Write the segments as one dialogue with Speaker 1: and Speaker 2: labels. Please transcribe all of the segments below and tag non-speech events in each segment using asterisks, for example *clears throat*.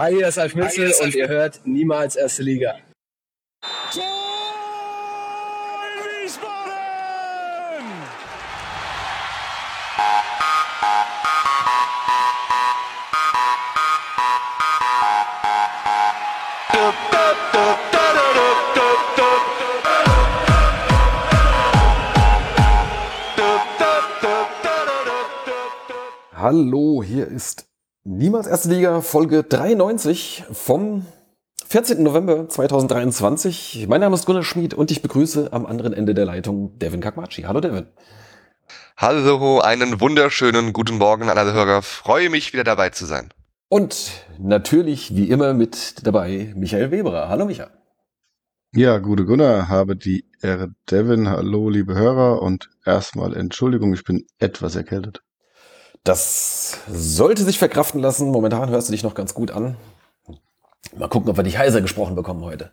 Speaker 1: Hi, hier ist Alf Mitzel und ihr hört niemals erste Liga.
Speaker 2: Tor!
Speaker 3: Hallo, hier ist Niemals Erste Liga, Folge 93 vom 14. November 2023. Mein Name ist Gunnar Schmid und ich begrüße am anderen Ende der Leitung Devin Kakmachi. Hallo Devin.
Speaker 4: Hallo, einen wunderschönen guten Morgen an alle Hörer. Freue mich, wieder dabei zu sein.
Speaker 3: Und natürlich, wie immer, mit dabei Michael Weberer. Hallo Micha.
Speaker 5: Ja, gute Gunnar, habe die Ehre Devin. Hallo, liebe Hörer. Und erstmal Entschuldigung, ich bin etwas erkältet.
Speaker 3: Das sollte sich verkraften lassen. Momentan hörst du dich noch ganz gut an. Mal gucken, ob wir dich heiser gesprochen bekommen heute.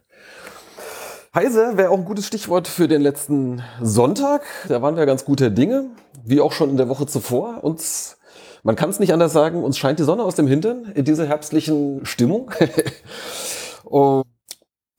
Speaker 3: Heiser wäre auch ein gutes Stichwort für den letzten Sonntag. Da waren wir ganz guter Dinge, wie auch schon in der Woche zuvor. Uns, man kann es nicht anders sagen, uns scheint die Sonne aus dem Hintern in dieser herbstlichen Stimmung. *laughs*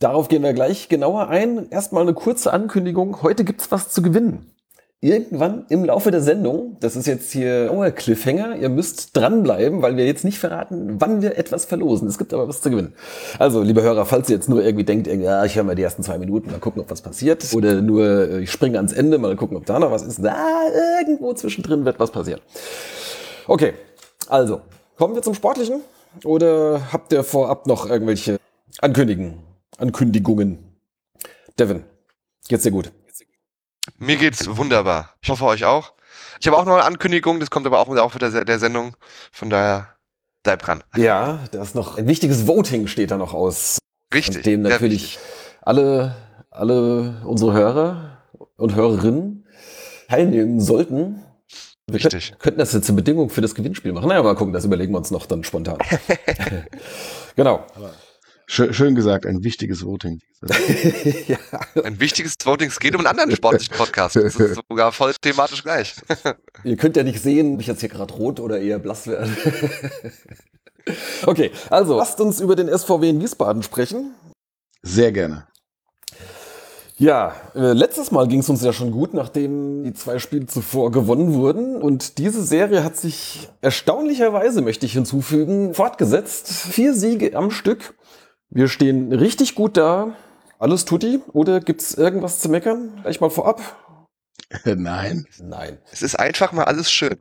Speaker 3: Darauf gehen wir gleich genauer ein. Erstmal eine kurze Ankündigung. Heute gibt's was zu gewinnen irgendwann im Laufe der Sendung, das ist jetzt hier euer Cliffhanger, ihr müsst dranbleiben, weil wir jetzt nicht verraten, wann wir etwas verlosen. Es gibt aber was zu gewinnen. Also, liebe Hörer, falls ihr jetzt nur irgendwie denkt, ja, ich höre mal die ersten zwei Minuten, mal gucken, ob was passiert, oder nur äh, ich springe ans Ende, mal gucken, ob da noch was ist, da irgendwo zwischendrin wird was passieren. Okay, also, kommen wir zum Sportlichen, oder habt ihr vorab noch irgendwelche Ankündigungen? Ankündigungen? Devin, geht's dir gut?
Speaker 4: Mir geht's wunderbar. Ich hoffe euch auch. Ich habe auch noch eine Ankündigung, das kommt aber auch im Laufe der, der Sendung. Von daher bleibt dran.
Speaker 3: Ja, da ist noch ein wichtiges Voting steht da noch aus.
Speaker 4: Richtig.
Speaker 3: Dem natürlich alle, alle unsere Hörer und Hörerinnen teilnehmen sollten. Wir
Speaker 4: Richtig.
Speaker 3: Könnten, könnten das jetzt eine Bedingung für das Gewinnspiel machen. Naja, mal gucken, das überlegen wir uns noch dann spontan. *laughs* genau.
Speaker 5: Schön, schön gesagt, ein wichtiges Voting. *laughs*
Speaker 3: ja.
Speaker 4: Ein wichtiges Voting. Es geht um einen anderen sportlichen Podcast. Das ist *laughs* sogar voll thematisch gleich. *laughs*
Speaker 3: Ihr könnt ja nicht sehen, ob ich jetzt hier gerade rot oder eher blass werde. okay, also lasst uns über den SVW in Wiesbaden sprechen.
Speaker 5: Sehr gerne.
Speaker 3: Ja, äh, letztes Mal ging es uns ja schon gut, nachdem die zwei Spiele zuvor gewonnen wurden. Und diese Serie hat sich erstaunlicherweise, möchte ich hinzufügen, fortgesetzt. Vier Siege am Stück. Wir stehen richtig gut da. Alles tutti? Oder gibt's irgendwas zu meckern? Gleich mal vorab.
Speaker 5: Nein.
Speaker 3: Nein.
Speaker 4: Es ist einfach mal alles schön.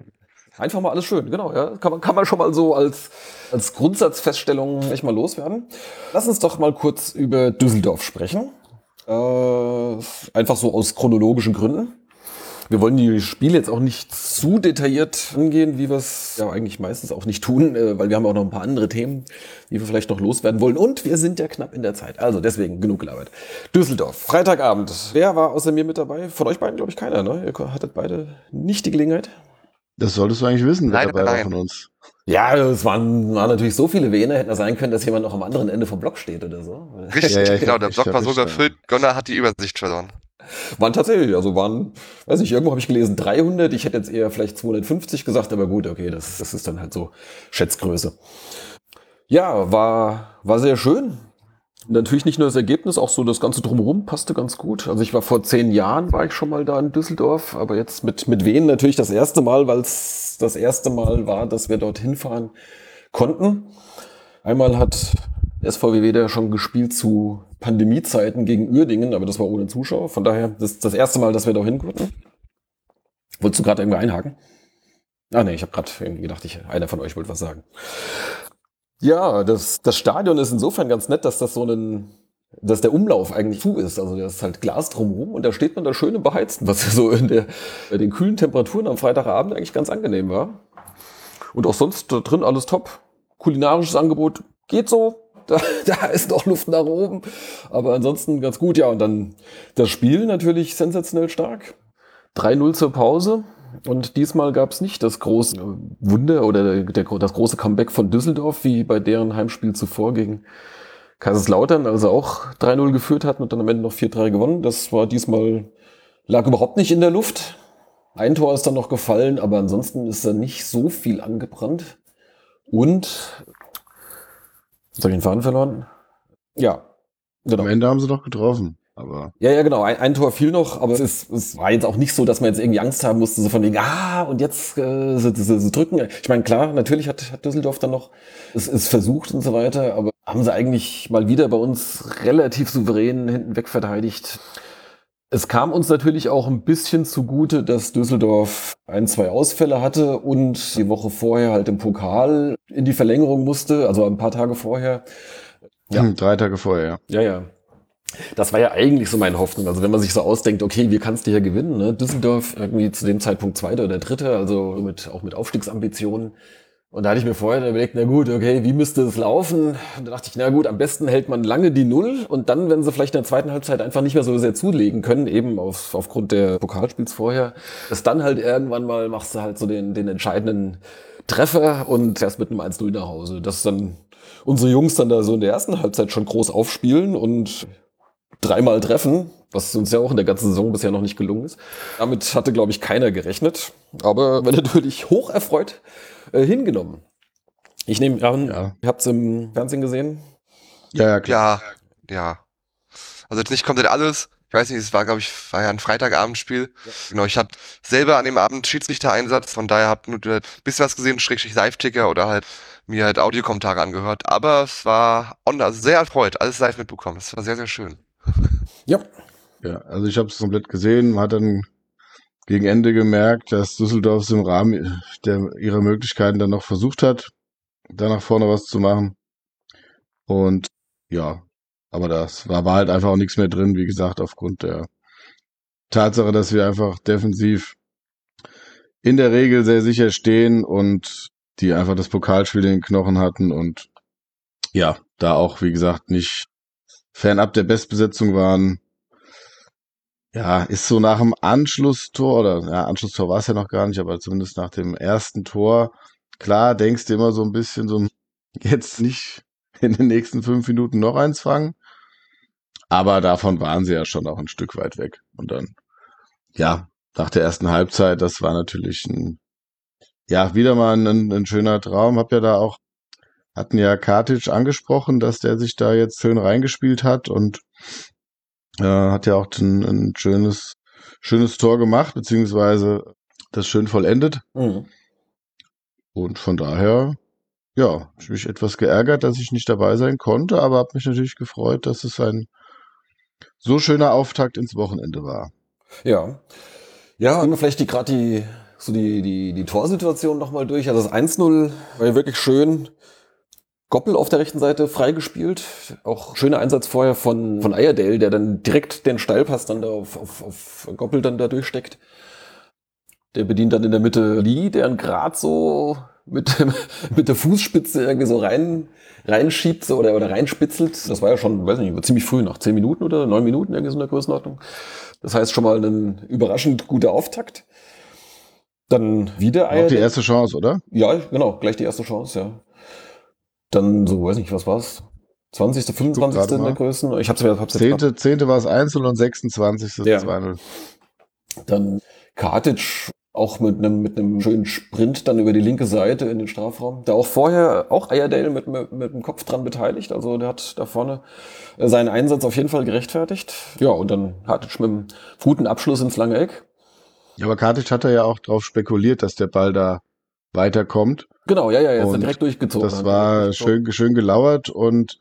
Speaker 3: Einfach mal alles schön, genau. Ja. Kann, man, kann man schon mal so als, als Grundsatzfeststellung gleich mal loswerden. Lass uns doch mal kurz über Düsseldorf sprechen. Äh, einfach so aus chronologischen Gründen. Wir wollen die Spiele jetzt auch nicht zu detailliert angehen, wie wir es ja eigentlich meistens auch nicht tun, äh, weil wir haben auch noch ein paar andere Themen, die wir vielleicht noch loswerden wollen. Und wir sind ja knapp in der Zeit. Also deswegen genug gelabert. Düsseldorf, Freitagabend. Wer war außer mir mit dabei? Von euch beiden, glaube ich, keiner. Ne? Ihr hattet beide nicht die Gelegenheit.
Speaker 5: Das solltest du eigentlich wissen, wer
Speaker 4: Leider
Speaker 5: dabei war von uns.
Speaker 3: Ja, es waren, waren natürlich so viele Vene, hätten das sein können, dass jemand noch am anderen Ende vom Block steht oder so.
Speaker 4: Richtig,
Speaker 5: Ja, ja,
Speaker 4: genau. Der Block war so überfüllt. Gunnar hat die Übersicht verloren.
Speaker 3: Waren tatsächlich, also waren, weiß nicht, irgendwo habe ich gelesen 300, ich hätte jetzt eher vielleicht 250 gesagt, aber gut, okay, das, das ist dann halt so Schätzgröße. Ja, war, war sehr schön. Natürlich nicht nur das Ergebnis, auch so das Ganze drumherum passte ganz gut. Also ich war vor zehn Jahren, war ich schon mal da in Düsseldorf, aber jetzt mit, mit Wen natürlich das erste Mal, weil es das erste Mal war, dass wir dorthin fahren konnten. Einmal hat SVW da schon gespielt zu Pandemiezeiten gegen Uerdingen, aber das war ohne Zuschauer. Von daher, das ist das erste Mal, dass wir da hin konnten. Wolltest du gerade irgendwie einhaken? Ah nee, ich habe gerade irgendwie gedacht, ich, einer von euch wollte was sagen. Ja, das, das Stadion ist insofern ganz nett, dass das so ein, dass der Umlauf eigentlich zu ist. Also da ist halt Glas drumherum und da steht man da schön im Beheizten, was ja so in der, bei den kühlen Temperaturen am Freitagabend eigentlich ganz angenehm war. Und auch sonst da drin alles top. Kulinarisches Angebot geht so. *laughs* Da, da ist noch Luft nach oben. Aber ansonsten ganz gut. Ja, und dann das Spiel natürlich sensationell stark. 3-0 zur Pause. Und diesmal gab es nicht das große Wunder oder der, das große Comeback von Düsseldorf, wie bei deren Heimspiel zuvor gegen Kaiserslautern, als sie auch 3-0 geführt hatten und dann am Ende noch 4-3 gewonnen. Das war diesmal, lag überhaupt nicht in der Luft. Ein Tor ist dann noch gefallen, aber ansonsten ist da nicht so viel angebrannt. Und Jetzt habe ich den Faden verloren. Ja, genau.
Speaker 5: Am Ende haben sie doch getroffen. Aber
Speaker 3: Ja, ja, genau. Ein, ein Tor fiel noch, aber es, ist, es war jetzt auch nicht so, dass man jetzt irgendwie Angst haben musste, so von wegen, ah, und jetzt äh, sie, sie, sie drücken. Ich meine, klar, natürlich hat, hat Düsseldorf dann noch es ist versucht und so weiter, aber haben sie eigentlich mal wieder bei uns relativ souverän hinten weg verteidigt. Es kam uns natürlich auch ein bisschen zugute, dass Düsseldorf ein, zwei Ausfälle hatte und die Woche vorher halt im Pokal in die Verlängerung musste, also ein paar Tage vorher. Ja.
Speaker 5: hm, drei Tage vorher, ja.
Speaker 3: Ja, ja. Das war ja eigentlich so meine Hoffnung. Also wenn man sich so ausdenkt, okay, wie kannst du hier gewinnen? Ne? Düsseldorf irgendwie zu dem Zeitpunkt Zweiter oder Dritter, also mit, auch mit Aufstiegsambitionen. Und da hatte ich mir vorher überlegt, na gut, okay, wie müsste es laufen? Und da dachte ich, na gut, am besten hält man lange die Null und dann, wenn sie vielleicht in der zweiten Halbzeit einfach nicht mehr so sehr zulegen können, eben auf, aufgrund der Pokalspiels vorher, dass dann halt irgendwann mal machst du halt so den, den entscheidenden Treffer und fährst mit einem 1-0 nach Hause. Dass dann unsere Jungs dann da so in der ersten Halbzeit schon groß aufspielen und dreimal treffen, was uns ja auch in der ganzen Saison bisher noch nicht gelungen ist. Damit hatte, glaube ich, keiner gerechnet, aber war natürlich hoch erfreut äh, hingenommen. Ich nehme an,
Speaker 5: Ja.
Speaker 3: ihr habt es im Fernsehen gesehen.
Speaker 5: Ja, ja, klar.
Speaker 4: Ja, ja. Also jetzt nicht komplett alles. Ich weiß nicht, es war, glaube ich, war ja ein Freitagabendspiel. Genau, ich hatte selber an dem Abend Schiedsrichter-Einsatz, von daher habe nur ein bisschen was gesehen, Schrägstrich Live-Ticker oder halt mir halt Audiokommentare angehört. Aber es war on, also sehr erfreut, alles live mitbekommen. Es war sehr, sehr schön. *laughs*
Speaker 3: Ja.
Speaker 5: Ja, also ich habe es komplett gesehen, man hat dann gegen Ende gemerkt, dass Düsseldorf es im Rahmen der, ihrer Möglichkeiten dann noch versucht hat, da nach vorne was zu machen. Und ja, aber das war, war halt einfach auch nichts mehr drin, wie gesagt, aufgrund der Tatsache, dass wir einfach defensiv in der Regel sehr sicher stehen und die einfach das Pokalspiel in den Knochen hatten und ja, da auch, wie gesagt, nicht fernab der Bestbesetzung waren. Ja, ist so nach dem Anschlusstor, oder ja, Anschlusstor war es ja noch gar nicht, aber zumindest nach dem ersten Tor, klar, denkst du immer so ein bisschen so, *laughs* jetzt nicht in den nächsten fünf Minuten noch eins fangen. Aber davon waren sie ja schon auch ein Stück weit weg. Und dann, ja, nach der ersten Halbzeit, das war natürlich ein, ja, wieder mal ein, ein schöner Traum. Hab ja da auch, hatten ja Kartic angesprochen, dass der sich da jetzt schön reingespielt hat und äh, hat ja auch ein, ein schönes, schönes Tor gemacht, beziehungsweise das schön vollendet.
Speaker 3: Mhm.
Speaker 5: Und von daher, ja, hab ich mich etwas geärgert, dass ich nicht dabei sein konnte, aber habe mich natürlich gefreut, dass es ein so schöner Auftakt ins Wochenende war.
Speaker 3: Ja. Ja, und vielleicht die gerade die, so die, die, die Torsituation nochmal durch. Also das 1-0 war ja wirklich schön. Goppel auf der rechten Seite freigespielt. Auch schöner Einsatz vorher von, von Eyerdale, der dann direkt den Steilpass dann da auf, auf, auf Goppel dann da durchsteckt. Der bedient dann in der Mitte Lee, der ihn gerade so mit, *laughs* mit der Fußspitze irgendwie so rein, reinschiebt so, oder, oder reinspitzelt. Das war ja schon, weiß nicht, ziemlich früh, nach zehn Minuten oder neun Minuten, irgendwie so in der Größenordnung. Das heißt schon mal ein überraschend guter Auftakt. Dann wieder
Speaker 5: Auch die erste Chance, oder?
Speaker 3: Ja, genau, gleich die erste Chance, ja. Dann so, weiß nicht, was war's? 20., 25.
Speaker 5: gerade
Speaker 3: in der. Größen. Ich hab's, hab's jetzt
Speaker 5: Zehnte, zehnte war es 1 und 26.
Speaker 3: Ja.
Speaker 5: 2-0.
Speaker 3: Dann Kartic auch mit einem mit einem schönen Sprint dann über die linke Seite in den Strafraum. Da auch vorher auch Eyerdale mit, mit, mit dem Kopf dran beteiligt. Also der hat da vorne äh, seinen Einsatz auf jeden Fall gerechtfertigt. Ja, und dann Kartic mit einem guten Abschluss ins lange Eck.
Speaker 5: Ja, aber Kartic hat er ja auch darauf spekuliert, dass der Ball da weiterkommt.
Speaker 3: Genau, ja, ja, jetzt
Speaker 5: Und
Speaker 3: direkt durchgezogen.
Speaker 5: Das
Speaker 3: Hat
Speaker 5: war schön, schön gelauert und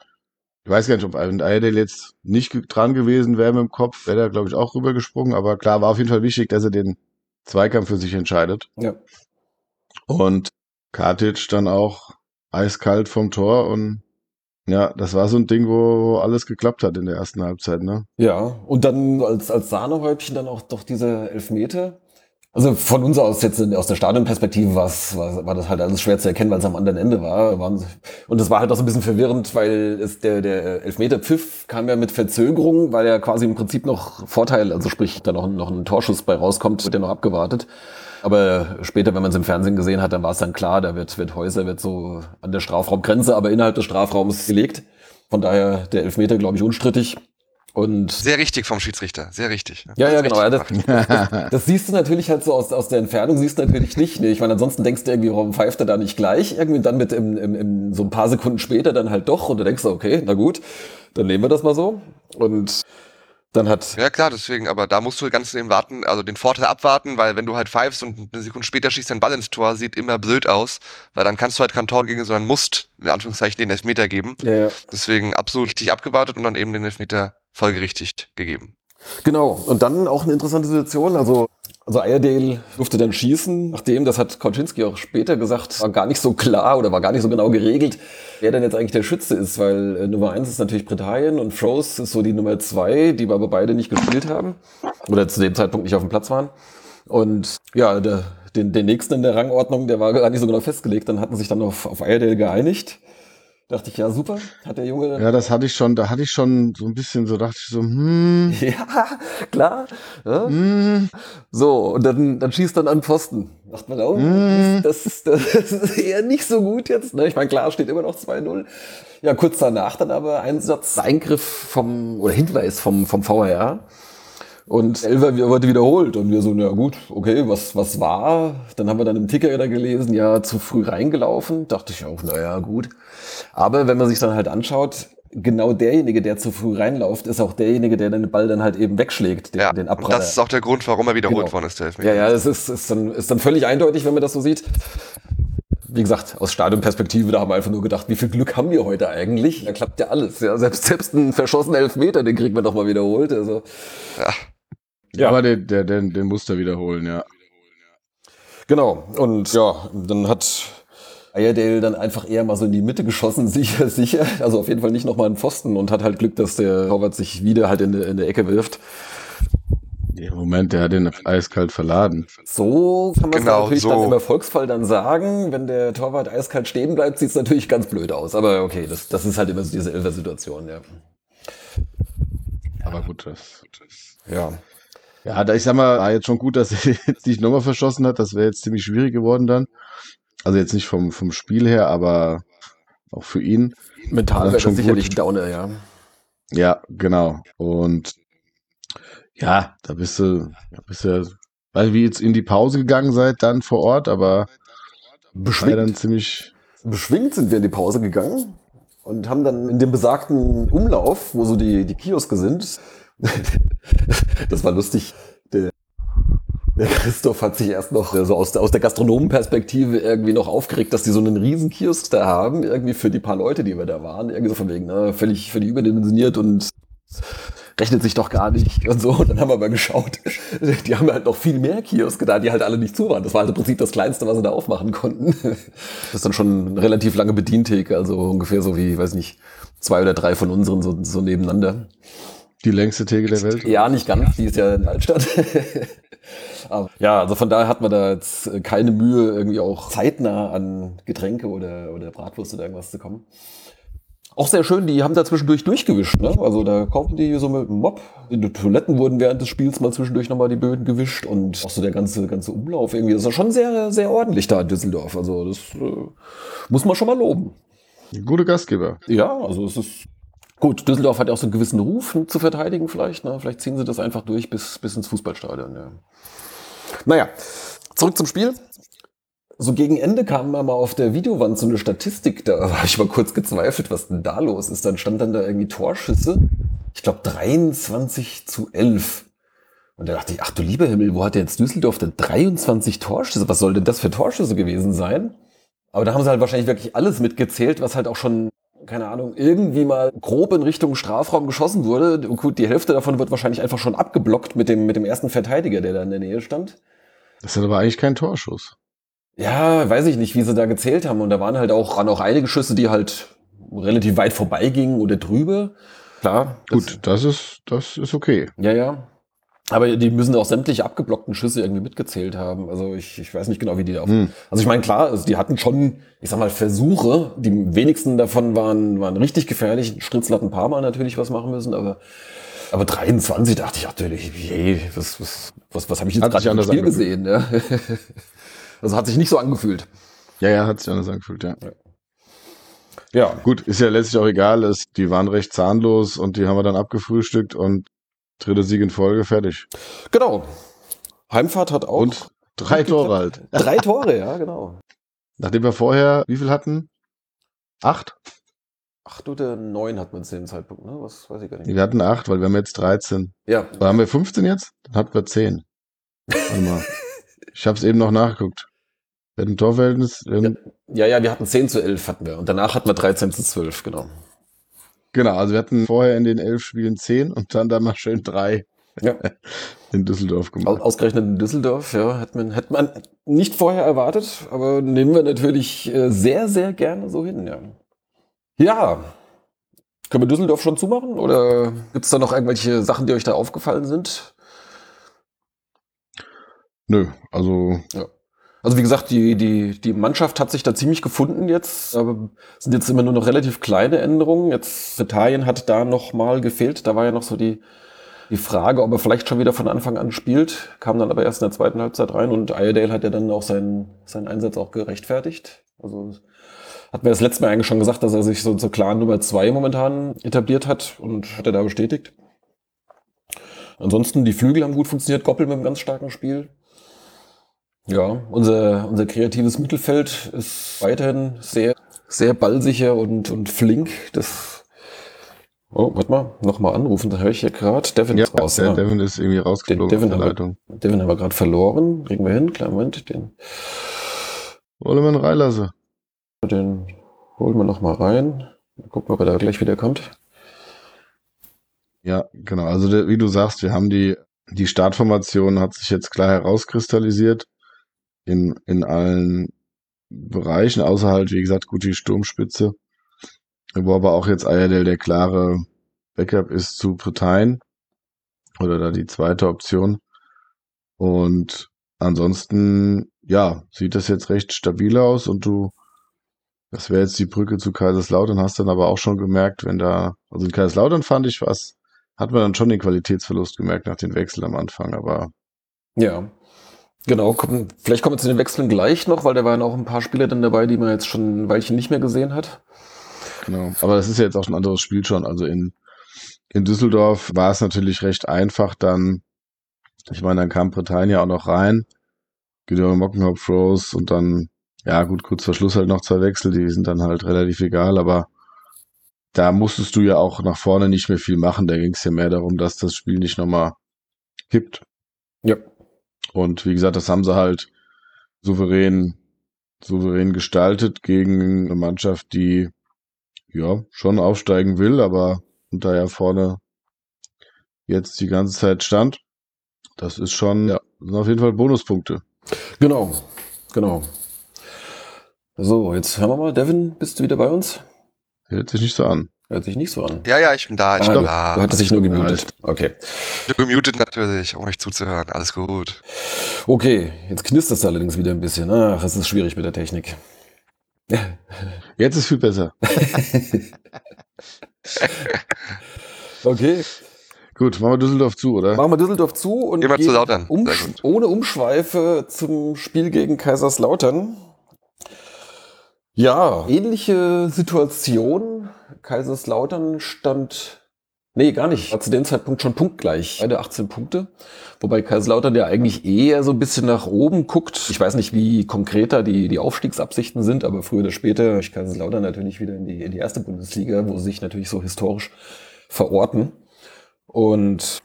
Speaker 5: ich weiß gar nicht, ob Ayadel jetzt nicht dran gewesen wäre mit dem Kopf, wäre er, glaube ich, auch rübergesprungen. Aber klar, war auf jeden Fall wichtig, dass er den Zweikampf für sich entscheidet.
Speaker 3: Ja.
Speaker 5: Und Kartic dann auch eiskalt vom Tor und ja, das war so ein Ding, wo alles geklappt hat in der ersten Halbzeit, ne?
Speaker 3: Ja, und dann als, als Sahnehäubchen dann auch doch diese Elfmeter. Also von uns aus jetzt aus der Stadionperspektive war, war, das halt alles schwer zu erkennen, weil es am anderen Ende war. Und das war halt auch so ein bisschen verwirrend, weil es der, der Elfmeter-Pfiff kam ja mit Verzögerung, weil ja quasi im Prinzip noch Vorteil, also sprich da noch, noch ein Torschuss bei rauskommt, wird ja noch abgewartet. Aber später, wenn man es im Fernsehen gesehen hat, dann war es dann klar, da wird, wird Häuser wird so an der Strafraumgrenze, aber innerhalb des Strafraums gelegt. Von daher der Elfmeter, glaube ich, unstrittig. Und
Speaker 4: Sehr richtig vom Schiedsrichter, sehr richtig. ne?
Speaker 3: ja, ja, genau. Ja, das, *laughs* das siehst du natürlich halt so aus, aus der Entfernung, siehst du natürlich nicht. Ne? Ich meine, ansonsten denkst du irgendwie, warum pfeift er da nicht gleich? Irgendwie dann mit im, im, im, so ein paar Sekunden später dann halt doch und du denkst, okay, na gut, dann nehmen wir das mal so. Und dann hat
Speaker 4: Ja klar, deswegen, aber da musst du ganz eben warten, also den Vorteil abwarten, weil wenn du halt pfeifst und eine Sekunde später schießt dein Ball ins Tor, sieht immer blöd aus, weil dann kannst du halt kein Tor gegen, sondern musst, in Anführungszeichen, den Elfmeter geben.
Speaker 3: ja, ja.
Speaker 4: Deswegen absolut richtig abgewartet und dann eben den Elfmeter folgerichtig gegeben.
Speaker 3: Genau, und dann auch eine interessante Situation. Also, also Iredale durfte dann schießen, nachdem, das hat Koczynski auch später gesagt, war gar nicht so klar oder war gar nicht so genau geregelt, wer denn jetzt eigentlich der Schütze ist, weil äh, Nummer eins ist natürlich Britannien und Froze ist so die Nummer zwei, die aber beide nicht gespielt haben oder zu dem Zeitpunkt nicht auf dem Platz waren. Und ja, der, den, den nächsten in der Rangordnung, der war gar nicht so genau festgelegt, dann hatten sich dann auf, auf Iredale geeinigt. Dachte ich, ja super, hat der Junge
Speaker 5: Ja, das hatte ich schon, da hatte ich schon so ein bisschen so, dachte ich so, hm, *laughs*
Speaker 3: Ja, klar. Ja.
Speaker 5: hm,
Speaker 3: So, und dann, dann schießt dann an Pfosten. Macht man auch,
Speaker 5: Mm.
Speaker 3: das, ist, das *laughs* ist eher nicht so gut jetzt. Ne? Ich meine, klar, steht immer noch 2-0. Ja, kurz danach dann aber Einsatz, Eingriff vom, oder Hinweis vom, vom VHR. Und Elfer wurde wiederholt. Und wir so, na gut, okay, was, was war? Dann haben wir dann im Ticker da gelesen, ja, zu früh reingelaufen. Dachte ich auch, naja, gut. Aber wenn man sich dann halt anschaut, genau derjenige, der zu früh reinläuft, ist auch derjenige, der den Ball dann halt eben wegschlägt, den,
Speaker 4: Ja,
Speaker 3: den
Speaker 4: und
Speaker 3: Abpraller.
Speaker 4: das ist auch der Grund, warum er wiederholt
Speaker 3: Genau.
Speaker 4: worden ist, der Elfmeter.
Speaker 3: Ja, ja, es ist, ist, dann, ist dann völlig eindeutig, wenn man das so sieht. Wie gesagt, aus Stadionperspektive, da haben wir einfach nur gedacht, wie viel Glück haben wir heute eigentlich? Da klappt ja alles. Ja, selbst, selbst ein verschossener Elfmeter, den kriegen wir doch mal wiederholt. Also,
Speaker 4: Ja.
Speaker 3: Ja.
Speaker 5: aber den, der, den, den musst du wiederholen, ja.
Speaker 3: genau. Und ja, dann hat Ayerdale dann einfach eher mal so in die Mitte geschossen, *laughs* sicher, sicher. Also auf jeden Fall nicht nochmal einen Pfosten und hat halt Glück, dass der Torwart sich wieder halt in, der- in der Ecke wirft.
Speaker 5: Im Moment, der hat den eiskalt verladen.
Speaker 3: So kann man es
Speaker 4: Genau,
Speaker 3: natürlich
Speaker 4: so.
Speaker 3: dann im Erfolgsfall dann sagen. Wenn der Torwart eiskalt stehen bleibt, sieht es natürlich ganz blöd aus. Aber okay, das, das ist halt immer so diese Elfer-Situation, ja.
Speaker 5: Aber gut, das.
Speaker 3: Ja.
Speaker 5: Ja, da ich sag mal, war jetzt schon gut, dass er jetzt nicht nochmal verschossen hat. Das wäre jetzt ziemlich schwierig geworden dann. Also jetzt nicht vom, vom Spiel her, aber auch für ihn.
Speaker 3: Mental wäre
Speaker 5: schon
Speaker 3: sicherlich
Speaker 5: gut.
Speaker 3: ein Downer, ja.
Speaker 5: Ja, genau. Und ja, da bist du, da bist du, weil wie jetzt in die Pause gegangen seid, dann vor Ort, aber ja dann
Speaker 3: Beschwingt,
Speaker 5: ziemlich,
Speaker 3: beschwingt sind wir in die Pause gegangen und haben dann in dem besagten Umlauf, wo so die, die Kioske sind, *laughs* das war lustig, der, der Christoph hat sich erst noch so aus der, aus der Gastronomenperspektive irgendwie noch aufgeregt, dass die so einen riesen Kiosk da haben, irgendwie für die paar Leute, die wir da waren, irgendwie so von wegen, ne, völlig, völlig überdimensioniert und rechnet sich doch gar nicht und so. Und dann haben wir mal geschaut, die haben halt noch viel mehr Kioske da, die halt alle nicht zu waren. Das war halt im Prinzip das Kleinste, was sie da aufmachen konnten. Das ist dann schon eine relativ lange Bedientheke, also ungefähr so wie, weiß nicht, zwei oder drei von unseren so, so nebeneinander.
Speaker 5: Die längste Theke der Welt.
Speaker 3: Ja, nicht ganz, die ist ja in Altstadt. *laughs* Ja, also von daher hat man da jetzt keine Mühe, irgendwie auch zeitnah an Getränke oder, oder Bratwurst oder irgendwas zu kommen. Auch sehr schön, die haben da zwischendurch durchgewischt. Ne? Also da kaufen die so mit dem Mob. In den Toiletten wurden während des Spiels mal zwischendurch nochmal die Böden gewischt und auch so der ganze, ganze Umlauf irgendwie. Das ist schon sehr, sehr ordentlich da in Düsseldorf. Also das äh, muss man schon mal loben.
Speaker 5: Gute Gastgeber.
Speaker 3: Ja, also es ist gut. Düsseldorf hat ja auch so einen gewissen Ruf zu verteidigen vielleicht. Ne? Vielleicht ziehen sie das einfach durch bis, bis ins Fußballstadion. Ja. Naja, zurück zum Spiel. So gegen Ende kam mal auf der Videowand so eine Statistik, da *laughs* habe ich mal kurz gezweifelt, was denn da los ist. Dann stand dann da irgendwie Torschüsse. Ich glaube 23 zu 11. Und da dachte ich, ach du lieber Himmel, wo hat jetzt Düsseldorf denn 23 Torschüsse? Was soll denn das für Torschüsse gewesen sein? Aber da haben sie halt wahrscheinlich wirklich alles mitgezählt, was halt auch schon, keine Ahnung, irgendwie mal grob in Richtung Strafraum geschossen wurde. Und gut, die Hälfte davon wird wahrscheinlich einfach schon abgeblockt mit dem, mit dem ersten Verteidiger, der da in der Nähe stand.
Speaker 5: Das ist aber eigentlich kein Torschuss.
Speaker 3: Ja, weiß ich nicht, wie sie da gezählt haben. Und da waren halt auch, waren auch einige Schüsse, die halt relativ weit vorbeigingen oder drüber. Klar. das-
Speaker 5: Gut, das ist, das ist okay.
Speaker 3: Ja, ja. Aber die müssen auch sämtliche abgeblockten Schüsse irgendwie mitgezählt haben. Also ich, ich weiß nicht genau, wie die da.
Speaker 5: Hm.
Speaker 3: Also ich meine, klar, also die hatten schon, ich sag mal, Versuche. Die wenigsten davon waren, waren richtig gefährlich. Stritzel hat ein paar Mal natürlich was machen müssen, aber, aber 23 dachte ich natürlich, je, was, was, was, was habe ich jetzt gerade im Spiel
Speaker 5: angefühlt.
Speaker 3: gesehen? Ja. *laughs* also hat sich nicht so angefühlt.
Speaker 5: Ja, ja, hat sich anders angefühlt, ja.
Speaker 3: Ja,
Speaker 5: Gut, ist ja letztlich auch egal. Es, die waren recht zahnlos und die haben wir dann abgefrühstückt und dritte Sieg in Folge fertig.
Speaker 3: genau. Heimfahrt hat auch
Speaker 5: Und drei Tore halt. *laughs*
Speaker 3: Drei Tore, ja, genau.
Speaker 5: Nachdem wir vorher, wie viel hatten? Acht?
Speaker 3: Acht oder neun hat man zu dem Zeitpunkt, ne? Was weiß ich gar nicht.
Speaker 5: Wir hatten acht, weil wir haben jetzt 13.
Speaker 3: Ja,
Speaker 5: Oder haben wir 15 jetzt? Dann hatten wir 10. Warte mal. Ich habe es eben noch nachgeguckt. Wir hatten ein Torverhältnis. Wir hatten,
Speaker 3: ja, ja, wir hatten 10 zu 11 hatten wir. Und danach hatten wir 13 zu 12, genau.
Speaker 5: Genau, also wir hatten vorher in den elf Spielen 10 und dann da mal schön drei
Speaker 3: Ja. *laughs*
Speaker 5: in Düsseldorf gemacht.
Speaker 3: Ausgerechnet in Düsseldorf, ja, hat man, hätte man nicht vorher erwartet, aber nehmen wir natürlich äh, sehr, sehr gerne so hin, ja. Ja. Können wir Düsseldorf schon zumachen oder gibt es da noch irgendwelche Sachen, die euch da aufgefallen sind?
Speaker 5: Nö, also
Speaker 3: Also wie gesagt, die, die, die Mannschaft hat sich da ziemlich gefunden jetzt, aber sind jetzt immer nur noch relativ kleine Änderungen. Jetzt Italien hat da noch mal gefehlt. Da war ja noch so die, die Frage, ob er vielleicht schon wieder von Anfang an spielt, kam dann aber erst in der zweiten Halbzeit rein und Iredale hat ja dann auch seinen, seinen Einsatz auch gerechtfertigt. Also hat mir das letzte Mal eigentlich schon gesagt, dass er sich so zur klaren Nummer zwei momentan etabliert hat und hat er da bestätigt. Ansonsten, die Flügel haben gut funktioniert, Goppel mit einem ganz starken Spiel. Ja, unser, unser kreatives Mittelfeld ist weiterhin sehr, sehr ballsicher und, und flink. Das, oh, warte mal, nochmal anrufen, da höre ich hier gerade. Devin
Speaker 5: ja,
Speaker 3: ist raus.
Speaker 5: der
Speaker 3: ja.
Speaker 5: Devin ist irgendwie rausgeflogen
Speaker 3: Den Devin
Speaker 5: aus der
Speaker 3: haben wir-
Speaker 5: Leitung.
Speaker 3: Devin haben wir gerade verloren. Kriegen wir hin, klar, Moment, den,
Speaker 5: Wollen wir ihn reinlassen?
Speaker 3: den holen wir nochmal rein. Mal gucken, ob er da gleich wieder kommt.
Speaker 5: Ja, genau. Also wie du sagst, wir haben die, die Startformation hat sich jetzt klar herauskristallisiert in, in allen Bereichen, außer halt, wie gesagt, gut die Sturmspitze, wo aber auch jetzt Ayadel der klare Backup ist zu Parteien oder da die zweite Option. Und ansonsten, ja, sieht das jetzt recht stabil aus und du, das wäre jetzt die Brücke zu Kaiserslautern, hast dann aber auch schon gemerkt, wenn da, also in Kaiserslautern fand ich was, hat man dann schon den Qualitätsverlust gemerkt nach den Wechseln am Anfang, aber
Speaker 3: Ja. Genau, kommen, vielleicht kommen wir zu den Wechseln gleich noch, weil da waren auch ein paar Spieler dann dabei, die man jetzt schon ein Weilchen nicht mehr gesehen hat.
Speaker 5: genau. Aber das ist ja jetzt auch ein anderes Spiel schon. Also in, in Düsseldorf war es natürlich recht einfach dann, ich meine, dann kam Bretagne auch noch rein, Gideon Mockenhopf Rose und dann, ja gut, kurz vor Schluss halt noch zwei Wechsel, die sind dann halt relativ egal, aber da musstest du ja auch nach vorne nicht mehr viel machen. Da ging es ja mehr darum, dass das Spiel nicht nochmal kippt.
Speaker 3: Ja.
Speaker 5: Und wie gesagt, das haben sie halt souverän, souverän gestaltet gegen eine Mannschaft, die ja schon aufsteigen will, aber da ja vorne jetzt die ganze Zeit stand. Das ist schon, ja, auf jeden Fall Bonuspunkte.
Speaker 3: Genau, genau. So, jetzt hören wir mal. Devin, bist du wieder bei uns?
Speaker 5: Hört sich nicht so an.
Speaker 3: Hört sich nicht so an.
Speaker 4: Ja, ja, ich bin da, ich
Speaker 3: Ah,
Speaker 4: bin
Speaker 3: du,
Speaker 4: da.
Speaker 3: du hattest dich nur gemutet. Okay.
Speaker 4: Ich bin gemutet natürlich, um euch zuzuhören. Alles gut.
Speaker 3: Okay, jetzt knistert es allerdings wieder ein bisschen. Ach, es ist schwierig mit der Technik. *laughs*
Speaker 5: Jetzt ist viel besser. *laughs*
Speaker 3: Okay,
Speaker 5: Gut, machen wir Düsseldorf zu, oder?
Speaker 3: machen wir Düsseldorf zu und
Speaker 4: Gehen wir zu Lautern.
Speaker 3: um, ohne Umschweife zum Spiel gegen Kaiserslautern. Ja, ähnliche Situation. Kaiserslautern stand, nee, gar nicht, war zu dem Zeitpunkt schon punktgleich. Beide 18 Punkte. Wobei Kaiserslautern ja eigentlich eher so ein bisschen nach oben guckt. Ich weiß nicht, wie konkreter die, die Aufstiegsabsichten sind, aber früher oder später ich Kaiserslautern natürlich wieder in die, in die erste Bundesliga, wo sie sich natürlich so historisch verorten. Und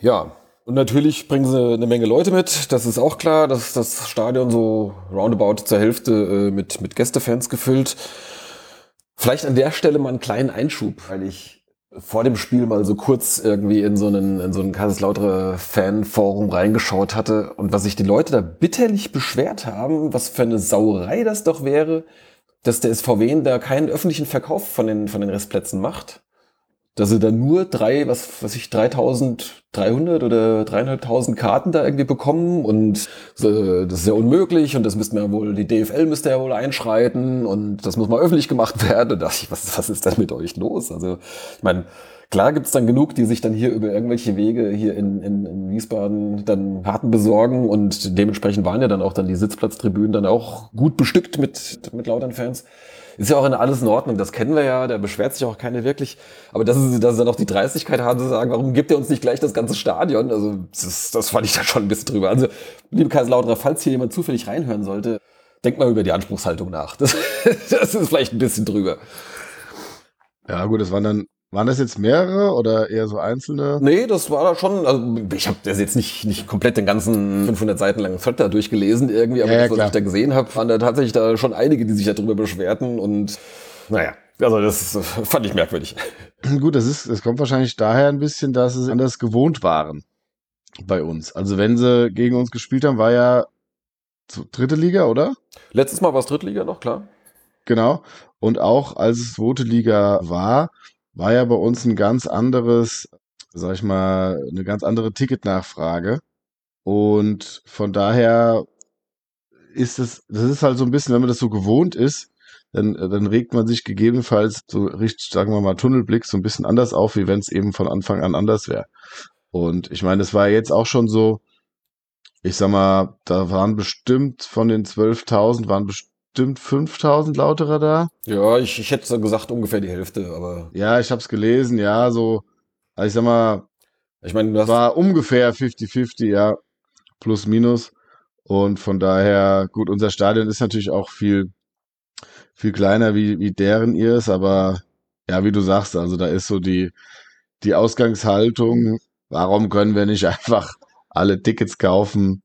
Speaker 3: ja, und natürlich bringen sie eine Menge Leute mit. Das ist auch klar, dass das Stadion so roundabout zur Hälfte äh, mit, mit Gästefans gefüllt. Vielleicht an der Stelle mal einen kleinen Einschub, weil ich vor dem Spiel mal so kurz irgendwie in so einen, in so einen Kaiserslauterer Fanforum reingeschaut hatte und was sich die Leute da bitterlich beschwert haben, was für eine Sauerei das doch wäre, dass der SVW da keinen öffentlichen Verkauf von den, von den Restplätzen macht dass sie dann nur drei, was weiß ich, 3300 oder dreieinhalbtausend Karten da irgendwie bekommen und äh, das ist ja unmöglich und das müsste man ja wohl, die DFL müsste ja wohl einschreiten und das muss mal öffentlich gemacht *laughs* werden und da dachte ich, was, was ist denn mit euch los? Also, ich meine, klar gibt's dann genug, die sich dann hier über irgendwelche Wege hier in, in, in Wiesbaden dann Karten besorgen und dementsprechend waren ja dann auch dann die Sitzplatztribünen dann auch gut bestückt mit, mit lautern Fans. Ist ja auch in alles in Ordnung, das kennen wir ja, da beschwert sich auch keiner wirklich. Aber dass sie, dass sie dann auch die Dreistigkeit haben zu sagen, warum gibt ihr uns nicht gleich das ganze Stadion? Also das, das fand ich da schon ein bisschen drüber. Also, liebe Kaiserlauterer, falls hier jemand zufällig reinhören sollte, denkt mal über die Anspruchshaltung nach. Das, *laughs* das ist vielleicht ein bisschen drüber.
Speaker 5: Ja, gut, das waren dann, waren das jetzt mehrere oder eher so einzelne?
Speaker 3: Nee, das war da schon, also ich habe das jetzt nicht, nicht komplett den ganzen 500 Seiten langen Thread da durchgelesen irgendwie, aber
Speaker 5: Ja, ja,
Speaker 3: das, was
Speaker 5: klar.
Speaker 3: ich da gesehen habe, waren da tatsächlich da schon einige, die sich darüber beschwerten und naja, also das fand ich merkwürdig. *clears throat*
Speaker 5: Gut, das ist, das kommt wahrscheinlich daher ein bisschen, dass sie anders gewohnt waren bei uns. Also wenn sie gegen uns gespielt haben, war ja dritte Liga, oder?
Speaker 3: Letztes Mal war es Drittliga noch, klar.
Speaker 5: Genau. Und auch als es zweite Liga war, war ja bei uns ein ganz anderes, sag ich mal, eine ganz andere Ticketnachfrage. Und von daher ist es, das ist halt so ein bisschen, wenn man das so gewohnt ist, dann, dann regt man sich gegebenenfalls so richtig, sagen wir mal, Tunnelblick so ein bisschen anders auf, wie wenn es eben von Anfang an anders wäre. Und ich meine, es war jetzt auch schon so, ich sag mal, da waren bestimmt von den 12.000 waren bestimmt 5.000 Lauterer da.
Speaker 3: Ja, ich, ich hätte gesagt ungefähr die Hälfte, aber
Speaker 5: Ja, ich habe es gelesen, ja, so, also ich sag mal,
Speaker 3: ich meine, du hast,
Speaker 5: war ungefähr 50-50, ja, plus minus. Und von daher, gut, unser Stadion ist natürlich auch viel, viel kleiner wie, wie deren ihrs, aber ja, wie du sagst, also da ist so die, die Ausgangshaltung, warum können wir nicht *laughs* einfach alle Tickets kaufen?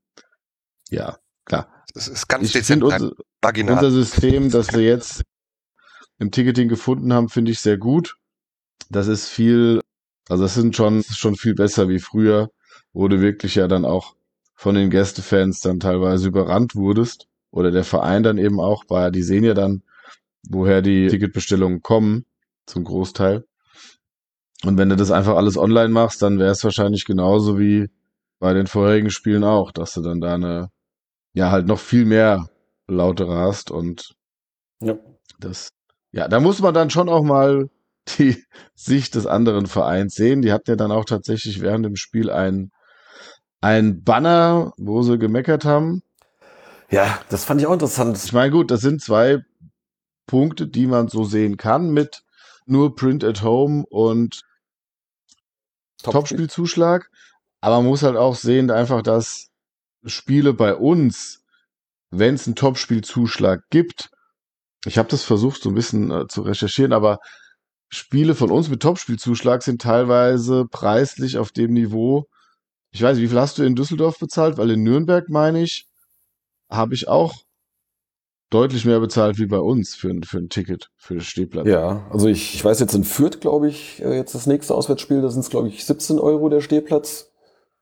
Speaker 5: Ja, klar.
Speaker 4: Das ist ganz
Speaker 5: Ich
Speaker 4: dezent
Speaker 5: unser, unser System, das wir jetzt im Ticketing gefunden haben, finde ich sehr gut. Das ist viel, also das sind schon, schon viel besser wie früher, wo du wirklich ja dann auch von den Gästefans dann teilweise überrannt wurdest. Oder der Verein dann eben auch, weil die sehen ja dann, woher die Ticketbestellungen kommen, zum Großteil. Und wenn du das einfach alles online machst, dann wäre es wahrscheinlich genauso wie bei den vorherigen Spielen auch, dass du dann da eine, ja, halt noch viel mehr lautere hast und
Speaker 3: ja.
Speaker 5: das, ja, da muss man dann schon auch mal die *laughs* Sicht des anderen Vereins sehen. Die hatten ja dann auch tatsächlich während dem Spiel ein, ein Banner, wo sie gemeckert haben.
Speaker 3: ja, das fand ich auch interessant.
Speaker 5: Ich meine, gut, das sind zwei Punkte, die man so sehen kann mit nur Print at Home und Topspielzuschlag. Aber man muss halt auch sehen, einfach, dass Spiele bei uns, wenn es einen Topspielzuschlag gibt, ich habe das versucht so ein bisschen äh, zu recherchieren, aber Spiele von uns mit Topspielzuschlag sind teilweise preislich auf dem Niveau. Ich weiß nicht, wie viel hast du in Düsseldorf bezahlt? Weil in Nürnberg, meine ich, habe ich auch deutlich mehr bezahlt wie bei uns für ein, für ein Ticket, für das Stehplatz.
Speaker 3: Ja, also ich, ich weiß jetzt in Fürth, glaube ich, äh, jetzt das nächste Auswärtsspiel, da sind es, glaube ich, 17 Euro der Stehplatz.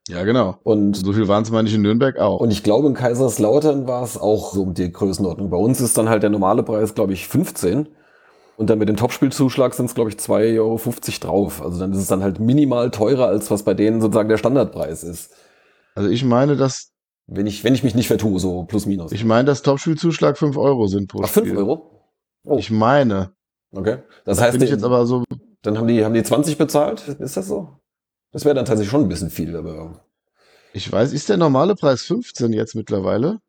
Speaker 5: Ja genau.
Speaker 3: Und,
Speaker 5: So viel waren es, meine ich, in Nürnberg auch.
Speaker 3: und ich glaube, in Kaiserslautern war es auch so um die Größenordnung. Bei uns ist dann halt der normale Preis, glaube ich, 15. Und dann mit dem Topspielzuschlag sind es, glaube ich, 2,50 Euro drauf. Also dann ist es dann halt minimal teurer, als was bei denen sozusagen der Standardpreis ist.
Speaker 5: also ich meine, dass
Speaker 3: Wenn ich, wenn ich mich nicht vertue, so plus minus.
Speaker 5: ich meine, dass Topspielzuschlag 5 Euro sind pro
Speaker 3: Ach, 5
Speaker 5: Spiel.
Speaker 3: Euro? Oh,
Speaker 5: Ich meine.
Speaker 3: okay. Das
Speaker 5: Das
Speaker 3: heißt,
Speaker 5: bin ich jetzt aber so.
Speaker 3: dann haben die, haben die 20 bezahlt? Ist das so? Das wäre dann tatsächlich schon ein bisschen viel, aber
Speaker 5: Ich weiß, ist der normale Preis 15 jetzt mittlerweile?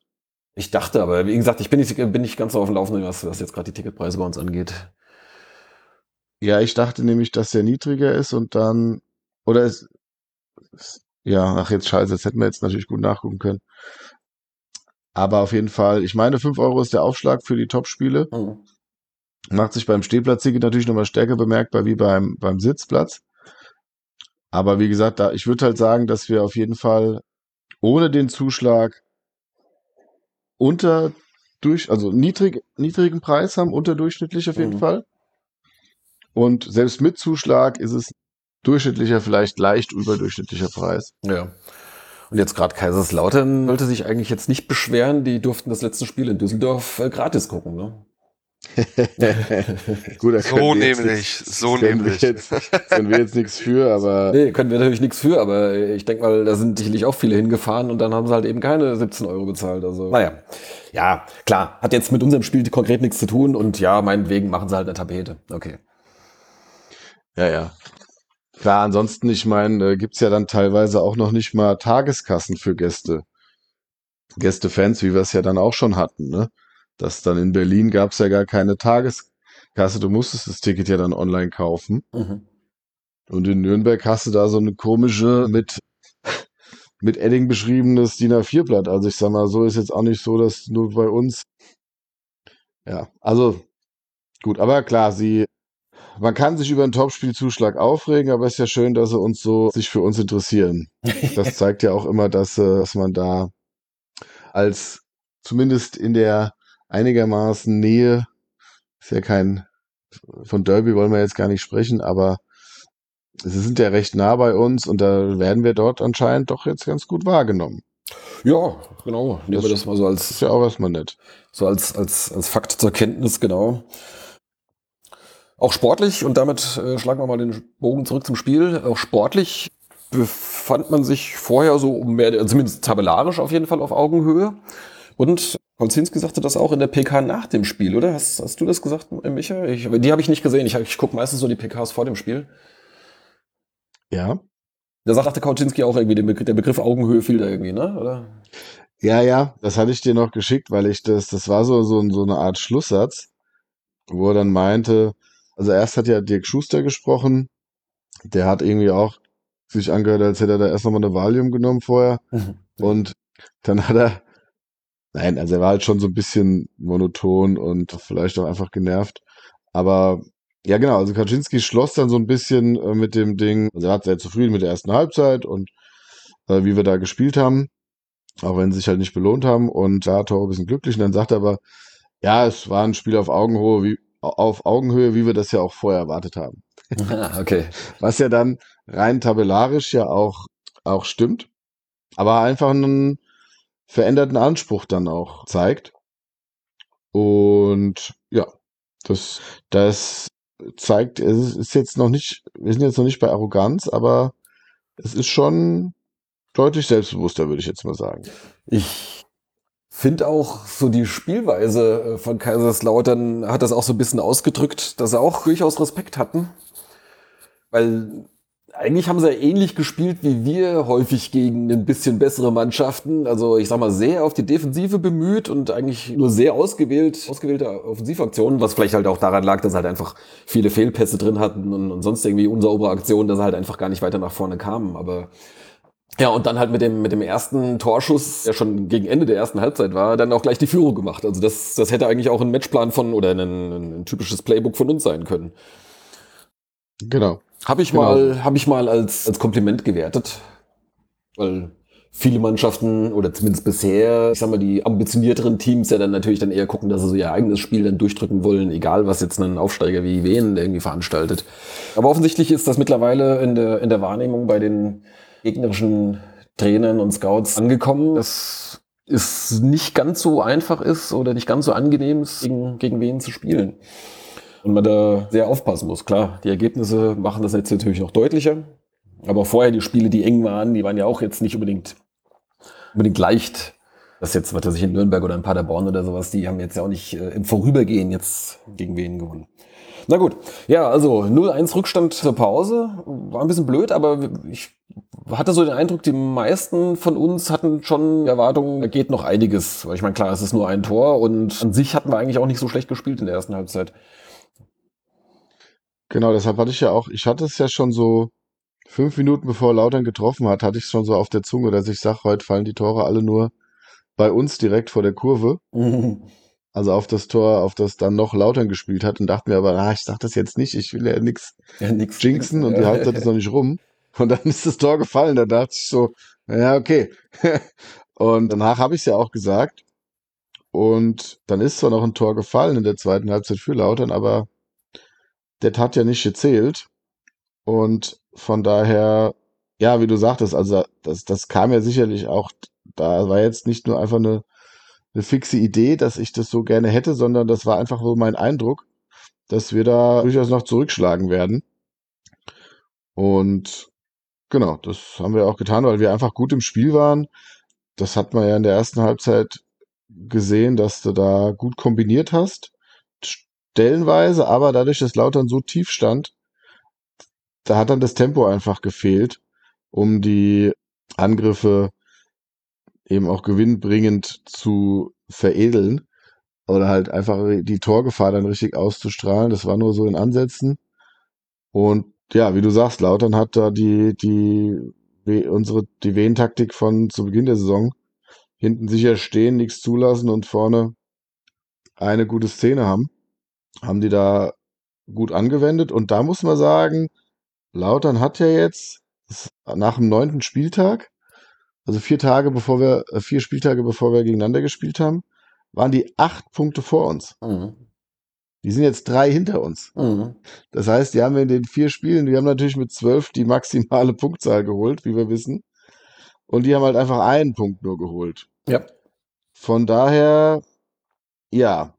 Speaker 3: ich dachte, aber wie gesagt, ich bin nicht, bin nicht ganz so auf dem Laufenden, was, was jetzt gerade die Ticketpreise bei uns angeht.
Speaker 5: Ja, ich dachte nämlich, dass der niedriger ist und dann. Oder es. es- Ja, ach jetzt scheiße, das hätten wir jetzt natürlich gut nachgucken können. Aber auf jeden Fall, ich meine, 5 Euro ist der Aufschlag für die Top-Spiele.
Speaker 3: Hm.
Speaker 5: Macht sich beim Stehplatzticket natürlich nochmal stärker bemerkbar wie beim, beim Sitzplatz. Aber wie gesagt, da, ich würde halt sagen, dass wir auf jeden Fall ohne den Zuschlag unter durch, also niedrig, niedrigen Preis haben, unterdurchschnittlich auf jeden
Speaker 3: Mhm.
Speaker 5: Fall. Und selbst mit Zuschlag ist es durchschnittlicher, vielleicht leicht überdurchschnittlicher Preis.
Speaker 3: Ja. Und jetzt gerade Kaiserslautern wollte sich eigentlich jetzt nicht beschweren, die durften das letzte Spiel in Düsseldorf äh, gratis gucken, ne? *laughs*
Speaker 5: Gut, da
Speaker 4: So nämlich, so
Speaker 5: können
Speaker 4: nämlich.
Speaker 5: Wir jetzt, können wir jetzt nichts für, aber
Speaker 3: Nee, können wir natürlich nichts für, aber ich denke mal, da sind sicherlich auch viele hingefahren und dann haben sie halt eben keine 17 Euro bezahlt. Also, naja. Ja, klar, hat jetzt mit unserem Spiel konkret nichts zu tun und ja, meinetwegen machen sie halt eine Tapete. Okay.
Speaker 5: Ja, ja. Klar, ansonsten, ich meine, äh, gibt's ja dann teilweise auch noch nicht mal Tageskassen für Gäste. Gästefans, wie wir es ja dann auch schon hatten, ne? Dass dann in Berlin gab es ja gar keine Tageskasse. Du musstest das Ticket ja dann online kaufen.
Speaker 3: Mhm.
Speaker 5: Und in Nürnberg hast du da so eine komische mit, mit Edding beschriebenes DIN A4-Blatt. Also ich sag mal, so ist jetzt auch nicht so, dass nur bei uns. Ja, also gut, aber klar, sie, man kann sich über einen Topspielzuschlag aufregen, aber es ist ja schön, dass sie uns so sich für uns interessieren. Das *laughs* zeigt ja auch immer, dass, äh, dass man da als zumindest in der einigermaßen Nähe, ist ja kein, von Derby wollen wir jetzt gar nicht sprechen, aber sie sind ja recht nah bei uns und da werden wir dort anscheinend doch jetzt ganz gut wahrgenommen.
Speaker 3: Ja, genau. Nehmen wir
Speaker 5: Das
Speaker 3: das mal so
Speaker 5: ist
Speaker 3: als,
Speaker 5: ja auch erstmal nett.
Speaker 3: so als, als, als Fakt zur Kenntnis, genau. Auch sportlich, und damit äh, schlagen wir mal den Bogen zurück zum Spiel. Auch sportlich befand man sich vorher so um mehr, zumindest tabellarisch auf jeden Fall auf Augenhöhe. Und Kolzinski sagte das auch in der PK nach dem Spiel, oder? Hast, hast du das gesagt, Micha? Ich, die habe ich nicht gesehen. Ich, ich gucke meistens so die PKs vor dem Spiel.
Speaker 5: Ja.
Speaker 3: Da sagte Kautschinski auch irgendwie, der Begriff, der Begriff Augenhöhe fiel da irgendwie, ne? Oder?
Speaker 5: Ja, ja, das hatte ich dir noch geschickt, weil ich das, das war so, so, so eine Art Schlusssatz, wo er dann meinte, also erst hat ja Dirk Schuster gesprochen, der hat irgendwie auch sich angehört, als hätte er da erst nochmal eine Valium genommen vorher. Und dann hat er, nein, also er war halt schon so ein bisschen monoton und vielleicht auch einfach genervt. Aber ja, genau, also Kaczynski schloss dann so ein bisschen äh, mit dem Ding, also er war sehr zufrieden mit der ersten Halbzeit und äh, wie wir da gespielt haben, auch wenn sie sich halt nicht belohnt haben und da Tor ein bisschen glücklich. Und dann sagt er aber, ja, es war ein Spiel auf Augenhöhe, wie, auf Augenhöhe, wie wir das ja auch vorher erwartet haben.
Speaker 3: Ah, *laughs* okay.
Speaker 5: Was ja dann rein tabellarisch ja auch, auch stimmt, aber einfach einen veränderten Anspruch dann auch zeigt. Und ja, das, das zeigt, es ist jetzt noch nicht, wir sind jetzt noch nicht bei Arroganz, aber es ist schon deutlich selbstbewusster, würde ich jetzt mal sagen.
Speaker 3: Ich finde auch so die Spielweise äh, von Kaiserslautern hat das auch so ein bisschen ausgedrückt, dass sie auch durchaus Respekt hatten. Weil eigentlich haben sie ja ähnlich gespielt wie wir häufig gegen ein bisschen bessere Mannschaften. Also ich sag mal sehr auf die Defensive bemüht und eigentlich nur sehr ausgewählt, ausgewählte Offensivaktionen, was vielleicht halt auch daran lag, dass sie halt einfach viele Fehlpässe drin hatten und, und sonst irgendwie unsaubere Aktionen, dass sie halt einfach gar nicht weiter nach vorne kamen. Aber ja, und dann halt mit dem, mit dem ersten Torschuss, der schon gegen Ende der ersten Halbzeit war, dann auch gleich die Führung gemacht. Also das, das hätte eigentlich auch ein Matchplan von oder ein, ein, ein typisches Playbook von uns sein können.
Speaker 5: Genau.
Speaker 3: Habe ich
Speaker 5: Genau.
Speaker 3: mal, habe ich mal als, als Kompliment gewertet. Weil viele Mannschaften oder zumindest bisher, ich sag mal, die ambitionierteren Teams ja dann natürlich dann eher gucken, dass sie so ihr eigenes Spiel dann durchdrücken wollen, egal was jetzt ein Aufsteiger wie Wien irgendwie veranstaltet. Aber offensichtlich ist das mittlerweile in der, in der Wahrnehmung bei den gegnerischen Trainern und Scouts angekommen, dass es nicht ganz so einfach ist oder nicht ganz so angenehm ist, gegen, gegen wen zu spielen. Und man da sehr aufpassen muss. Klar, die Ergebnisse machen das jetzt natürlich noch deutlicher. Aber vorher die Spiele, die eng waren, die waren ja auch jetzt nicht unbedingt, unbedingt leicht. Das jetzt, was weiß ich, in Nürnberg oder in Paderborn oder sowas, die haben jetzt ja auch nicht äh, im Vorübergehen jetzt gegen wen gewonnen. Na gut, ja, also 0-1 Rückstand zur Pause. War ein bisschen blöd, aber ich hatte so den Eindruck, die meisten von uns hatten schon Erwartungen, da geht noch einiges. Weil ich meine, klar, es ist nur ein Tor und an sich hatten wir eigentlich auch nicht so schlecht gespielt in der ersten Halbzeit.
Speaker 5: Genau, deshalb hatte ich ja auch, ich hatte es ja schon so fünf Minuten bevor Lautern getroffen hat, hatte ich es schon so auf der Zunge, dass ich sage, heute fallen die Tore alle nur bei uns direkt vor der Kurve. Also auf das Tor, auf das dann noch Lautern gespielt hat und dachte mir aber, ah, ich sag das jetzt nicht, ich will ja nichts
Speaker 3: Ja, nix.
Speaker 5: jinxen und die Halbzeit ist noch nicht rum. Und dann ist das Tor gefallen, da dachte ich so, ja, okay. *laughs* und danach habe ich es ja auch gesagt. Und dann ist zwar noch ein Tor gefallen in der zweiten Halbzeit für Lautern, aber das hat ja nicht gezählt. Und von daher, ja, wie du sagtest, also das, das kam ja sicherlich auch, da war jetzt nicht nur einfach eine, eine fixe Idee, dass ich das so gerne hätte, sondern das war einfach so mein Eindruck, dass wir da durchaus noch zurückschlagen werden. Und genau, das haben wir auch getan, weil wir einfach gut im Spiel waren. Das hat man ja in der ersten Halbzeit gesehen, dass du da gut kombiniert hast. Stellenweise, aber dadurch, dass Lautern so tief stand, da hat dann das Tempo einfach gefehlt, um die Angriffe eben auch gewinnbringend zu veredeln. oder halt einfach die Torgefahr dann richtig auszustrahlen. Das war nur so in Ansätzen. Und ja, wie du sagst, Lautern hat da die, die, unsere, die Wehentaktik von zu Beginn der Saison hinten sicher stehen, nichts zulassen und vorne eine gute Szene haben. Haben die da gut angewendet. Und da muss man sagen, Lautern hat ja jetzt nach dem neunten Spieltag, also vier Tage bevor wir, äh, vier Spieltage bevor wir gegeneinander gespielt haben, waren die acht Punkte vor uns. Mhm. Die sind jetzt drei hinter uns. Mhm. Das heißt, die haben in den vier Spielen, die haben natürlich mit zwölf die maximale Punktzahl geholt, wie wir wissen. Und die haben halt einfach einen Punkt nur geholt.
Speaker 3: Ja.
Speaker 5: Von daher, ja,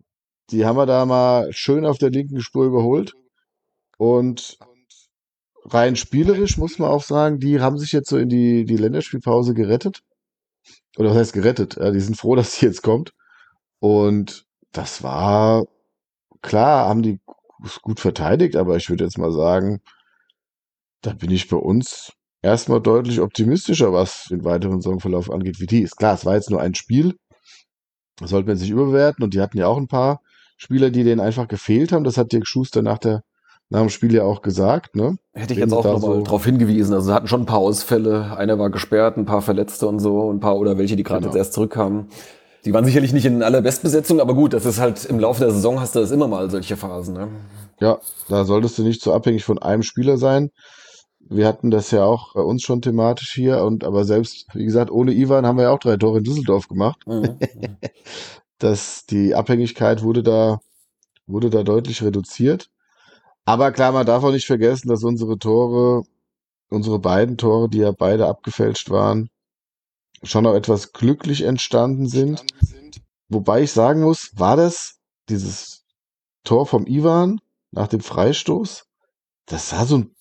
Speaker 5: die haben wir da mal schön auf der linken Spur überholt. Und rein spielerisch muss man auch sagen, die haben sich jetzt so in die, die Länderspielpause gerettet. Oder was heißt gerettet? Die sind froh, *laughs* dass sie jetzt kommt. Und das war, klar, haben die gut verteidigt, aber ich würde jetzt mal sagen, da bin ich bei uns erstmal deutlich optimistischer, was den weiteren Saisonverlauf angeht, wie die ist. Klar, es war jetzt nur ein Spiel. Das sollte man sich überbewerten und die hatten ja auch ein paar Spieler, die denen einfach gefehlt haben. Das hat Dirk Schuster nach der nach dem Spiel ja auch gesagt, ne?
Speaker 3: Hätte ich jetzt auch nochmal so darauf hingewiesen. Also sie hatten schon ein paar Ausfälle. Einer war gesperrt, ein paar Verletzte und so, ein paar oder welche, die gerade genau. jetzt erst zurückkamen. Die waren sicherlich nicht in aller Bestbesetzung, aber gut, das ist halt im Laufe der Saison hast du das immer mal solche Phasen. Ne?
Speaker 5: Ja, da solltest du nicht so abhängig von einem Spieler sein. Wir hatten das ja auch bei uns schon thematisch hier und aber selbst, wie gesagt, ohne Ivan haben wir ja auch drei Tore in Düsseldorf gemacht. Mhm. *laughs* das, die Abhängigkeit wurde da, wurde da deutlich reduziert. Aber klar, man darf auch nicht vergessen, dass unsere Tore, unsere beiden Tore, die ja beide abgefälscht waren, schon auch etwas glücklich entstanden sind. Wobei ich sagen muss, war das dieses Tor vom Ivan nach dem Freistoß? Das sah so ein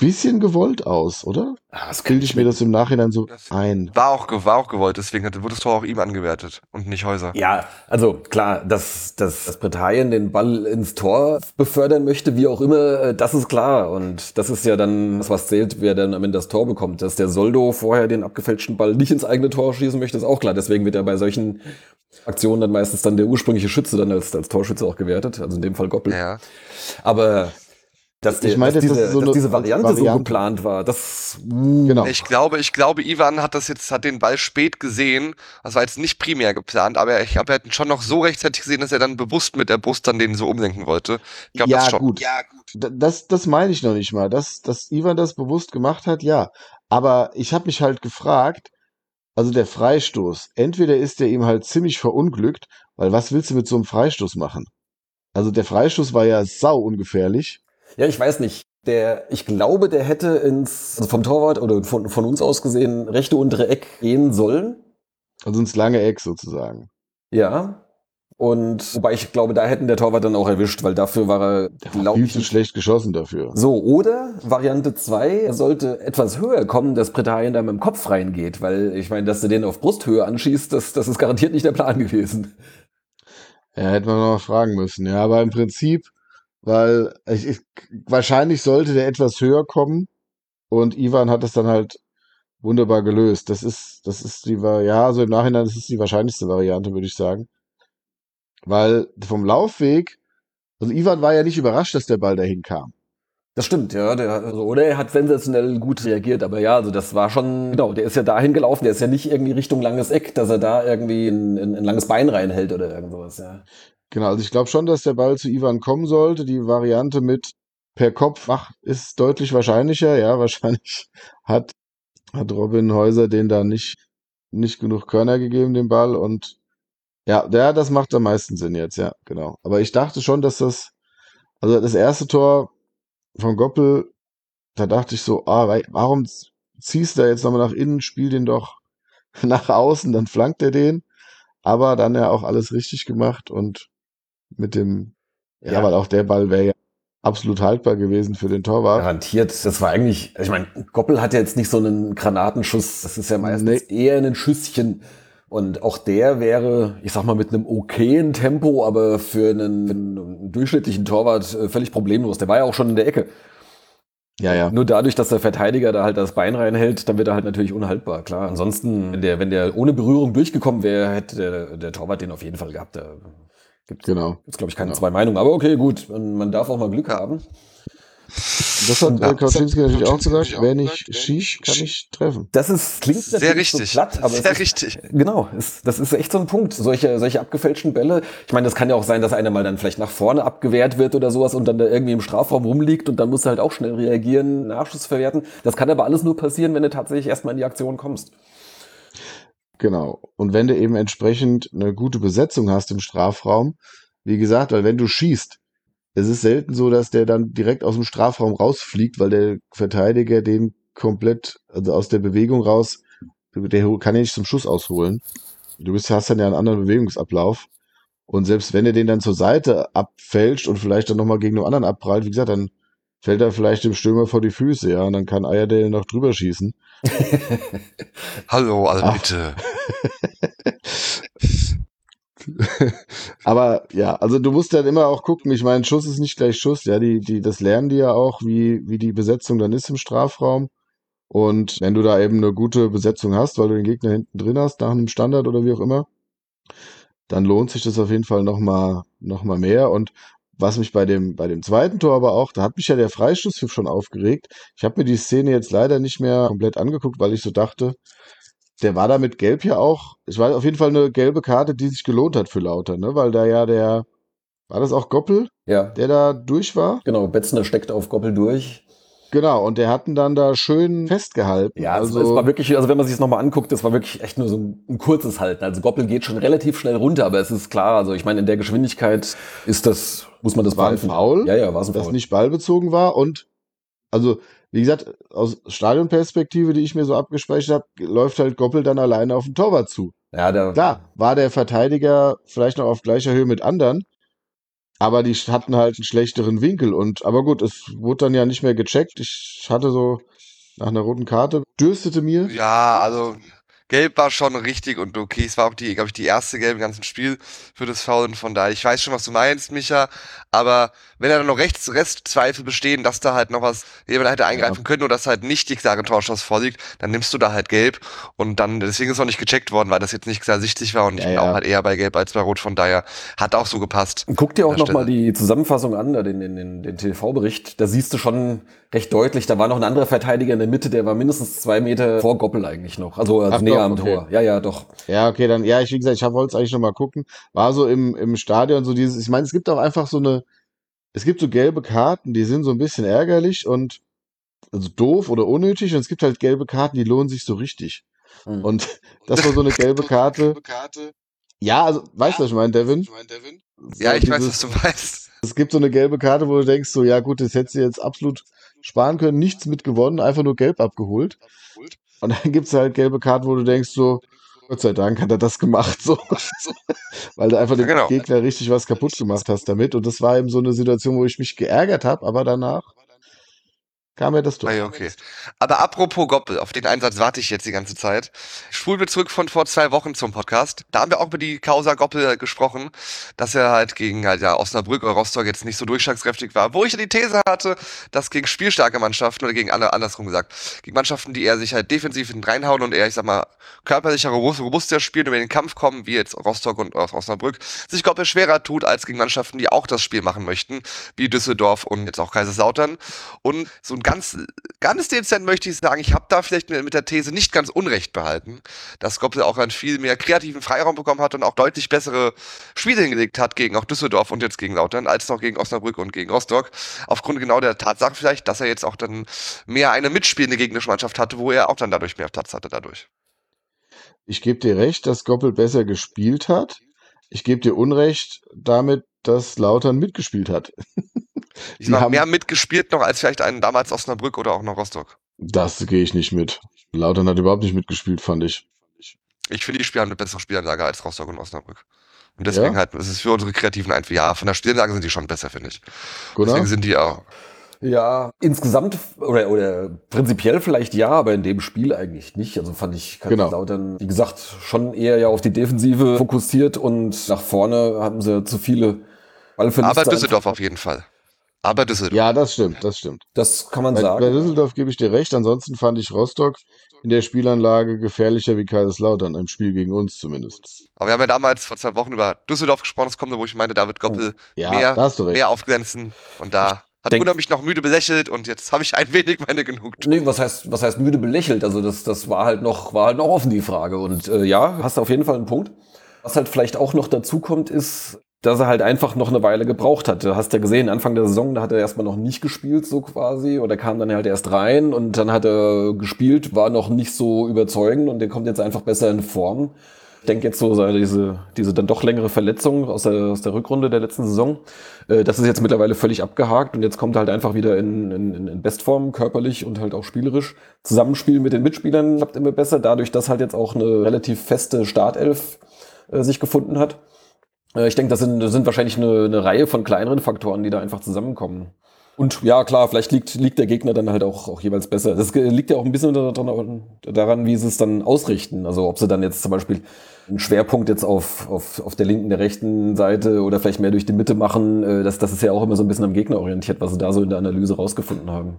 Speaker 5: bisschen gewollt aus, oder?
Speaker 3: Ah, das
Speaker 5: bilde ich mir das im Nachhinein so
Speaker 4: das
Speaker 5: ein.
Speaker 4: War auch, war auch gewollt, deswegen wurde das Tor auch ihm angewertet und nicht Häuser.
Speaker 3: Ja, also klar, dass, dass, dass Britannien den Ball ins Tor befördern möchte, wie auch immer, äh, das ist klar. Und das ist ja dann das, was zählt, wer dann am Ende das Tor bekommt. Dass der Soldo vorher den abgefälschten Ball nicht ins eigene Tor schießen möchte, ist auch klar. Deswegen wird er bei solchen Aktionen dann meistens dann der ursprüngliche Schütze dann als, als Torschütze auch gewertet. Also in dem Fall Goppel.
Speaker 4: Ja.
Speaker 3: Aber dass, ich meine, dass, diese, das so dass diese Variante, Variante, so geplant war. Das,
Speaker 4: genau. Ich glaube, ich glaube, Ivan hat das jetzt, hat den Ball spät gesehen. Das war jetzt nicht primär geplant, aber ich habe halt schon noch so rechtzeitig gesehen, dass er dann bewusst mit der Brust dann den so umlenken wollte. Ich glaube,
Speaker 5: ja,
Speaker 4: das schon.
Speaker 5: Gut. Ja, gut. Das, das meine ich noch nicht mal. Dass, dass Ivan das bewusst gemacht hat, ja. Aber ich habe mich halt gefragt, also der Freistoß, entweder ist der ihm halt ziemlich verunglückt, weil was willst du mit so einem Freistoß machen? Also der Freistoß war ja sau ungefährlich.
Speaker 3: Ja, ich weiß nicht. Der, ich glaube, der hätte ins, also vom Torwart oder von, von uns aus gesehen, rechte untere Eck gehen sollen.
Speaker 5: Also ins lange Eck sozusagen.
Speaker 3: Ja. Und wobei ich glaube, da hätten der Torwart dann auch erwischt, weil dafür war er,
Speaker 5: glaube ich. Viel zu schlecht geschossen dafür.
Speaker 3: So, oder Variante 2, er sollte etwas höher kommen, dass Britannien da mit dem Kopf reingeht, weil ich meine, dass du den auf Brusthöhe anschießt, das, das ist garantiert nicht der Plan gewesen.
Speaker 5: Ja, hätte man noch mal fragen müssen. Ja, aber im Prinzip weil ich, ich, wahrscheinlich sollte der etwas höher kommen und Ivan hat es dann halt wunderbar gelöst. Das ist, das ist die, ja, also im Nachhinein das ist die wahrscheinlichste Variante, würde ich sagen. Weil vom Laufweg, also Ivan war ja nicht überrascht, dass der Ball dahin kam.
Speaker 3: Das stimmt, ja. Der, also, oder er hat sensationell gut reagiert, aber ja, also das war schon, genau, der ist ja dahin gelaufen, der ist ja nicht irgendwie Richtung langes Eck, dass er da irgendwie ein, ein, ein langes Bein reinhält oder irgendwas, ja.
Speaker 5: Genau, also ich glaube schon, dass der Ball zu Ivan kommen sollte. Die Variante mit per Kopf ach, ist deutlich wahrscheinlicher. Ja, *laughs* wahrscheinlich hat, hat Robin Häuser den da nicht, nicht genug Körner gegeben, den Ball. Und ja, der, das macht am meisten Sinn jetzt, ja, genau. Aber ich dachte schon, dass das, also das erste Tor von Goppel, da dachte ich so, ah, warum ziehst du da jetzt nochmal nach innen, spiel den doch *laughs* nach außen, dann flankt er den. Aber dann ja auch alles richtig gemacht und mit dem, ja, ja weil auch der Ball wäre ja absolut haltbar gewesen für den Torwart.
Speaker 3: Garantiert. Das war eigentlich, ich meine, Goppel hat ja jetzt nicht so einen Granatenschuss. Das ist ja meistens nee. eher ein Schüsschen. Und auch der wäre, ich sag mal, mit einem okayen Tempo, aber für einen, für einen durchschnittlichen Torwart äh, völlig problemlos. Der war ja auch schon in der Ecke.
Speaker 5: Ja, ja.
Speaker 3: Nur dadurch, dass der Verteidiger da halt das Bein reinhält, dann wird er halt natürlich unhaltbar, klar. Ansonsten, wenn der, wenn der ohne Berührung durchgekommen wäre, hätte der, der Torwart den auf jeden Fall gehabt. Gibt
Speaker 5: Genau.
Speaker 3: es, glaube ich, keine
Speaker 5: Genau.
Speaker 3: zwei Meinungen. Aber okay, gut, man, man darf auch mal Glück haben.
Speaker 5: Das hat
Speaker 3: Ja.
Speaker 5: äh, Kaczynski natürlich auch gesagt, wer nicht schießt, kann nicht treffen.
Speaker 3: Das ist, klingt
Speaker 4: Sehr
Speaker 3: natürlich
Speaker 4: richtig.
Speaker 3: so platt, aber
Speaker 4: Sehr
Speaker 3: ist,
Speaker 4: richtig.
Speaker 3: Genau, ist, das ist echt so ein Punkt. Solche, solche abgefälschten Bälle. Ich meine, das kann ja auch sein, dass einer mal dann vielleicht nach vorne abgewehrt wird oder sowas und dann da irgendwie im Strafraum rumliegt und dann musst du halt auch schnell reagieren, Nachschuss verwerten. Das kann aber alles nur passieren, wenn du tatsächlich erstmal in die Aktion kommst.
Speaker 5: Genau. Und wenn du eben entsprechend eine gute Besetzung hast im Strafraum, wie gesagt, weil wenn du schießt, es ist selten so, dass der dann direkt aus dem Strafraum rausfliegt, weil der Verteidiger den komplett, also aus der Bewegung raus, der kann ja nicht zum Schuss ausholen. Du bist, hast dann ja einen anderen Bewegungsablauf. Und selbst wenn er den dann zur Seite abfälscht und vielleicht dann nochmal gegen einen anderen abprallt, wie gesagt, dann fällt er vielleicht dem Stürmer vor die Füße, ja, und dann kann Ayerdale noch drüber schießen. *laughs*
Speaker 4: Hallo, alle bitte.
Speaker 5: Aber ja, also du musst dann immer auch gucken. Ich meine, Schuss ist nicht gleich Schuss. Ja, die, die, das lernen die ja auch, wie, wie die Besetzung dann ist im Strafraum. Und wenn du da eben eine gute Besetzung hast, weil du den Gegner hinten drin hast, nach einem Standard oder wie auch immer, dann lohnt sich das auf jeden Fall nochmal noch mal mehr. Und was mich bei dem, bei dem zweiten Tor aber auch, da hat mich ja der Freistoßpfiff schon aufgeregt. Ich habe mir die Szene jetzt leider nicht mehr komplett angeguckt, weil ich so dachte, der war da mit Gelb ja auch. Es war auf jeden Fall eine gelbe Karte, die sich gelohnt hat für Lauter, ne? Weil da ja der, war das auch Goppel,
Speaker 3: Ja,
Speaker 5: der da durch war?
Speaker 3: genau. Betzner steckt auf Goppel durch.
Speaker 5: Genau, und der hat ihn dann da schön festgehalten.
Speaker 3: Ja, also,
Speaker 5: also
Speaker 3: es war wirklich, also wenn man sich das nochmal anguckt, das war wirklich echt nur so ein, ein kurzes Halten. Also Goppel geht schon relativ schnell runter, aber es ist klar, also ich meine, in der Geschwindigkeit ist das, muss man das
Speaker 5: war ein
Speaker 3: pfeifen.
Speaker 5: Foul,
Speaker 3: Ja, ja, war es ein
Speaker 5: das
Speaker 3: Foul.
Speaker 5: nicht ballbezogen war und also wie gesagt, aus Stadionperspektive, die ich mir so abgespeichert habe, läuft halt Goppel dann alleine auf den Torwart zu.
Speaker 3: Ja, der,
Speaker 5: Klar, war der Verteidiger vielleicht noch auf gleicher Höhe mit anderen, aber die hatten halt einen schlechteren Winkel und aber gut, es wurde dann ja nicht mehr gecheckt. Ich hatte so nach einer roten Karte dürstete mir.
Speaker 4: Ja, also Gelb war schon richtig und okay. Es war auch die, glaube ich, die erste Gelb im ganzen Spiel für das Foul. Und von daher, ich weiß schon, was du meinst, Micha. Aber wenn da dann noch Rechts Restzweifel bestehen, dass da halt noch was, jemand hätte eingreifen können oder dass halt nicht die klare Torschuss vorliegt, dann nimmst du da halt Gelb. Und dann, deswegen ist es auch nicht gecheckt worden, weil das jetzt nicht klar sichtlich war. Und ich
Speaker 5: Ja,
Speaker 4: bin
Speaker 5: ja.
Speaker 4: auch halt eher bei Gelb als bei Rot. Von daher hat auch so gepasst.
Speaker 3: Guck dir auch nochmal die Zusammenfassung an, den, den, den, den TV-Bericht. Da siehst du schon recht deutlich, da war noch ein anderer Verteidiger in der Mitte, der war mindestens zwei Meter vor Goppel eigentlich noch. Also, also
Speaker 5: Ach
Speaker 3: näher
Speaker 5: doch,
Speaker 3: am
Speaker 5: okay.
Speaker 3: Tor. Ja, ja, doch.
Speaker 5: Ja, okay, dann, ja, ich, wie gesagt, ich wollte es eigentlich noch mal gucken. War so im, im Stadion so dieses, ich meine, es gibt auch einfach so eine, es gibt so gelbe Karten, die sind so ein bisschen ärgerlich und, also doof oder unnötig und es gibt halt gelbe Karten, die lohnen sich so richtig.
Speaker 3: Mhm.
Speaker 5: Und *laughs* das war so eine *laughs* gelbe Karte. Ja, also, weißt du, was ich meine, Devin? So
Speaker 4: Ja, ich weiß,
Speaker 5: dieses-
Speaker 4: was du meinst.
Speaker 5: Es gibt so eine gelbe Karte, wo du denkst, so, ja gut, das hättest du jetzt absolut sparen können, nichts mit gewonnen, einfach nur gelb abgeholt. Und dann gibt's halt gelbe Karten, wo du denkst, so, Gott sei Dank hat er das gemacht, so. *laughs* Weil du einfach dem
Speaker 4: Ja, genau.
Speaker 5: Gegner richtig was kaputt gemacht hast damit. Und das war eben so eine Situation, wo ich mich geärgert habe, aber danach kam ja das Tor.
Speaker 4: Ah, okay. Aber apropos Goppel, auf den Einsatz warte ich jetzt die ganze Zeit. Spulen wir zurück von vor zwei Wochen zum Podcast. Da haben wir auch über die Causa Goppel gesprochen, dass er halt gegen halt ja Osnabrück oder Rostock jetzt nicht so durchschlagskräftig war. Wo ich ja die These hatte, dass gegen spielstarke Mannschaften oder gegen alle andersrum gesagt, gegen Mannschaften, die eher sich halt defensiv hinten reinhauen und eher, ich sag mal, körperlicher, robust, robuster spielen über den Kampf kommen, wie jetzt Rostock und aus Osnabrück, sich Goppel schwerer tut als gegen Mannschaften, die auch das Spiel machen möchten, wie Düsseldorf und jetzt auch Kaiserslautern. Und so ein ganz, ganz dezent möchte ich sagen, ich habe da vielleicht mit der These nicht ganz unrecht behalten, dass Goppel auch einen viel mehr kreativen Freiraum bekommen hat und auch deutlich bessere Spiele hingelegt hat gegen auch Düsseldorf und jetzt gegen Lautern, als noch gegen Osnabrück und gegen Rostock. Aufgrund genau der Tatsache vielleicht, dass er jetzt auch dann mehr eine mitspielende gegnerische Mannschaft hatte, wo er auch dann dadurch mehr Platz hatte dadurch.
Speaker 5: Ich gebe dir recht, dass Goppel besser gespielt hat. Ich gebe dir Unrecht damit, dass Lautern mitgespielt hat. *laughs*
Speaker 4: Ich
Speaker 5: Die haben-
Speaker 4: mehr mitgespielt noch als vielleicht einen damals Osnabrück oder auch noch Rostock.
Speaker 5: Das gehe ich nicht mit. Lautern hat überhaupt nicht mitgespielt, fand ich.
Speaker 4: Ich finde, die Spieler haben eine bessere Spielanlage als Rostock und Osnabrück. Und deswegen
Speaker 5: Ja?
Speaker 4: halt, es ist für unsere kreativen Einfälle. Ja, von der Spielanlage sind die schon besser, finde ich.
Speaker 5: Gunnar?
Speaker 4: Deswegen sind die auch.
Speaker 3: Ja, insgesamt oder, oder prinzipiell vielleicht ja, aber in dem Spiel eigentlich nicht. Also fand ich
Speaker 5: Genau.
Speaker 3: Kaiserslautern, wie gesagt, schon eher ja auf die Defensive fokussiert und nach vorne haben sie zu viele Ballverluste.
Speaker 4: Aber Düsseldorf auf jeden Fall. Aber Düsseldorf.
Speaker 5: Ja, das stimmt, das stimmt.
Speaker 3: Das kann man
Speaker 5: Bei, bei
Speaker 3: sagen.
Speaker 5: Düsseldorf gebe ich dir recht. Ansonsten fand ich Rostock in der Spielanlage gefährlicher wie Kaiserslautern, im Spiel gegen uns zumindest.
Speaker 4: Aber wir haben ja damals vor zwei Wochen über Düsseldorf gesprochen, das kommt, wo ich meinte, David Goppel
Speaker 5: Ja,
Speaker 4: mehr, mehr aufglänzen. Und da hat
Speaker 3: denk-
Speaker 4: Gunnar mich noch müde belächelt und jetzt habe ich ein wenig meine Genugtuung.
Speaker 3: Nee, was heißt, was heißt müde belächelt? Also das, das war halt noch, war halt noch offen die Frage. Und äh, ja, hast du auf jeden Fall einen Punkt. Was halt vielleicht auch noch dazu kommt, ist, dass er halt einfach noch eine Weile gebraucht hat. Du hast ja gesehen, Anfang der Saison, da hat er erstmal noch nicht gespielt, so quasi, oder kam dann halt erst rein und dann hat er gespielt, war noch nicht so überzeugend und der kommt jetzt einfach besser in Form. Ich denke jetzt so, diese, diese dann doch längere Verletzung aus der, aus der Rückrunde der letzten Saison, äh, das ist jetzt mittlerweile völlig abgehakt und jetzt kommt er halt einfach wieder in, in, in Bestform, körperlich und halt auch spielerisch. Zusammenspiel mit den Mitspielern klappt immer besser, dadurch, dass halt jetzt auch eine relativ feste Startelf äh, sich gefunden hat. Äh, ich denke, das sind, das sind wahrscheinlich eine, eine Reihe von kleineren Faktoren, die da einfach zusammenkommen. Und ja, klar, vielleicht liegt, liegt der Gegner dann halt auch, auch jeweils besser. Das liegt ja auch ein bisschen daran, daran, wie sie es dann ausrichten. Also ob sie dann jetzt zum Beispiel einen Schwerpunkt jetzt auf, auf, auf der linken, der rechten Seite oder vielleicht mehr durch die Mitte machen. äh, Das, das ist ja auch immer so ein bisschen am Gegner orientiert, was sie da so in der Analyse rausgefunden haben.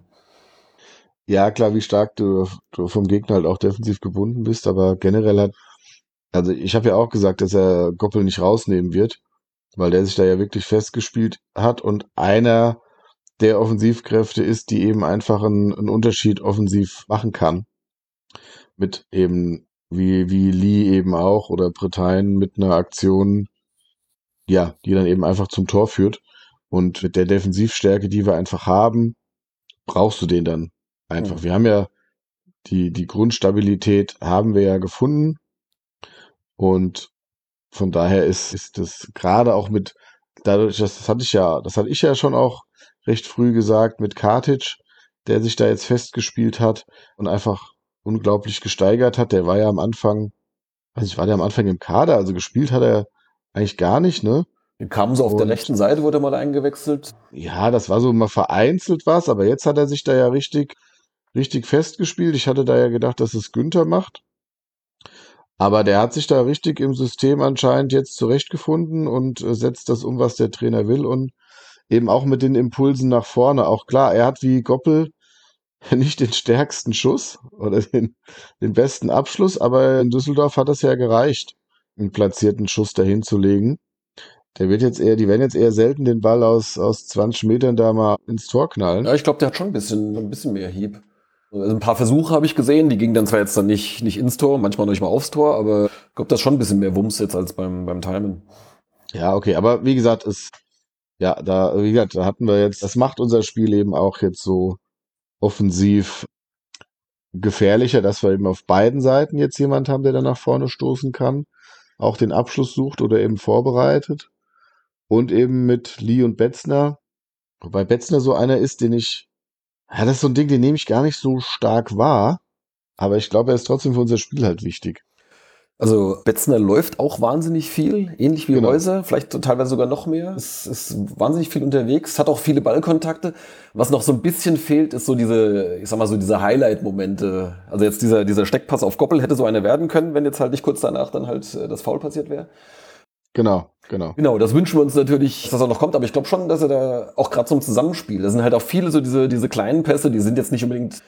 Speaker 5: Ja, klar, wie stark du, du vom Gegner halt auch defensiv gebunden bist, aber generell hat, also ich habe ja auch gesagt, dass er Goppel nicht rausnehmen wird, weil der sich da ja wirklich festgespielt hat und einer der Offensivkräfte ist, die eben einfach einen, einen Unterschied offensiv machen kann. Mit eben, wie, wie Lee eben auch oder Bretagne mit einer Aktion, ja, die dann eben einfach zum Tor führt. Und mit der Defensivstärke, die wir einfach haben, brauchst du den dann einfach.
Speaker 3: Mhm.
Speaker 5: Wir haben ja die, die Grundstabilität haben wir ja gefunden. Und von daher ist, ist das gerade auch mit, dadurch, dass das hatte ich ja, das hatte ich ja schon auch recht früh gesagt mit Kartic, der sich da jetzt festgespielt hat und einfach unglaublich gesteigert hat. Der war ja am Anfang, weiß ich, war der am Anfang im Kader, also gespielt hat er eigentlich gar nicht, ne?
Speaker 3: Kamen so auf der
Speaker 5: Und-
Speaker 3: rechten Seite, wurde mal eingewechselt.
Speaker 5: Ja, das war so mal vereinzelt was, aber jetzt hat er sich da ja richtig, richtig festgespielt. Ich hatte da ja gedacht, dass es Günther macht. Aber der hat sich da richtig im System anscheinend jetzt zurechtgefunden und äh, setzt das um, was der Trainer will und eben auch mit den Impulsen nach vorne. Auch klar, er hat wie Goppel *laughs* nicht den stärksten Schuss oder den, den besten Abschluss, aber in Düsseldorf hat das ja gereicht, einen platzierten Schuss dahin zu legen. Der wird jetzt eher, die werden jetzt eher selten den Ball aus, aus 20 Metern da mal ins Tor knallen.
Speaker 3: Ja, ich glaube, der hat schon ein bisschen, ein bisschen mehr Hieb. Also ein paar Versuche habe ich gesehen, die gingen dann zwar jetzt dann nicht, nicht ins Tor, manchmal noch nicht mal aufs Tor, aber ich glaube, das ist schon ein bisschen mehr Wumms jetzt als beim, beim Timen.
Speaker 5: Ja, okay, aber wie gesagt, es, ja, da, wie gesagt, da hatten wir jetzt, das macht unser Spiel eben auch jetzt so offensiv gefährlicher, dass wir eben auf beiden Seiten jetzt jemand haben, der dann nach vorne stoßen kann, auch den Abschluss sucht oder eben vorbereitet. Und eben mit Lee und Betzner, wobei Betzner so einer ist, den ich, ja, das ist so ein Ding, den nehme ich gar nicht so stark wahr, aber ich glaube, er ist trotzdem für unser Spiel halt wichtig.
Speaker 3: Also Betzner läuft auch wahnsinnig viel, ähnlich wie
Speaker 5: Genau.
Speaker 3: Häuser, vielleicht teilweise sogar noch mehr. Es ist wahnsinnig viel unterwegs, hat auch viele Ballkontakte. Was noch so ein bisschen fehlt, ist so diese, ich sag mal so diese Highlight-Momente. Also jetzt dieser, dieser Steckpass auf Goppel hätte so einer werden können, wenn jetzt halt nicht kurz danach dann halt äh, das Foul passiert wäre.
Speaker 5: Genau, genau.
Speaker 3: Genau, das wünschen wir uns natürlich, dass das auch noch kommt, aber ich glaube schon, dass er da auch gerade zum Zusammenspiel, da sind halt auch viele so diese, diese kleinen Pässe, die sind jetzt nicht unbedingt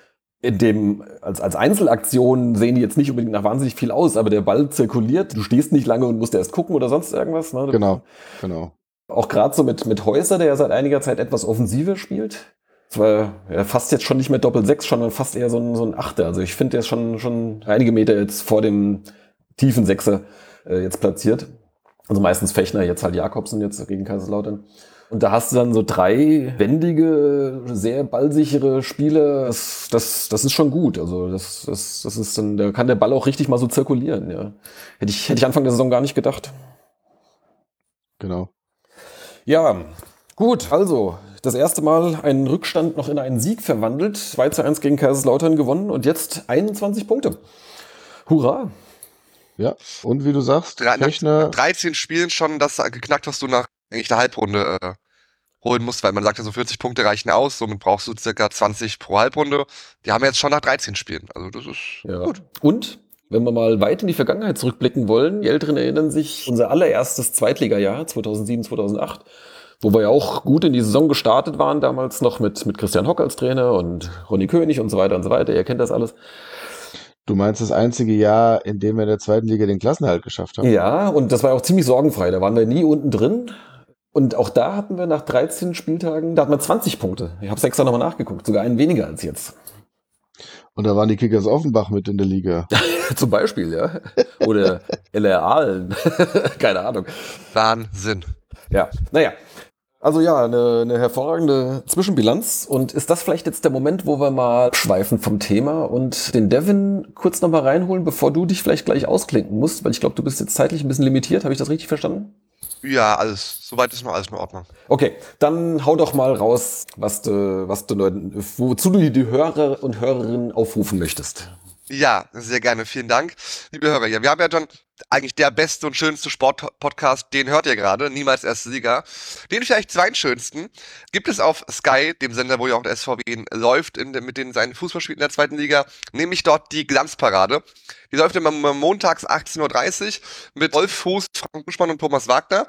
Speaker 3: in dem, als, als Einzelaktion sehen die jetzt nicht unbedingt nach wahnsinnig viel aus, aber der Ball zirkuliert, du stehst nicht lange und musst erst gucken oder sonst irgendwas. Ne?
Speaker 5: Genau, genau.
Speaker 3: Auch gerade so mit, mit Häuser, der ja seit einiger Zeit etwas offensiver spielt. Zwar ja, fast jetzt schon nicht mehr Doppel-Sechs, sondern fast eher so ein, so ein Achter. Also ich finde, der ist schon, schon einige Meter jetzt vor dem tiefen Sechser äh, jetzt platziert. Also meistens Fechner, jetzt halt Jakobsen jetzt gegen Kaiserslautern. Und da hast du dann so drei wendige, sehr ballsichere Spieler. Das, das, das ist schon gut. Also das, das, das ist dann, da kann der Ball auch richtig mal so zirkulieren. Ja. Hätte ich, hätte ich Anfang der Saison gar nicht gedacht.
Speaker 5: Genau.
Speaker 3: Ja, gut, also das erste Mal einen Rückstand noch in einen Sieg verwandelt. 2 zu 1 gegen Kaiserslautern gewonnen und jetzt 21 Punkte. Hurra!
Speaker 5: Ja, und wie du sagst,
Speaker 4: Drei, nach
Speaker 5: Fechner,
Speaker 4: 13 Spielen schon das geknackt, was du nach eigentlich der Halbrunde äh, holen musst, weil man sagt ja so 40 Punkte reichen aus, somit brauchst du circa 20 pro Halbrunde. Die haben wir jetzt schon nach 13 Spielen. Also das ist
Speaker 3: Ja.
Speaker 4: gut.
Speaker 3: Und wenn wir mal weit in die Vergangenheit zurückblicken wollen, die Älteren erinnern sich, unser allererstes Zweitligajahr 2007, 2008. wo wir ja auch gut in die Saison gestartet waren, damals noch mit, mit Christian Hock als Trainer und Ronny König und so weiter und so weiter. Ihr kennt das alles.
Speaker 5: Du meinst das einzige Jahr, in dem wir in der zweiten Liga den Klassenhalt geschafft haben?
Speaker 3: Ja, und das war auch ziemlich sorgenfrei. Da waren wir nie unten drin. Und auch da hatten wir nach 13 Spieltagen, da hatten wir 20 Punkte. Ich habe es extra nochmal nachgeguckt, sogar einen weniger als jetzt.
Speaker 5: Und da waren die Kickers Offenbach mit in der Liga. *laughs*
Speaker 3: Zum Beispiel, ja. Oder LR Aalen. *laughs* Keine Ahnung.
Speaker 4: Wahnsinn.
Speaker 3: Ja, naja. Also ja, eine, eine hervorragende Zwischenbilanz. Und ist das vielleicht jetzt der Moment, wo wir mal schweifen vom Thema und den Devin kurz nochmal reinholen, bevor du dich vielleicht gleich ausklinken musst? Weil ich glaube, du bist jetzt zeitlich ein bisschen limitiert. Habe ich das richtig verstanden?
Speaker 4: Ja, alles, soweit ist noch alles in Ordnung.
Speaker 3: Okay, dann hau doch mal raus, was du, was du Leuten, wozu du die Hörer und Hörerinnen aufrufen möchtest.
Speaker 4: Ja, sehr gerne. Vielen Dank, liebe Hörer. Ja, wir haben ja schon eigentlich der beste und schönste Sportpodcast, den hört ihr gerade, niemals erste Liga. Den vielleicht zweitschönsten gibt es auf Sky, dem Sender, wo ja auch der SVW läuft, in, mit den seinen Fußballspielen in der zweiten Liga, nämlich dort die Glanzparade. Die läuft immer montags 18.30 Uhr mit Wolf Fuß, Frank Buschmann und Thomas Wagner.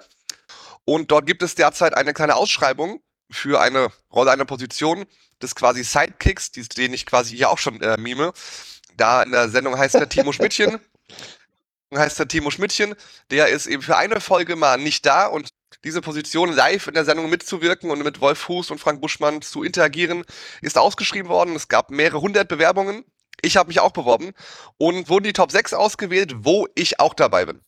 Speaker 4: Und dort gibt es derzeit eine kleine Ausschreibung für eine Rolle, eine Position des quasi Sidekicks, den ich quasi hier auch schon äh, mime. Da in der Sendung heißt der Timo Schmidtchen *laughs* heißt der Timo Schmidtchen. Der ist eben für eine Folge mal nicht da und diese Position live in der Sendung mitzuwirken und mit Wolf Fuß und Frank Buschmann zu interagieren, ist ausgeschrieben worden. Es gab mehrere hundert Bewerbungen. Ich habe mich auch beworben und wurden die Top 6 ausgewählt, wo ich auch dabei bin.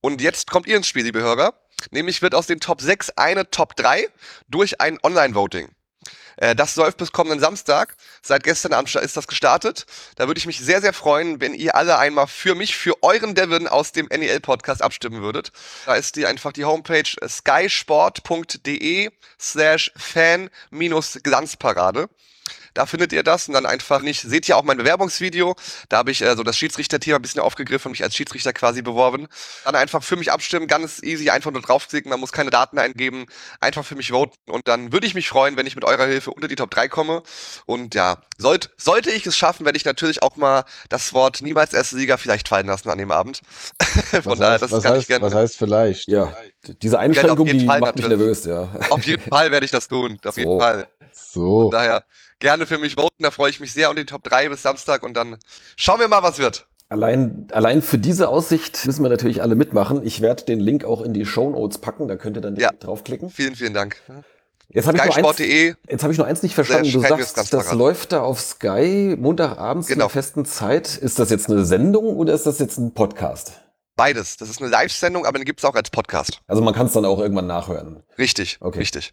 Speaker 4: Und jetzt kommt ihr ins Spiel, liebe Hörer. Nämlich wird aus den Top 6 eine Top 3 durch ein Online-Voting. Äh, das läuft bis kommenden Samstag. Seit gestern Abend ist das gestartet. Da würde ich mich sehr, sehr freuen, wenn ihr alle einmal für mich, für euren Devin aus dem NEL-Podcast abstimmen würdet. Da ist die einfach die Homepage skysport.de slash fan-glanzparade. Da findet ihr das und dann einfach nicht. Seht ihr auch mein Bewerbungsvideo. Da habe ich äh, so das Schiedsrichterthema ein bisschen aufgegriffen und mich als Schiedsrichter quasi beworben. Dann einfach für mich abstimmen, ganz easy, einfach nur draufklicken. Man muss keine Daten eingeben. Einfach für mich voten. Und dann würde ich mich freuen, wenn ich mit eurer Hilfe unter die Top 3 komme. Und ja, sollt, sollte ich es schaffen, werde ich natürlich auch mal das Wort niemals erste Sieger vielleicht fallen lassen an dem Abend. *laughs*
Speaker 5: Von was daher, das was kann heißt, ich gerne. Was heißt vielleicht?
Speaker 3: Ja, diese Einschränkung, die Fall macht mich nervös, ja.
Speaker 4: Auf jeden *laughs* Fall werde ich das tun. Auf so. jeden Fall.
Speaker 5: So.
Speaker 4: Von daher, gerne für mich voten. Da freue ich mich sehr um die Top 3 bis Samstag und dann schauen wir mal, was wird.
Speaker 3: Allein, allein für diese Aussicht müssen wir natürlich alle mitmachen. Ich werde den Link auch in die Show Notes packen, da könnt ihr dann ja. draufklicken.
Speaker 4: Vielen, vielen Dank.
Speaker 3: Jetzt habe ich, nur eins, jetzt hab ich nur eins nicht verstanden. Du sagst, das parat. läuft da auf Sky Montagabends genau. zur festen Zeit. Ist das jetzt eine Sendung oder ist das jetzt ein Podcast?
Speaker 4: Beides. Das ist eine Live-Sendung, aber den gibt es auch als Podcast.
Speaker 3: Also man kann es dann auch irgendwann nachhören.
Speaker 4: Richtig, okay. richtig.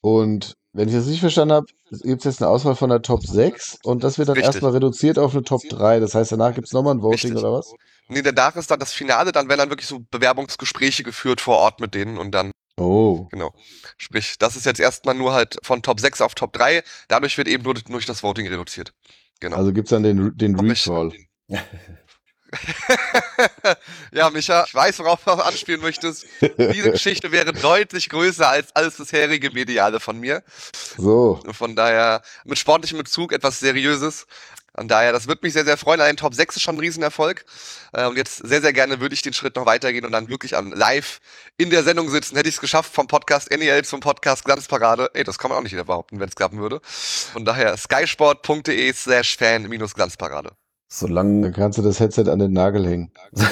Speaker 5: Und wenn ich das nicht verstanden habe, gibt es jetzt eine Auswahl von der Top 6 und das wird dann Richtig. erstmal reduziert auf eine Top 3. Das heißt, danach gibt es nochmal ein Voting Richtig. oder was?
Speaker 4: Nee, danach ist dann das Finale, dann werden dann wirklich so Bewerbungsgespräche geführt vor Ort mit denen und dann.
Speaker 5: Oh.
Speaker 4: Genau. Sprich, das ist jetzt erstmal nur halt von Top 6 auf Top 3. Dadurch wird eben nur durch das Voting reduziert. Genau.
Speaker 5: Also gibt es dann den, den Recall. *laughs* *laughs*
Speaker 4: ja, Micha, ich weiß, worauf du anspielen möchtest. Diese Geschichte wäre deutlich größer als alles bisherige Mediale von mir.
Speaker 5: So.
Speaker 4: Von daher mit sportlichem Bezug etwas Seriöses. Von daher, das würde mich sehr, sehr freuen. Ein Top 6 ist schon ein Riesenerfolg. Äh, und jetzt sehr, sehr gerne würde ich den Schritt noch weitergehen und dann wirklich an live in der Sendung sitzen. Hätte ich es geschafft vom Podcast NEL zum Podcast Glanzparade. Ey, das kann man auch nicht wieder behaupten, wenn es klappen würde. Von daher skysport.de slash fan-glanzparade.
Speaker 3: Solange
Speaker 5: Dann kannst du das Headset an den Nagel hängen. *laughs*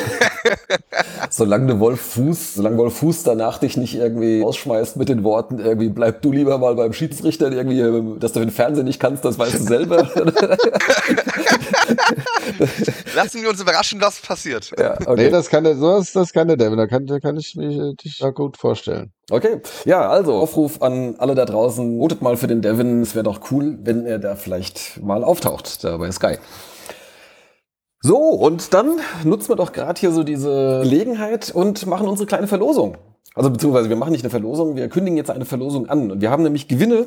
Speaker 3: solange du Wolf Fuß, solange Wolf Fuß danach dich nicht irgendwie ausschmeißt mit den Worten, irgendwie bleib du lieber mal beim Schiedsrichter, irgendwie, dass du den Fernsehen nicht kannst, das weißt du selber. *laughs*
Speaker 4: Lassen wir uns überraschen, was passiert.
Speaker 5: Ja, okay. Nee, das kann der, sowas, das kann der Devin, da kann, da kann ich mich äh, dich da gut vorstellen.
Speaker 3: Okay, ja, also Aufruf an alle da draußen, votet mal für den Devin, es wäre doch cool, wenn er da vielleicht mal auftaucht, da bei Sky. So, und dann nutzen wir doch gerade hier so diese Gelegenheit und machen unsere kleine Verlosung. Also beziehungsweise wir machen nicht eine Verlosung, wir kündigen jetzt eine Verlosung an. Und wir haben nämlich Gewinne.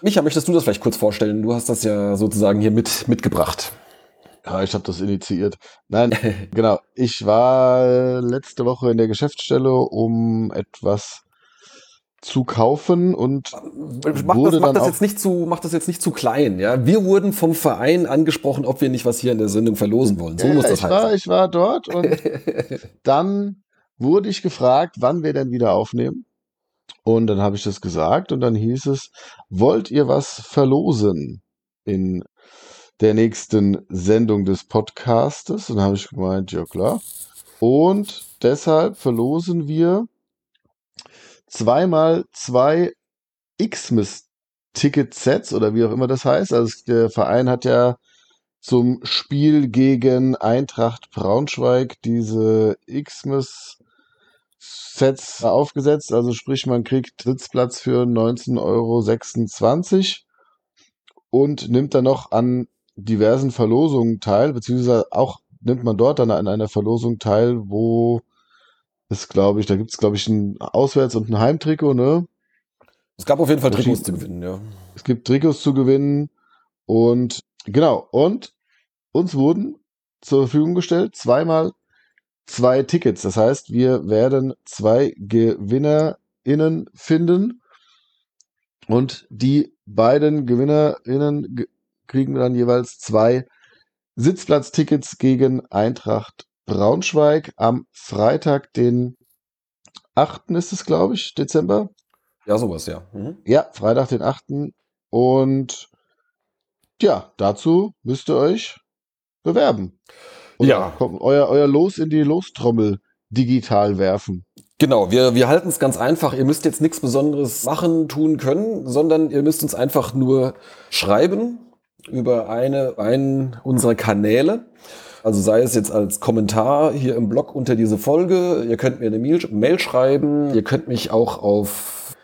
Speaker 3: Micha, möchtest du das vielleicht kurz vorstellen? Du hast das ja sozusagen hier mit mitgebracht.
Speaker 5: Ja, ich habe das initiiert. Nein, *laughs* genau. Ich war letzte Woche in der Geschäftsstelle, um etwas zu kaufen und
Speaker 3: mach wurde das, mach das jetzt nicht zu mach das jetzt nicht zu klein ja wir wurden vom Verein angesprochen ob wir nicht was hier in der Sendung verlosen wollen so ja, muss das
Speaker 5: ich halt war sein. ich war dort und *laughs* dann wurde ich gefragt wann wir denn wieder aufnehmen Und dann habe ich das gesagt und dann hieß es, wollt ihr was verlosen in der nächsten Sendung des Podcastes? Und dann habe ich gemeint, ja klar. Und deshalb verlosen wir zweimal zwei Xmas-Ticket-Sets oder wie auch immer das heißt. Also der Verein hat ja zum Spiel gegen Eintracht Braunschweig diese Xmas Sets aufgesetzt. Also sprich, man kriegt Sitzplatz für 19,26 Euro und nimmt dann noch an diversen Verlosungen teil, beziehungsweise auch nimmt man dort dann an einer Verlosung teil, wo es, glaube ich, da gibt es, glaube ich, ein Auswärts- und ein Heimtrikot, ne?
Speaker 3: Es gab auf jeden Fall Trikots zu gewinnen, ja.
Speaker 5: Es gibt Trikots zu gewinnen und genau, und uns wurden zur Verfügung gestellt zweimal zwei Tickets. Das heißt, wir werden zwei GewinnerInnen finden und die beiden GewinnerInnen ge- kriegen dann jeweils zwei Sitzplatztickets gegen Eintracht Braunschweig am Freitag, den 8. ist es, glaube ich, Dezember.
Speaker 3: Ja, sowas, ja. Mhm.
Speaker 5: Ja, Freitag, den 8. Und ja, dazu müsst ihr euch bewerben. Oder
Speaker 3: Ja.
Speaker 5: euer, euer Los in die Lostrommel digital werfen.
Speaker 3: Genau, wir, wir halten es ganz einfach. Ihr müsst jetzt nichts Besonderes machen, tun können, sondern ihr müsst uns einfach nur schreiben über eine, einen unserer Kanäle. Also sei es jetzt als Kommentar hier im Blog unter diese Folge. Ihr könnt mir eine Mail, schreiben. Ihr könnt mich auch auf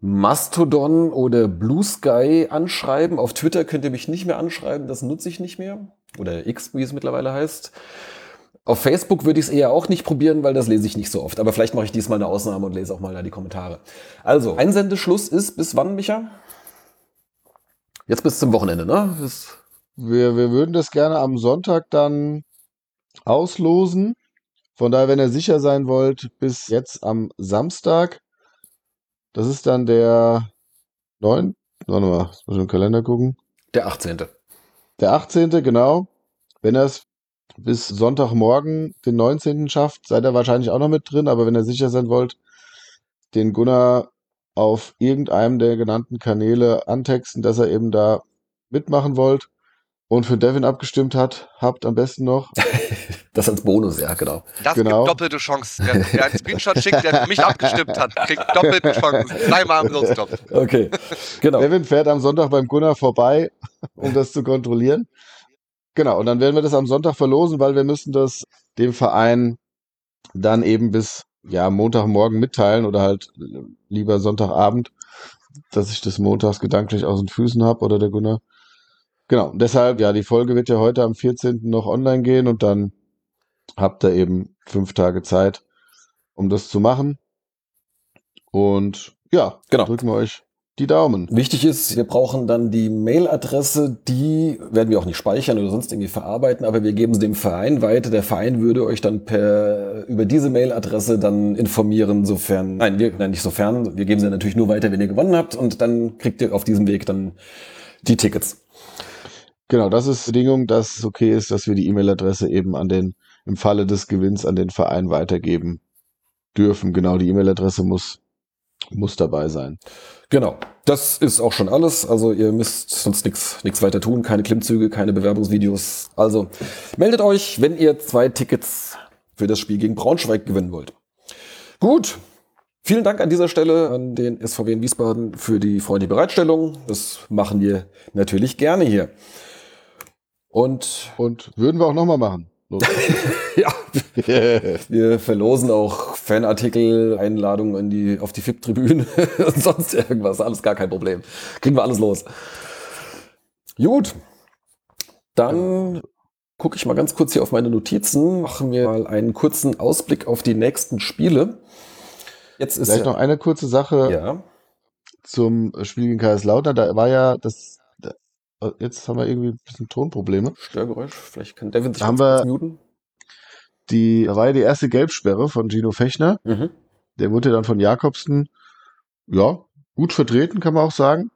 Speaker 3: Mastodon oder Blue Sky anschreiben. Auf Twitter könnt ihr mich nicht mehr anschreiben. Das nutze ich nicht mehr. Oder X, wie es mittlerweile heißt. Auf Facebook würde ich es eher auch nicht probieren, weil das lese ich nicht so oft. Aber vielleicht mache ich diesmal eine Ausnahme und lese auch mal da die Kommentare. Also, Einsendeschluss ist bis wann, Micha? Jetzt bis zum Wochenende, ne? Bis
Speaker 5: Wir, wir würden das gerne am Sonntag dann auslosen. Von daher, wenn ihr sicher sein wollt, bis jetzt am Samstag. Das ist dann der 9. Warte mal, muss ich im Kalender gucken.
Speaker 3: der 18.
Speaker 5: Der 18. genau. Wenn er es bis Sonntagmorgen, den 19. schafft, seid ihr wahrscheinlich auch noch mit drin. Aber wenn ihr sicher sein wollt, den Gunnar auf irgendeinem der genannten Kanäle antexten, dass er eben da mitmachen wollt und für Devin abgestimmt hat, habt am besten noch. *laughs*
Speaker 3: Das als Bonus, ja, genau.
Speaker 4: Das
Speaker 5: Genau.
Speaker 4: gibt doppelte Chancen. Wer, wer einen Screenshot schickt, der für mich abgestimmt hat, kriegt doppelte Chancen. Dreimal am Lostop.
Speaker 3: Okay, genau.
Speaker 5: Devin fährt am Sonntag beim Gunnar vorbei, um das zu kontrollieren. Genau, und dann werden wir das am Sonntag verlosen, weil wir müssen das dem Verein dann eben bis ja, Montagmorgen mitteilen oder halt lieber Sonntagabend, dass ich das montags gedanklich aus den Füßen habe oder der Gunnar. Genau, deshalb, ja, die Folge wird ja heute am 14. noch online gehen und dann habt ihr eben fünf Tage Zeit, um das zu machen. Und ja,
Speaker 3: Genau.
Speaker 5: drücken wir euch die Daumen.
Speaker 3: Wichtig ist, wir brauchen dann die Mailadresse, die werden wir auch nicht speichern oder sonst irgendwie verarbeiten, aber wir geben sie dem Verein weiter. Der Verein würde euch dann per über diese Mailadresse dann informieren, sofern, nein, wir, nein, nicht sofern, wir geben sie natürlich nur weiter, wenn ihr gewonnen habt und dann kriegt ihr auf diesem Weg dann die Tickets.
Speaker 5: Genau, das ist Bedingung, dass es okay ist, dass wir die E-Mail-Adresse eben an den, im Falle des Gewinns an den Verein weitergeben dürfen. Genau, die E-Mail-Adresse muss, muss dabei sein.
Speaker 3: Genau. Das ist auch schon alles. Also ihr müsst sonst nichts weiter tun. Keine Klimmzüge, keine Bewerbungsvideos. Also meldet euch, wenn ihr zwei Tickets für das Spiel gegen Braunschweig gewinnen wollt. Gut. Vielen Dank an dieser Stelle an den SVW in Wiesbaden für die freundliche Bereitstellung. Das machen wir natürlich gerne hier. Und
Speaker 5: Und würden wir auch nochmal machen. *laughs*
Speaker 3: Ja, *laughs* wir verlosen auch Fanartikel, Einladungen in die, auf die FIP-Tribüne *laughs* und sonst irgendwas. Alles gar kein Problem. Kriegen wir alles los. Gut. Dann gucke ich mal ganz kurz hier auf meine Notizen. Machen wir mal einen kurzen Ausblick auf die nächsten Spiele. Jetzt ist
Speaker 5: Vielleicht noch eine kurze Sache
Speaker 3: ja,
Speaker 5: zum Spiel gegen Kaiserslautern. Da war ja das, da, jetzt haben wir irgendwie ein bisschen Tonprobleme.
Speaker 3: Störgeräusch. Vielleicht kann Devin sich
Speaker 5: Haben
Speaker 3: ganz
Speaker 5: wir-
Speaker 3: muten.
Speaker 5: Die, da war ja die erste Gelbsperre von Gino Fechner.
Speaker 3: Mhm.
Speaker 5: Der wurde dann von Jakobsen, ja, gut vertreten, kann man auch sagen.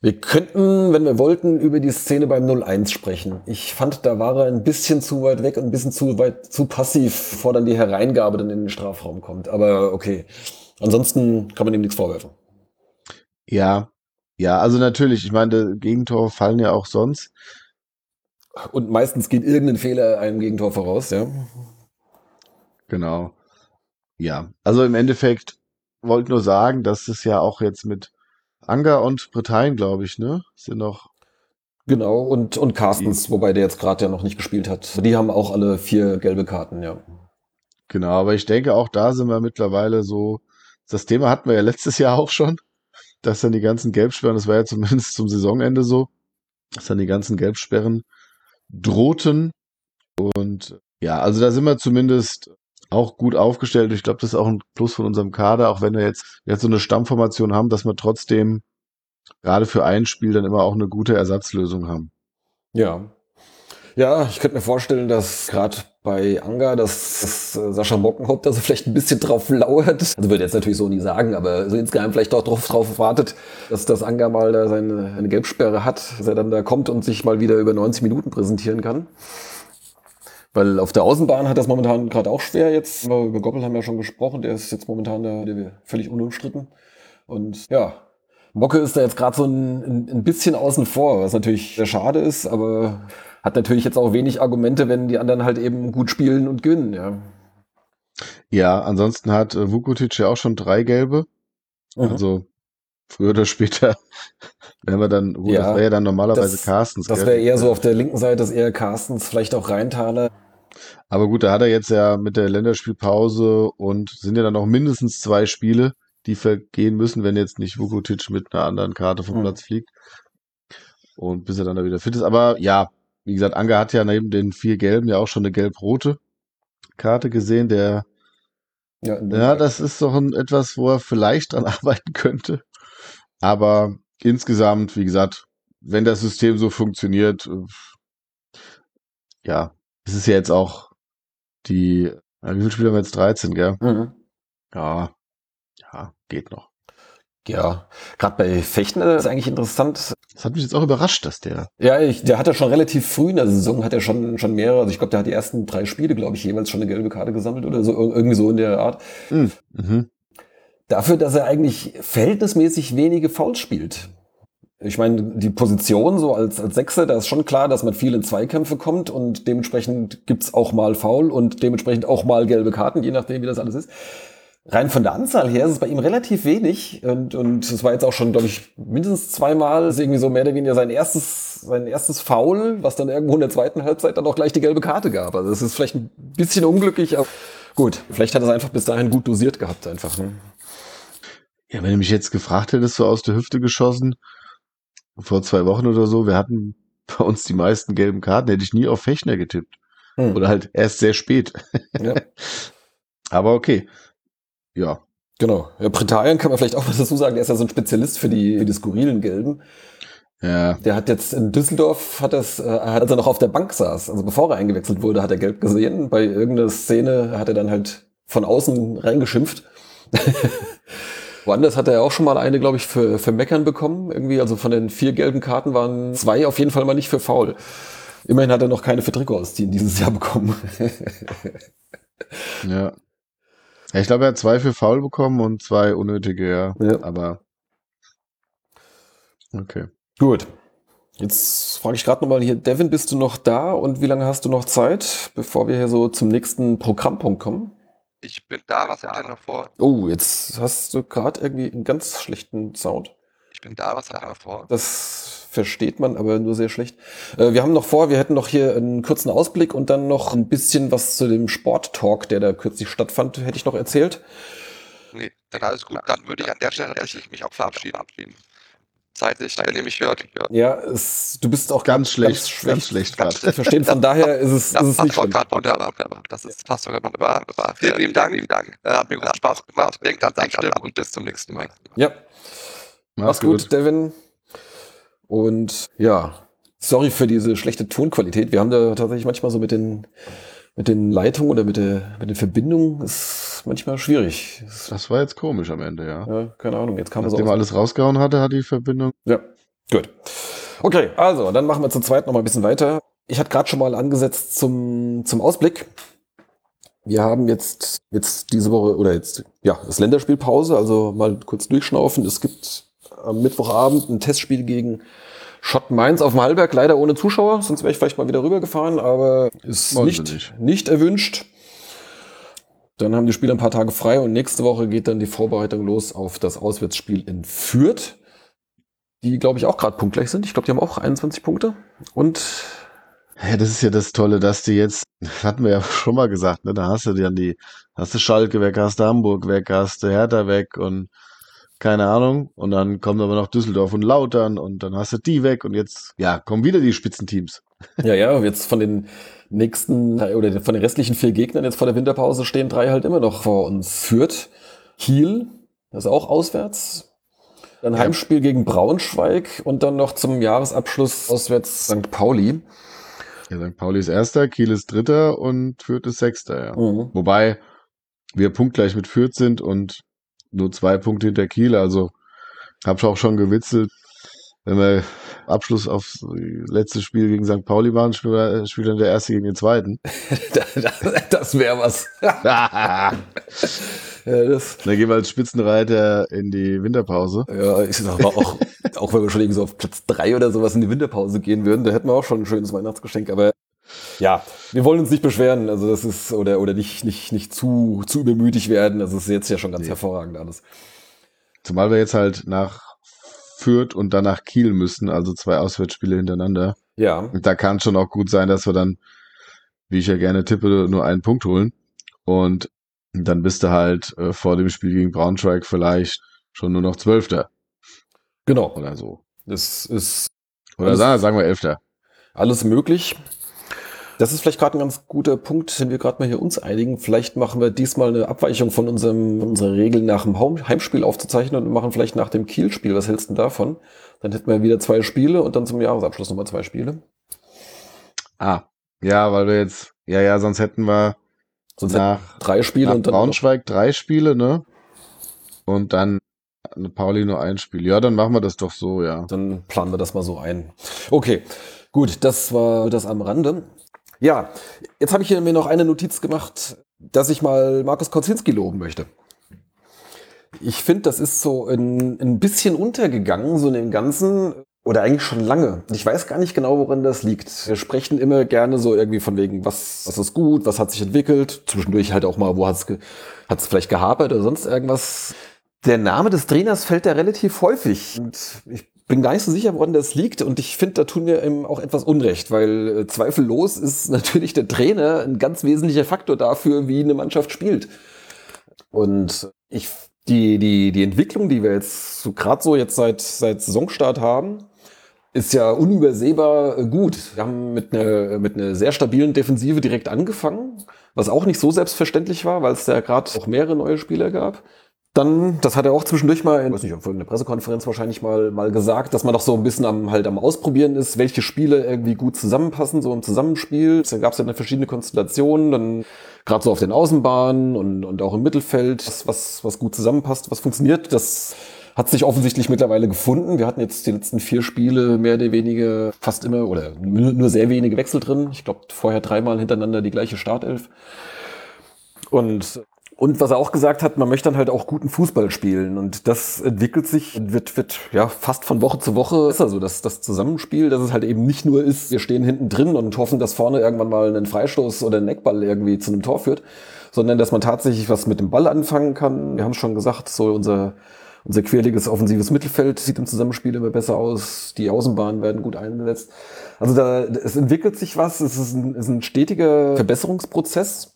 Speaker 3: Wir könnten, wenn wir wollten, über die Szene beim 0-1 sprechen. Ich fand, da war er ein bisschen zu weit weg und ein bisschen zu weit, zu passiv, bevor dann die Hereingabe dann in den Strafraum kommt. Aber okay. Ansonsten kann man ihm nichts vorwerfen.
Speaker 5: Ja, ja, also natürlich, ich meine, Gegentore fallen ja auch sonst.
Speaker 3: Und meistens geht irgendein Fehler einem Gegentor voraus, ja.
Speaker 5: Genau. Ja, also im Endeffekt wollte nur sagen, dass es ja auch jetzt mit Anger und Bretagnen, glaube ich, ne, sind noch
Speaker 3: Genau, und, und Carstens, wobei der jetzt gerade ja noch nicht gespielt hat. Die haben auch alle vier gelbe Karten, ja.
Speaker 5: Genau, aber ich denke, auch da sind wir mittlerweile so. Das Thema hatten wir ja letztes Jahr auch schon, dass dann die ganzen Gelbsperren, das war ja zumindest zum Saisonende so, dass dann die ganzen Gelbsperren drohten. Und ja, also da sind wir zumindest auch gut aufgestellt. Ich glaube, das ist auch ein Plus von unserem Kader, auch wenn wir jetzt, jetzt so eine Stammformation haben, dass wir trotzdem gerade für ein Spiel dann immer auch eine gute Ersatzlösung haben.
Speaker 3: Ja. Ja, ich könnte mir vorstellen, dass gerade bei Anga, dass, dass äh, Sascha Mockenhaupt also vielleicht ein bisschen drauf lauert. Also würde jetzt natürlich so nie sagen, aber so insgeheim vielleicht doch drauf, drauf wartet, dass das Anga mal da seine eine Gelbsperre hat, dass er dann da kommt und sich mal wieder über 90 Minuten präsentieren kann. Weil auf der Außenbahn hat das momentan gerade auch schwer jetzt. Über Goppel haben wir ja schon gesprochen, der ist jetzt momentan der, der völlig unumstritten. Und ja, Mocke ist da jetzt gerade so ein, ein bisschen außen vor, was natürlich sehr schade ist, aber hat natürlich jetzt auch wenig Argumente, wenn die anderen halt eben gut spielen und gewinnen, ja.
Speaker 5: Ja, ansonsten hat äh, Vukotic ja auch schon drei gelbe.
Speaker 3: Mhm.
Speaker 5: Also früher oder später, *laughs* wenn wir dann, gut,
Speaker 3: Ja,
Speaker 5: das wäre ja dann normalerweise
Speaker 3: das-
Speaker 5: Carstens.
Speaker 3: Das wäre eher so auf der linken Seite, das eher Carstens, vielleicht auch Rheintaler.
Speaker 5: Aber gut, da hat er jetzt ja mit der Länderspielpause und sind ja dann noch mindestens zwei Spiele, die vergehen müssen, wenn jetzt nicht Vukotic mit einer anderen Karte vom
Speaker 3: Mhm.
Speaker 5: Platz fliegt. Und bis er dann da wieder fit ist. Aber ja, wie gesagt, Anger hat ja neben den vier Gelben ja auch schon eine gelb-rote Karte gesehen. Der,
Speaker 3: Ja,
Speaker 5: ja, das ist doch ein, etwas, wo er vielleicht dran *laughs* arbeiten könnte. Aber insgesamt, wie gesagt, wenn das System so funktioniert, äh, ja, es ist ja jetzt auch die, wie viele Spiele haben wir jetzt? 13, gell?
Speaker 3: Mhm.
Speaker 5: Ja, ja, geht noch.
Speaker 3: Ja, gerade bei Fechner ist eigentlich interessant.
Speaker 5: Das hat mich jetzt auch überrascht, dass der.
Speaker 3: Ja, ich, der hat ja schon relativ früh in der Saison, hat er schon, schon mehrere, also ich glaube, der hat die ersten drei Spiele, glaube ich, jeweils schon eine gelbe Karte gesammelt oder so, ir- irgendwie so in der Art.
Speaker 5: Mhm.
Speaker 3: Dafür, dass er eigentlich verhältnismäßig wenige Fouls spielt. Ich meine, die Position so als, als Sechser, da ist schon klar, dass man viel in Zweikämpfe kommt und dementsprechend gibt's auch mal Foul und dementsprechend auch mal gelbe Karten, je nachdem, wie das alles ist. Rein von der Anzahl her ist es bei ihm relativ wenig und, und es war jetzt auch schon, glaube ich, mindestens zweimal, ist irgendwie so mehr oder weniger sein erstes, sein erstes Foul, was dann irgendwo in der zweiten Halbzeit dann auch gleich die gelbe Karte gab. Also es ist vielleicht ein bisschen unglücklich, aber gut, vielleicht hat er es einfach bis dahin gut dosiert gehabt einfach. Ne?
Speaker 5: Ja, wenn du mich jetzt gefragt hättest, so aus der Hüfte geschossen, vor zwei Wochen oder so, wir hatten bei uns die meisten gelben Karten, hätte ich nie auf Fechner getippt.
Speaker 3: Hm.
Speaker 5: Oder halt erst sehr spät.
Speaker 3: Ja. *laughs*
Speaker 5: Aber okay. Ja.
Speaker 3: Genau. Ja, Britannien kann man vielleicht auch was dazu sagen, der ist ja so ein Spezialist für die, für die skurrilen Gelben.
Speaker 5: Ja.
Speaker 3: Der hat jetzt in Düsseldorf, hat das, äh, als er noch auf der Bank saß, also bevor er eingewechselt wurde, hat er gelb gesehen. Bei irgendeiner Szene hat er dann halt von außen reingeschimpft. *laughs* Woanders hat er ja auch schon mal eine, glaube ich, für, für Meckern bekommen. Irgendwie, also von den vier gelben Karten waren zwei auf jeden Fall mal nicht für faul. Immerhin hat er noch keine für Trikot ausziehen dieses Jahr bekommen. *laughs*
Speaker 5: Ja. Ja ich glaube, er hat zwei für faul bekommen und zwei unnötige, ja.
Speaker 3: Ja.
Speaker 5: Aber. Okay.
Speaker 3: Gut. Jetzt frage ich gerade nochmal hier, Devin, bist du noch da und wie lange hast du noch Zeit, bevor wir hier so zum nächsten Programmpunkt kommen?
Speaker 4: Ich bin da, was habt ihr noch vor?
Speaker 3: Oh, jetzt hast du gerade irgendwie einen ganz schlechten Sound.
Speaker 4: Ich bin da, was habt ihr noch vor?
Speaker 3: Das versteht man, aber nur sehr schlecht. Äh, wir haben noch vor, wir hätten noch hier einen kurzen Ausblick und dann noch ein bisschen was zu dem Sporttalk, der da kürzlich stattfand, hätte ich noch erzählt.
Speaker 4: Nee, dann alles gut. Dann würde ich an der Stelle tatsächlich mich auch verabschieden. Zeitlich, wenn ihr mich hört.
Speaker 3: Ja, es, du bist auch
Speaker 5: Ganz schlecht.
Speaker 3: schlecht,
Speaker 5: Ganz schlecht gerade.
Speaker 3: zu verstehen. Von daher ist es, ist es nicht schlimm.
Speaker 4: gerade wunderbar, wunderbar. Das ist fast sogar wunderbar. wunderbar. Vielen lieben Dank, lieben Dank. Äh, hat mir großen Spaß gemacht. Denkt an seinen Stimme und bis zum nächsten Mal.
Speaker 3: Ja, mach's gut, Devin. Und ja, sorry für diese schlechte Tonqualität. Wir haben da tatsächlich manchmal so mit den, mit den Leitungen oder mit der, mit den Verbindungen ist manchmal schwierig.
Speaker 5: Das war jetzt komisch am Ende, ja.
Speaker 3: ja, keine Ahnung, jetzt kam es
Speaker 5: Nachdem er
Speaker 3: auch.
Speaker 5: alles rausgehauen hatte, hat die Verbindung.
Speaker 3: Ja, gut. Okay, also, dann machen wir zu zweit noch mal ein bisschen weiter. Ich hatte gerade schon mal angesetzt zum, zum Ausblick. Wir haben jetzt, jetzt diese Woche oder jetzt, ja, das Länderspielpause, also mal kurz durchschnaufen. Es gibt am Mittwochabend ein Testspiel gegen Schott Mainz auf dem Hallberg, leider ohne Zuschauer, sonst wäre ich vielleicht mal wieder rübergefahren, aber ist nicht,
Speaker 5: nicht.
Speaker 3: erwünscht. Dann haben die Spieler ein paar Tage frei und nächste Woche geht dann die Vorbereitung los auf das Auswärtsspiel in Fürth, die, glaube ich, auch gerade punktgleich sind. Ich glaube, die haben auch 21 Punkte. Und
Speaker 5: Ja, das ist ja das Tolle, dass die jetzt, hatten wir ja *laughs* schon mal gesagt, ne, da hast du dann die, hast du Schalke weg, hast du Hamburg weg, hast du Hertha weg und keine Ahnung. Und dann kommt aber noch Düsseldorf und Lautern und dann hast du die weg und jetzt, ja, kommen wieder die Spitzenteams. *laughs*
Speaker 3: ja, ja, jetzt von den nächsten oder von den restlichen vier Gegnern jetzt vor der Winterpause stehen drei halt immer noch vor uns. Fürth, Kiel, das ist auch auswärts. Dann
Speaker 5: Ja.
Speaker 3: Heimspiel gegen Braunschweig und dann noch zum Jahresabschluss auswärts St. Pauli.
Speaker 5: Ja, St. Pauli ist Erster, Kiel ist Dritter und Fürth ist Sechster, ja.
Speaker 3: Mhm.
Speaker 5: Wobei wir punktgleich mit Fürth sind und nur zwei Punkte hinter Kiel. Also habe ich auch schon gewitzelt, wenn wir Abschluss aufs letzte Spiel gegen St. Pauli machen, spielt dann der Erste gegen den Zweiten. *laughs*
Speaker 3: das wäre was.
Speaker 5: dann *laughs*
Speaker 3: Ja, das,
Speaker 5: gehen wir als Spitzenreiter in die Winterpause.
Speaker 3: ja, ich sag mal auch, auch wenn wir schon irgendwie so auf Platz drei oder sowas in die Winterpause gehen würden, da hätten wir auch schon ein schönes Weihnachtsgeschenk. Aber ja, wir wollen uns nicht beschweren. Also das ist, oder, oder nicht, nicht, nicht zu, zu übermütig werden. Das ist jetzt ja schon ganz
Speaker 5: Nee.
Speaker 3: hervorragend alles.
Speaker 5: Zumal wir jetzt halt nach Fürth und dann nach Kiel müssen, also zwei Auswärtsspiele hintereinander.
Speaker 3: Ja,
Speaker 5: Und da kann schon auch gut sein, dass wir dann, wie ich ja gerne tippe, nur einen Punkt holen. Und dann bist du halt äh, vor dem Spiel gegen Braunschweig vielleicht schon nur noch Zwölfter
Speaker 3: genau.
Speaker 5: oder so.
Speaker 3: Das ist
Speaker 5: Oder sagen, sagen wir Elfter.
Speaker 3: alles möglich. Das ist vielleicht gerade ein ganz guter Punkt, wenn wir gerade mal hier uns einigen. Vielleicht machen wir diesmal eine Abweichung von unserem, unserer Regel nach dem Heim- Heimspiel aufzuzeichnen und machen vielleicht nach dem Kiel-Spiel. Was hältst du denn davon? Dann hätten wir wieder zwei Spiele und dann zum Jahresabschluss nochmal zwei Spiele.
Speaker 5: Ah, ja, weil wir jetzt, ja, ja, sonst hätten wir
Speaker 3: Sonst
Speaker 5: nach,
Speaker 3: drei Spiele
Speaker 5: nach
Speaker 3: und dann
Speaker 5: Braunschweig drei Spiele, ne? Und dann Pauli nur ein Spiel. Ja, dann machen wir das doch so, ja.
Speaker 3: Dann planen wir das mal so ein. Okay, gut, das war das am Rande. Ja, jetzt habe ich mir noch eine Notiz gemacht, dass ich mal Markus Kozinski loben möchte. Ich finde, das ist so ein, ein bisschen untergegangen, so in dem Ganzen, oder eigentlich schon lange. Ich weiß gar nicht genau, woran das liegt. Wir sprechen immer gerne so irgendwie von wegen, was, was ist gut, was hat sich entwickelt. Zwischendurch halt auch mal, wo hat es hat es vielleicht gehapert oder sonst irgendwas. Der Name des Trainers fällt da relativ häufig. Und ich bin gar nicht so sicher, woran das liegt. Und ich finde, da tun wir ihm auch etwas Unrecht, weil äh, zweifellos ist *laughs* natürlich der Trainer ein ganz wesentlicher Faktor dafür, wie eine Mannschaft spielt. Und ich, die, die, die Entwicklung, die wir jetzt so gerade so jetzt seit, seit Saisonstart haben, ist ja unübersehbar gut. Wir haben mit einer, mit einer sehr stabilen Defensive direkt angefangen, was auch nicht so selbstverständlich war, weil es da gerade auch mehrere neue Spieler gab. Dann, das hat er auch zwischendurch mal, in, weiß nicht, auf irgendeiner Pressekonferenz wahrscheinlich mal, mal gesagt, dass man doch so ein bisschen am, halt am Ausprobieren ist, welche Spiele irgendwie gut zusammenpassen, so im Zusammenspiel. Da gab es ja dann verschiedene Konstellationen, dann gerade so auf den Außenbahnen und, und auch im Mittelfeld, was, was, was gut zusammenpasst, was funktioniert. Das hat sich offensichtlich mittlerweile gefunden. Wir hatten jetzt die letzten vier Spiele mehr oder weniger fast immer oder nur, nur sehr wenige Wechsel drin. Ich glaube, vorher dreimal hintereinander die gleiche Startelf. Und und was er auch gesagt hat, man möchte dann halt auch guten Fußball spielen. Und das entwickelt sich und wird, wird ja fast von Woche zu Woche ist also das, das Zusammenspiel, dass es halt eben nicht nur ist, wir stehen hinten drin und hoffen, dass vorne irgendwann mal ein Freistoß oder ein Eckball irgendwie zu einem Tor führt, sondern dass man tatsächlich was mit dem Ball anfangen kann. Wir haben es schon gesagt, so unser, unser quirliges offensives Mittelfeld sieht im Zusammenspiel immer besser aus. Die Außenbahnen werden gut eingesetzt. Also da, es entwickelt sich was. Es ist ein, es ist ein stetiger Verbesserungsprozess.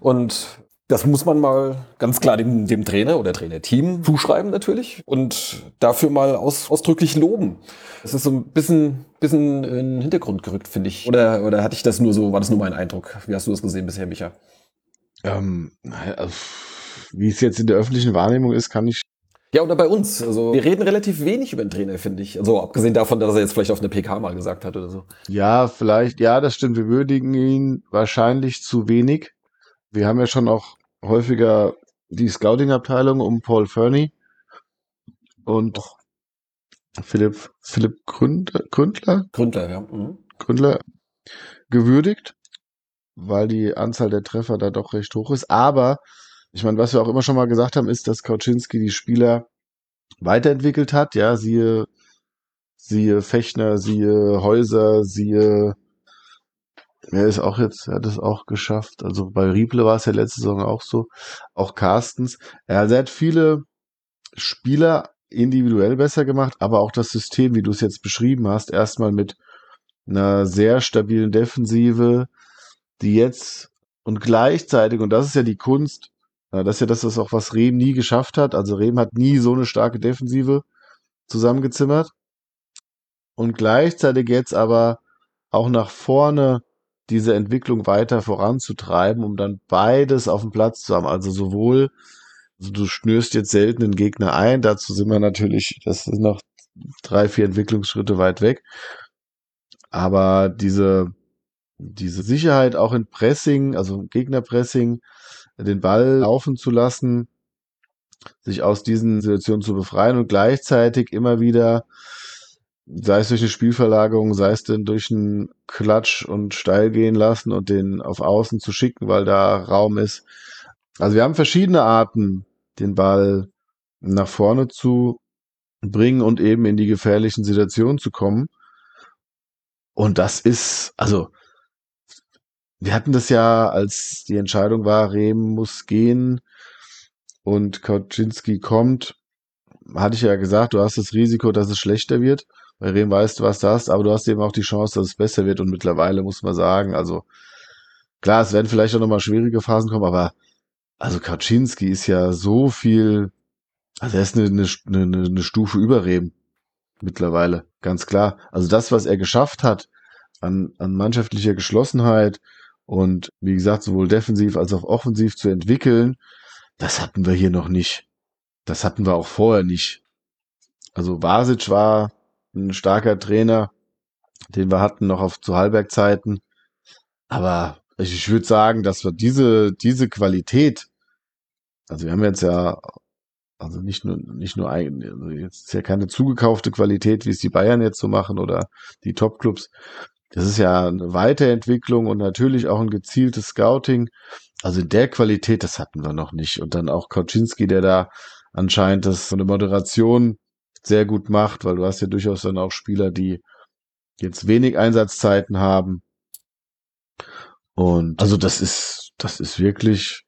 Speaker 3: Und das muss man mal ganz klar dem, dem Trainer oder Trainerteam zuschreiben natürlich und dafür mal aus, ausdrücklich loben. Es ist so ein bisschen, bisschen in den Hintergrund gerückt, finde ich. Oder, oder hatte ich das nur so, war das nur mein Eindruck? Wie hast du das gesehen bisher, Micha?
Speaker 5: Ähm, naja, also, wie es jetzt in der öffentlichen Wahrnehmung ist, kann ich.
Speaker 3: Ja, oder bei uns. Also wir reden relativ wenig über den Trainer, finde ich. Also abgesehen davon, dass er jetzt vielleicht auf eine PK mal gesagt hat oder so.
Speaker 5: Ja, vielleicht, ja, das stimmt. Wir würdigen ihn wahrscheinlich zu wenig. Wir haben ja schon auch häufiger die Scouting-Abteilung um Paul Fernie und Philipp, Philipp Gründler, Gründler,
Speaker 3: Gründler, ja. Mhm.
Speaker 5: Gründler gewürdigt. weil die Anzahl der Treffer da doch recht hoch ist. Aber ich meine, was wir auch immer schon mal gesagt haben, ist, dass Kauczynski die Spieler weiterentwickelt hat. Ja, siehe, siehe Fechner, siehe Häuser, siehe, er ist auch jetzt, er hat es auch geschafft. Also bei Rieple war es ja letzte Saison auch so. Auch Carstens. Er hat viele Spieler individuell besser gemacht, aber auch das System, wie du es jetzt beschrieben hast, erstmal mit einer sehr stabilen Defensive, die jetzt und gleichzeitig, und das ist ja die Kunst, das ist ja das, ist auch was Rehm nie geschafft hat. Also Rehm hat nie so eine starke Defensive zusammengezimmert. Und gleichzeitig jetzt aber auch nach vorne diese Entwicklung weiter voranzutreiben, um dann beides auf dem Platz zu haben. Also sowohl, also du schnürst jetzt selten einen Gegner ein, dazu sind wir natürlich, das sind noch drei, vier Entwicklungsschritte weit weg. Aber diese, diese Sicherheit auch in Pressing, also Gegnerpressing, den Ball laufen zu lassen, sich aus diesen Situationen zu befreien und gleichzeitig immer wieder, sei es durch eine Spielverlagerung, sei es denn durch einen Klatsch und steil gehen lassen und den auf Außen zu schicken, weil da Raum ist. Also wir haben verschiedene Arten, den Ball nach vorne zu bringen und eben in die gefährlichen Situationen zu kommen. Und das ist, also wir hatten das ja, als die Entscheidung war, Rehm muss gehen und Kaczynski kommt, hatte ich ja gesagt, du hast das Risiko, dass es schlechter wird. Bei Rehm weißt du, was du hast, aber du hast eben auch die Chance, dass es besser wird. Und mittlerweile muss man sagen, also klar, es werden vielleicht auch nochmal schwierige Phasen kommen, aber also Kaczynski ist ja so viel, also er ist eine, eine, eine, eine Stufe über Rehm mittlerweile, ganz klar. Also das, was er geschafft hat an, an mannschaftlicher Geschlossenheit, und wie gesagt, sowohl defensiv als auch offensiv zu entwickeln, das hatten wir hier noch nicht. Das hatten wir auch vorher nicht. Also Vasic war ein starker Trainer, den wir hatten noch auf zu Hallberg-Zeiten. Aber ich würde sagen, dass wir diese, diese Qualität, also wir haben jetzt ja, also nicht nur, nicht nur ein, also jetzt ist ja keine zugekaufte Qualität, wie es die Bayern jetzt so machen oder die Topclubs, das ist ja eine Weiterentwicklung und natürlich auch ein gezieltes Scouting. Also in der Qualität, das hatten wir noch nicht. Und dann auch Kauczynski, der da anscheinend das von der Moderation sehr gut macht, weil du hast ja durchaus dann auch Spieler, die jetzt wenig Einsatzzeiten haben. Und also das ist, das ist wirklich,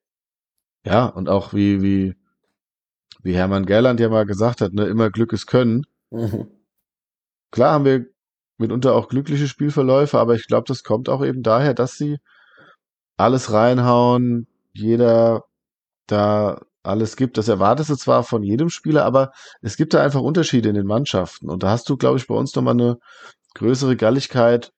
Speaker 5: ja, und auch wie, wie, wie Hermann Gerland ja mal gesagt hat, ne, immer Glück ist Können. Mhm. Klar haben wir mitunter auch glückliche Spielverläufe, aber ich glaube, das kommt auch eben daher, dass sie alles reinhauen, jeder da alles gibt. Das erwartest du zwar von jedem Spieler, aber es gibt da einfach Unterschiede in den Mannschaften. Und da hast du, glaube ich, bei uns nochmal eine größere Galligkeit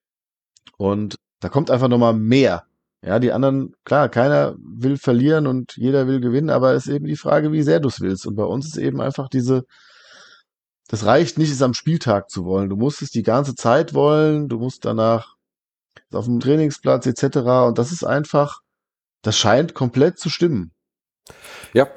Speaker 5: und da kommt einfach nochmal mehr. Ja, die anderen, klar, keiner will verlieren und jeder will gewinnen, aber es ist eben die Frage, wie sehr du es willst. Und bei uns ist eben einfach diese, das reicht nicht, es am Spieltag zu wollen. Du musst es die ganze Zeit wollen, du musst danach auf dem Trainingsplatz etc. Und das ist einfach, das scheint komplett zu stimmen.
Speaker 3: Ja.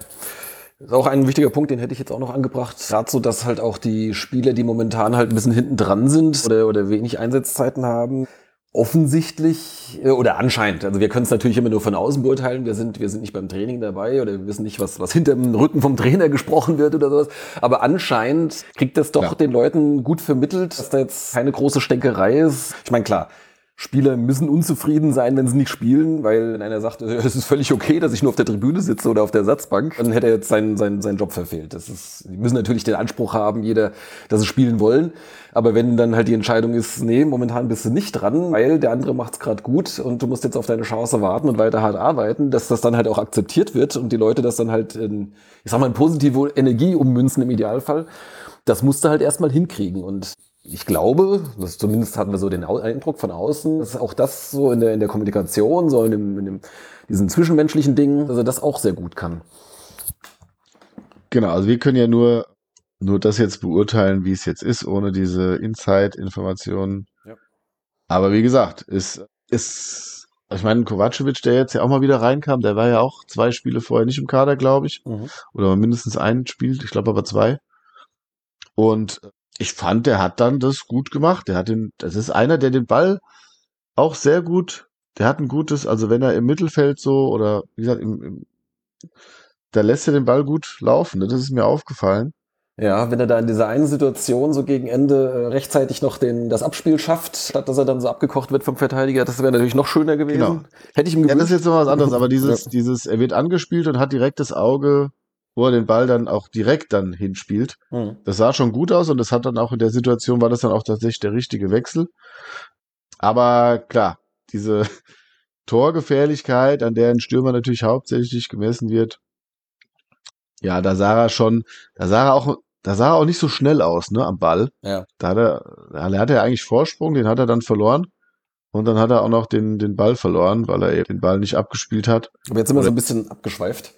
Speaker 3: Das ist auch ein wichtiger Punkt, den hätte ich jetzt auch noch angebracht. Gerade so, dass halt auch die Spieler, die momentan halt ein bisschen hinten dran sind oder, oder wenig Einsatzzeiten haben, offensichtlich äh, oder anscheinend, also wir können es natürlich immer nur von außen beurteilen, wir sind, wir sind nicht beim Training dabei oder wir wissen nicht, was, was hinter dem Rücken vom Trainer gesprochen wird oder sowas, aber anscheinend kriegt das doch ja. den Leuten gut vermittelt, dass da jetzt keine große Steckerei ist. Ich meine, klar, Spieler müssen unzufrieden sein, wenn sie nicht spielen, weil wenn einer sagt, *laughs* es ist völlig okay, dass ich nur auf der Tribüne sitze oder auf der Satzbank, dann hätte er jetzt seinen, seinen, seinen Job verfehlt. Das ist, die müssen natürlich den Anspruch haben, jeder, dass sie spielen wollen. Aber wenn dann halt die Entscheidung ist, nee, momentan bist du nicht dran, weil der andere macht's gerade gut und du musst jetzt auf deine Chance warten und weiter hart arbeiten, dass das dann halt auch akzeptiert wird und die Leute das dann halt in, ich sag mal, in positive Energie ummünzen im Idealfall, das musst du halt erstmal hinkriegen und ich glaube, das zumindest hatten wir so den Eindruck von außen, dass auch das so in der, in der Kommunikation, so in, dem, in dem, diesen zwischenmenschlichen Dingen, dass er das auch sehr gut kann.
Speaker 5: Genau, also wir können ja nur, nur das jetzt beurteilen, wie es jetzt ist, ohne diese Inside-Informationen. Ja. Aber wie gesagt, ist, ist, ich meine, Kovacevic, der jetzt ja auch mal wieder reinkam, der war ja auch zwei Spiele vorher nicht im Kader, glaube ich. Mhm. Oder mindestens ein Spiel, ich glaube aber zwei. Und ich fand, der hat dann das gut gemacht. Der hat den, das ist einer, der den Ball auch sehr gut der hat ein gutes, also wenn er im Mittelfeld so oder wie gesagt, im, im, da lässt er den Ball gut laufen. Ne? Das ist mir aufgefallen.
Speaker 3: Ja, wenn er da in dieser einen Situation so gegen Ende äh, rechtzeitig noch den, das Abspiel schafft, statt dass er dann so abgekocht wird vom Verteidiger, das wäre natürlich noch schöner gewesen.
Speaker 5: Genau.
Speaker 3: Hätte ich ihm
Speaker 5: Ja,
Speaker 3: gewünscht.
Speaker 5: das ist jetzt noch was anderes, *laughs* aber dieses, dieses, er wird angespielt und hat direkt das Auge, wo er den Ball dann auch direkt dann hinspielt.
Speaker 3: Hm.
Speaker 5: Das sah schon gut aus und das hat dann auch in der Situation war das dann auch tatsächlich der richtige Wechsel. Aber klar, diese *laughs* Torgefährlichkeit, an der ein Stürmer natürlich hauptsächlich gemessen wird, ja, da sah er schon, da sah er auch, da sah er auch nicht so schnell aus, ne, am Ball.
Speaker 3: Ja.
Speaker 5: Da hat er, da hatte er eigentlich Vorsprung, den hat er dann verloren. Und dann hat er auch noch den, den Ball verloren, weil er eben den Ball nicht abgespielt hat.
Speaker 3: Aber jetzt sind wir so ein bisschen abgeschweift.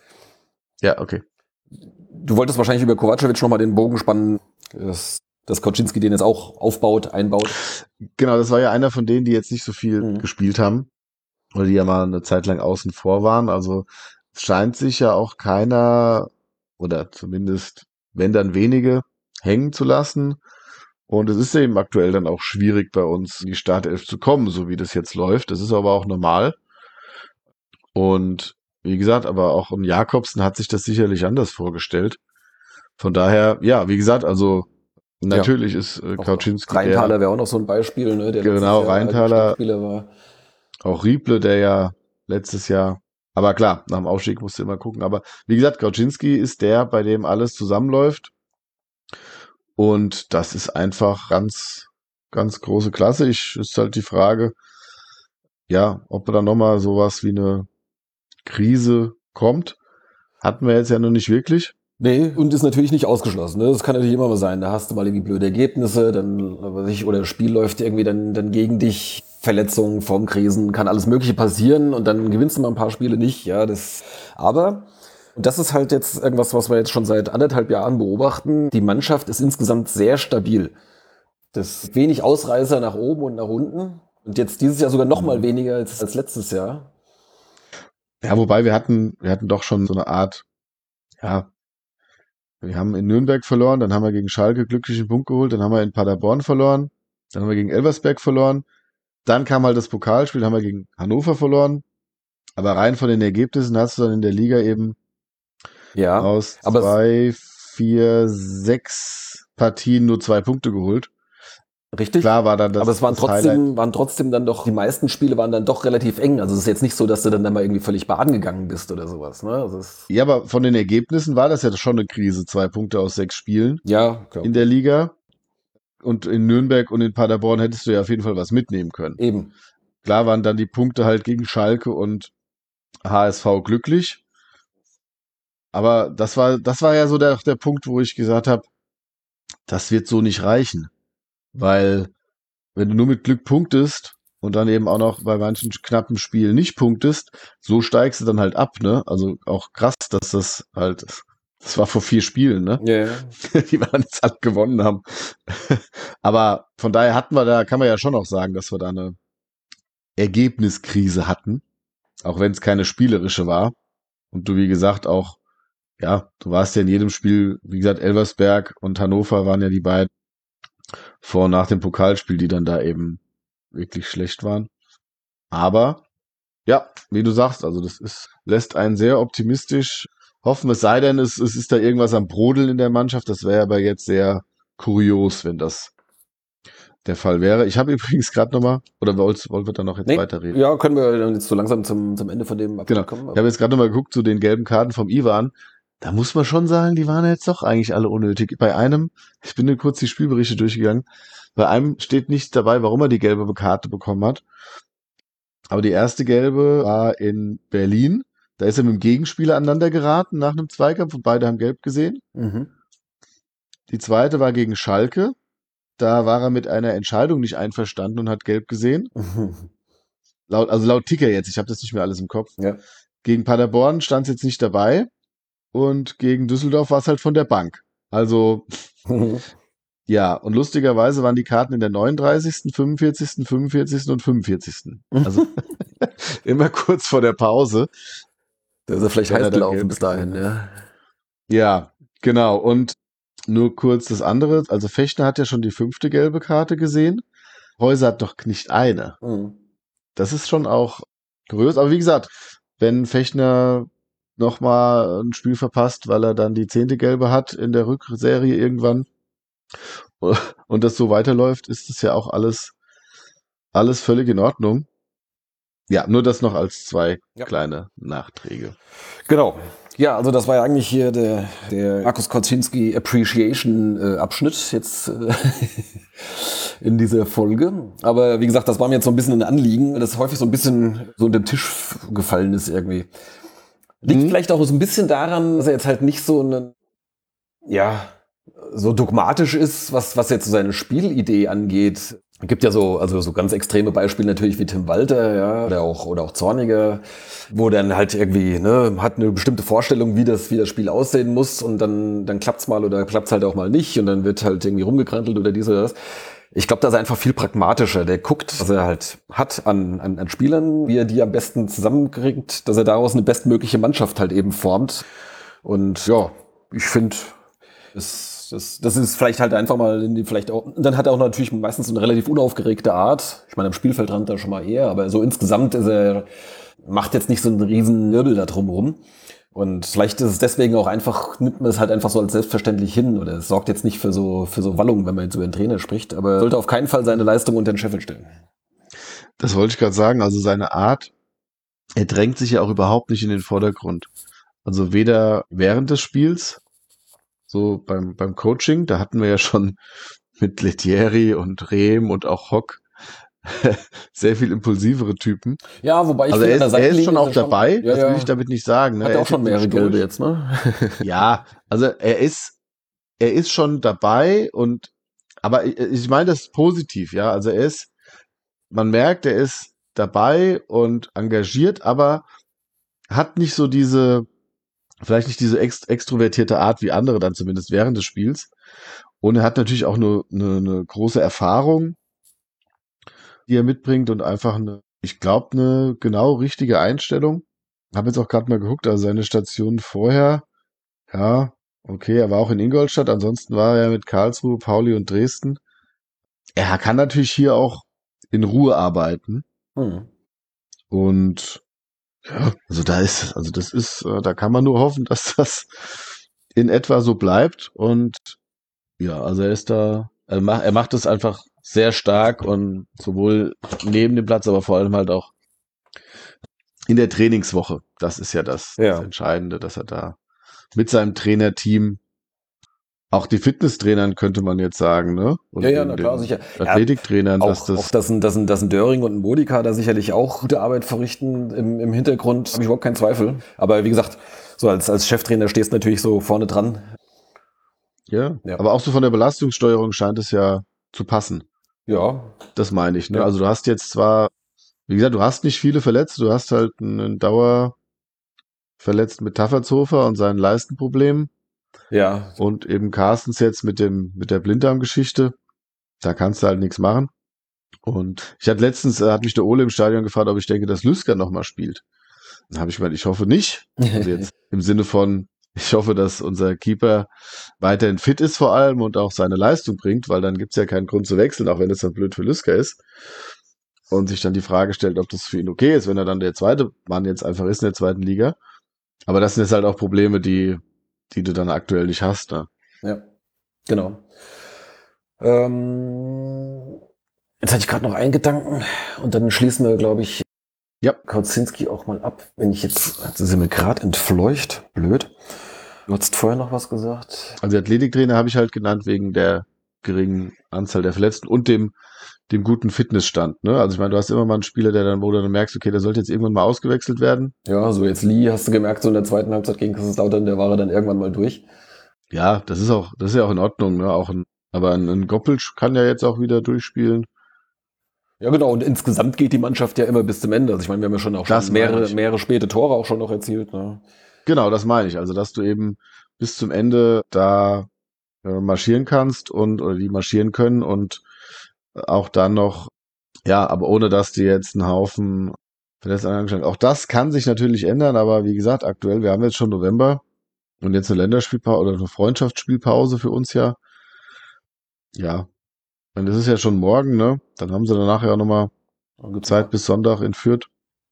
Speaker 5: Ja, okay.
Speaker 3: Du wolltest wahrscheinlich über Kovacevic nochmal den Bogen spannen, dass, dass Koczynski den jetzt auch aufbaut, einbaut.
Speaker 5: Genau, das war ja einer von denen, die jetzt nicht so viel
Speaker 3: Mhm.
Speaker 5: gespielt haben. Oder die ja mal eine Zeit lang außen vor waren. Also es scheint sich ja auch keiner, oder zumindest, wenn dann wenige, hängen zu lassen. Und es ist eben aktuell dann auch schwierig bei uns in die Startelf zu kommen, so wie das jetzt läuft. Das ist aber auch normal. Und wie gesagt, aber auch ein Jakobsen hat sich das sicherlich anders vorgestellt. Von daher, ja, wie gesagt, also natürlich ist äh, Kauczynski
Speaker 3: Rheintaler wäre auch noch so ein Beispiel, ne, der
Speaker 5: Genau, Rheintaler.
Speaker 3: War.
Speaker 5: auch Rieble, der ja letztes Jahr, aber klar, nach dem Aufstieg musst du immer gucken. Aber wie gesagt, Kauczynski ist der, bei dem alles zusammenläuft. Und das ist einfach ganz, ganz große Klasse. Ich ist halt die Frage, ja, ob da nochmal sowas wie eine Krise kommt. Hatten wir jetzt ja noch nicht wirklich.
Speaker 3: Nee, und ist natürlich nicht ausgeschlossen. Ne? Das kann natürlich immer mal sein. Da hast du mal irgendwie blöde Ergebnisse, dann, weiß ich, oder das Spiel läuft irgendwie dann, dann gegen dich. Verletzungen, Formkrisen, kann alles Mögliche passieren und dann gewinnst du mal ein paar Spiele nicht. Ja, das, aber, und das ist halt jetzt irgendwas, was wir jetzt schon seit anderthalb Jahren beobachten. Die Mannschaft ist insgesamt sehr stabil. Das wenig Ausreißer nach oben und nach unten. Und jetzt dieses Jahr sogar noch mal weniger als, als letztes Jahr.
Speaker 5: Ja, wobei wir hatten, wir hatten doch schon so eine Art, ja, wir haben in Nürnberg verloren, dann haben wir gegen Schalke glücklich einen Punkt geholt, dann haben wir in Paderborn verloren, dann haben wir gegen Elversberg verloren, dann kam halt das Pokalspiel, haben wir gegen Hannover verloren, aber rein von den Ergebnissen hast du dann in der Liga eben
Speaker 3: Ja.
Speaker 5: aus zwei, vier, sechs Partien nur zwei Punkte geholt.
Speaker 3: Richtig.
Speaker 5: Klar war dann das
Speaker 3: aber es waren
Speaker 5: Highlight.
Speaker 3: trotzdem, waren trotzdem dann doch, die meisten Spiele waren dann doch relativ eng. Also es ist jetzt nicht so, dass du dann da mal irgendwie völlig baden gegangen bist oder sowas. Ne? Also
Speaker 5: Ja, aber von den Ergebnissen war das ja schon eine Krise, zwei Punkte aus sechs Spielen.
Speaker 3: ja, klar.
Speaker 5: in der Liga. Und in Nürnberg und in Paderborn hättest du ja auf jeden Fall was mitnehmen können.
Speaker 3: eben.
Speaker 5: Klar waren dann die Punkte halt gegen Schalke und HSV glücklich. Aber das war, das war ja so der, der Punkt, wo ich gesagt habe, das wird so nicht reichen. Weil, wenn du nur mit Glück punktest und dann eben auch noch bei manchen knappen Spielen nicht punktest, so steigst du dann halt ab, ne? Also auch krass, dass das halt, das war vor vier Spielen, ne?
Speaker 3: Ja, *laughs*
Speaker 5: die wir dann jetzt halt gewonnen haben. *laughs* Aber von daher hatten wir da, kann man ja schon auch sagen, dass wir da eine Ergebniskrise hatten. Auch wenn es keine spielerische war. Und du, wie gesagt, auch, ja, du warst ja in jedem Spiel, wie gesagt, Elversberg und Hannover waren ja die beiden vor und nach dem Pokalspiel, die dann da eben wirklich schlecht waren. Aber, ja, wie du sagst, also das ist, lässt einen sehr optimistisch hoffen, es sei denn, es, es ist da irgendwas am Brodeln in der Mannschaft. Das wäre aber jetzt sehr kurios, wenn das der Fall wäre. Ich habe *laughs* übrigens gerade nochmal, oder wollen wir da noch jetzt
Speaker 3: Nee,
Speaker 5: weiterreden?
Speaker 3: ja, können wir dann jetzt so langsam zum, zum Ende von dem
Speaker 5: Genau.
Speaker 3: kommen.
Speaker 5: Ich habe jetzt gerade nochmal geguckt zu den gelben Karten vom Ivan. Da muss man schon sagen, die waren jetzt doch eigentlich alle unnötig. Bei einem, ich bin nur kurz die Spielberichte durchgegangen, bei einem steht nicht dabei, warum er die gelbe Karte bekommen hat. Aber die erste gelbe war in Berlin. Da ist er mit dem Gegenspieler aneinander geraten nach einem Zweikampf und beide haben gelb gesehen.
Speaker 3: Mhm.
Speaker 5: Die zweite war gegen Schalke. Da war er mit einer Entscheidung nicht einverstanden und hat gelb gesehen. *laughs* Laut, also laut Ticker jetzt, ich habe das nicht mehr alles im Kopf.
Speaker 3: Ja.
Speaker 5: Gegen Paderborn stand es jetzt nicht dabei. Und gegen Düsseldorf war es halt von der Bank. Also, *laughs* ja, und lustigerweise waren die Karten in der 39., 45., 45. und 45. Also *laughs* *laughs* immer kurz vor der Pause.
Speaker 3: Da ist er vielleicht heiß gelaufen bis dahin, ja.
Speaker 5: Ja, genau. Und nur kurz das andere. Also Fechner hat ja schon die fünfte gelbe Karte gesehen. Häuser hat doch nicht eine.
Speaker 3: Mhm.
Speaker 5: das ist schon auch kurios. Aber wie gesagt, wenn Fechner nochmal ein Spiel verpasst, weil er dann die zehnte Gelbe hat in der Rückserie irgendwann und das so weiterläuft, ist das ja auch alles, alles völlig in Ordnung. Ja, nur das noch als zwei
Speaker 3: Ja.
Speaker 5: kleine Nachträge.
Speaker 3: Genau. Ja, also das war ja eigentlich hier der, der Markus Kocinski Appreciation äh, Abschnitt jetzt äh, *laughs* in dieser Folge. Aber wie gesagt, das war mir jetzt so ein bisschen ein Anliegen, weil das häufig so ein bisschen so unter den Tisch gefallen ist irgendwie. Liegt
Speaker 5: Mhm.
Speaker 3: vielleicht auch so ein bisschen daran, dass er jetzt halt nicht so eine, ja, so dogmatisch ist, was, was jetzt so seine Spielidee angeht. Es gibt ja so, also so ganz extreme Beispiele natürlich wie Tim Walter, ja, oder auch, oder auch Zorniger, wo dann halt irgendwie, ne, hat eine bestimmte Vorstellung, wie das, wie das Spiel aussehen muss und dann, dann klappt's mal oder klappt's halt auch mal nicht und dann wird halt irgendwie rumgekrantelt oder dies oder das. Ich glaube, da ist er einfach viel pragmatischer. Der guckt, was er halt hat an, an, an Spielern, wie er die am besten zusammenkriegt, dass er daraus eine bestmögliche Mannschaft halt eben formt. Und ja, ich finde, das, das, das ist vielleicht halt einfach mal vielleicht auch, dann hat er auch natürlich meistens eine relativ unaufgeregte Art. Ich meine, am Spielfeldrand da schon mal eher, aber so insgesamt ist er, macht jetzt nicht so einen riesen Wirbel da drumherum. Und vielleicht ist es deswegen auch einfach, nimmt man es halt einfach so als selbstverständlich hin oder es sorgt jetzt nicht für so, für so Wallungen, wenn man jetzt über den Trainer spricht, aber sollte auf keinen Fall seine Leistung unter den Scheffel stellen.
Speaker 5: Das wollte ich gerade sagen. Also seine Art, er drängt sich ja auch überhaupt nicht in den Vordergrund. Also weder während des Spiels, so beim, beim Coaching, da hatten wir ja schon *laughs* mit Lettieri und Rehm und auch Hock *laughs* sehr viel impulsivere Typen.
Speaker 3: Ja, wobei ich
Speaker 5: Also er ist, er ist schon auch dabei,
Speaker 3: Ja,
Speaker 5: das will ich damit nicht sagen. Ne?
Speaker 3: Hat
Speaker 5: Er
Speaker 3: auch schon mehrere Gelbe jetzt, ne? *laughs*
Speaker 5: Ja, also er ist, er ist schon dabei und, aber ich, ich meine das ist positiv, ja. Also er ist, man merkt, er ist dabei und engagiert, aber hat nicht so diese, vielleicht nicht diese ext extrovertierte Art wie andere dann zumindest während des Spiels. Und er hat natürlich auch eine, eine, eine große Erfahrung, die er mitbringt und einfach eine, ich glaube, eine genau richtige Einstellung. Habe jetzt auch gerade mal geguckt, also seine Station vorher, ja, okay, er war auch in Ingolstadt, ansonsten war er mit Karlsruhe, Pauli und Dresden. Er kann natürlich hier auch in Ruhe arbeiten
Speaker 3: Hm.
Speaker 5: und ja, also da ist, also das ist, äh, da kann man nur hoffen, *laughs* dass das in etwa so bleibt und ja, also er ist da, er macht, er macht es einfach sehr stark und sowohl neben dem Platz, aber vor allem halt auch in der Trainingswoche. Das ist ja das,
Speaker 3: Ja.
Speaker 5: das Entscheidende, dass er da mit seinem Trainerteam auch die Fitnesstrainern könnte man jetzt sagen, ne? Und
Speaker 3: Ja, ja, na klar, sicher. Ja,
Speaker 5: Athletiktrainern, dass
Speaker 3: Auch,
Speaker 5: das
Speaker 3: auch dass ein, dass, ein, dass ein Döring und ein Modika da sicherlich auch gute Arbeit verrichten im, im Hintergrund, habe ich überhaupt keinen Zweifel. Aber wie gesagt, so als, als Cheftrainer stehst du natürlich so vorne dran.
Speaker 5: Ja,
Speaker 3: Ja.
Speaker 5: aber auch so von der Belastungssteuerung scheint es ja zu passen.
Speaker 3: Ja,
Speaker 5: Das meine ich. Ne?
Speaker 3: Ja.
Speaker 5: Also du hast jetzt zwar, wie gesagt, du hast nicht viele verletzt, du hast halt einen Dauer verletzt mit Taffertshofer und seinen Leistenproblemen
Speaker 3: ja,
Speaker 5: und eben Carstens jetzt mit dem mit der Blinddarmgeschichte. Da kannst du halt nichts machen. Und ich hatte letztens, äh, hat mich der Ole im Stadion gefragt, ob ich denke, dass Lüsker nochmal spielt. Dann habe ich gemeint, ich hoffe nicht. Also jetzt *laughs* im Sinne von, ich hoffe, dass unser Keeper weiterhin fit ist vor allem und auch seine Leistung bringt, weil dann gibt's ja keinen Grund zu wechseln, auch wenn es dann blöd für Lüsker ist. Und sich dann die Frage stellt, ob das für ihn okay ist, wenn er dann der zweite Mann jetzt einfach ist in der zweiten Liga. Aber das sind jetzt halt auch Probleme, die, die du dann aktuell nicht hast. Ne?
Speaker 3: ja, genau. Ähm, jetzt hatte ich gerade noch einen Gedanken und dann schließen wir, glaube ich,
Speaker 5: Ja.
Speaker 3: Kautzinski auch mal ab. Wenn ich jetzt, jetzt sind wir gerade entfleucht, blöd. Du hast vorher noch was gesagt.
Speaker 5: Also die Athletiktrainer habe ich halt genannt wegen der geringen Anzahl der Verletzten und dem, dem guten Fitnessstand. Ne? Also ich meine, du hast immer mal einen Spieler, der dann, wo du dann merkst, okay, der sollte jetzt irgendwann mal ausgewechselt werden.
Speaker 3: Ja, so jetzt Lee hast du gemerkt, so in der zweiten Halbzeit gegen Kaiserslautern, der war er dann irgendwann mal durch.
Speaker 5: Ja, das ist auch, das ist ja auch in Ordnung, ne? Auch ein, aber ein, ein Goppelsch kann ja jetzt auch wieder durchspielen.
Speaker 3: Ja, genau. Und insgesamt geht die Mannschaft ja immer bis zum Ende. Also ich meine, wir haben ja schon auch schon mehrere, mehrere späte Tore auch schon noch erzielt. Ne?
Speaker 5: Genau, das meine ich. Also, dass du eben bis zum Ende da äh, marschieren kannst und oder die marschieren können und auch dann noch, ja, aber ohne dass die jetzt einen Haufen verletzt angeschlagen. Auch das kann sich natürlich ändern, aber wie gesagt, aktuell, wir haben jetzt schon November und jetzt eine Länderspielpause oder eine Freundschaftsspielpause für uns ja. Ja. Und das ist ja schon morgen, ne? Dann haben sie danach ja auch nochmal Zeit bis Sonntag in Fürth.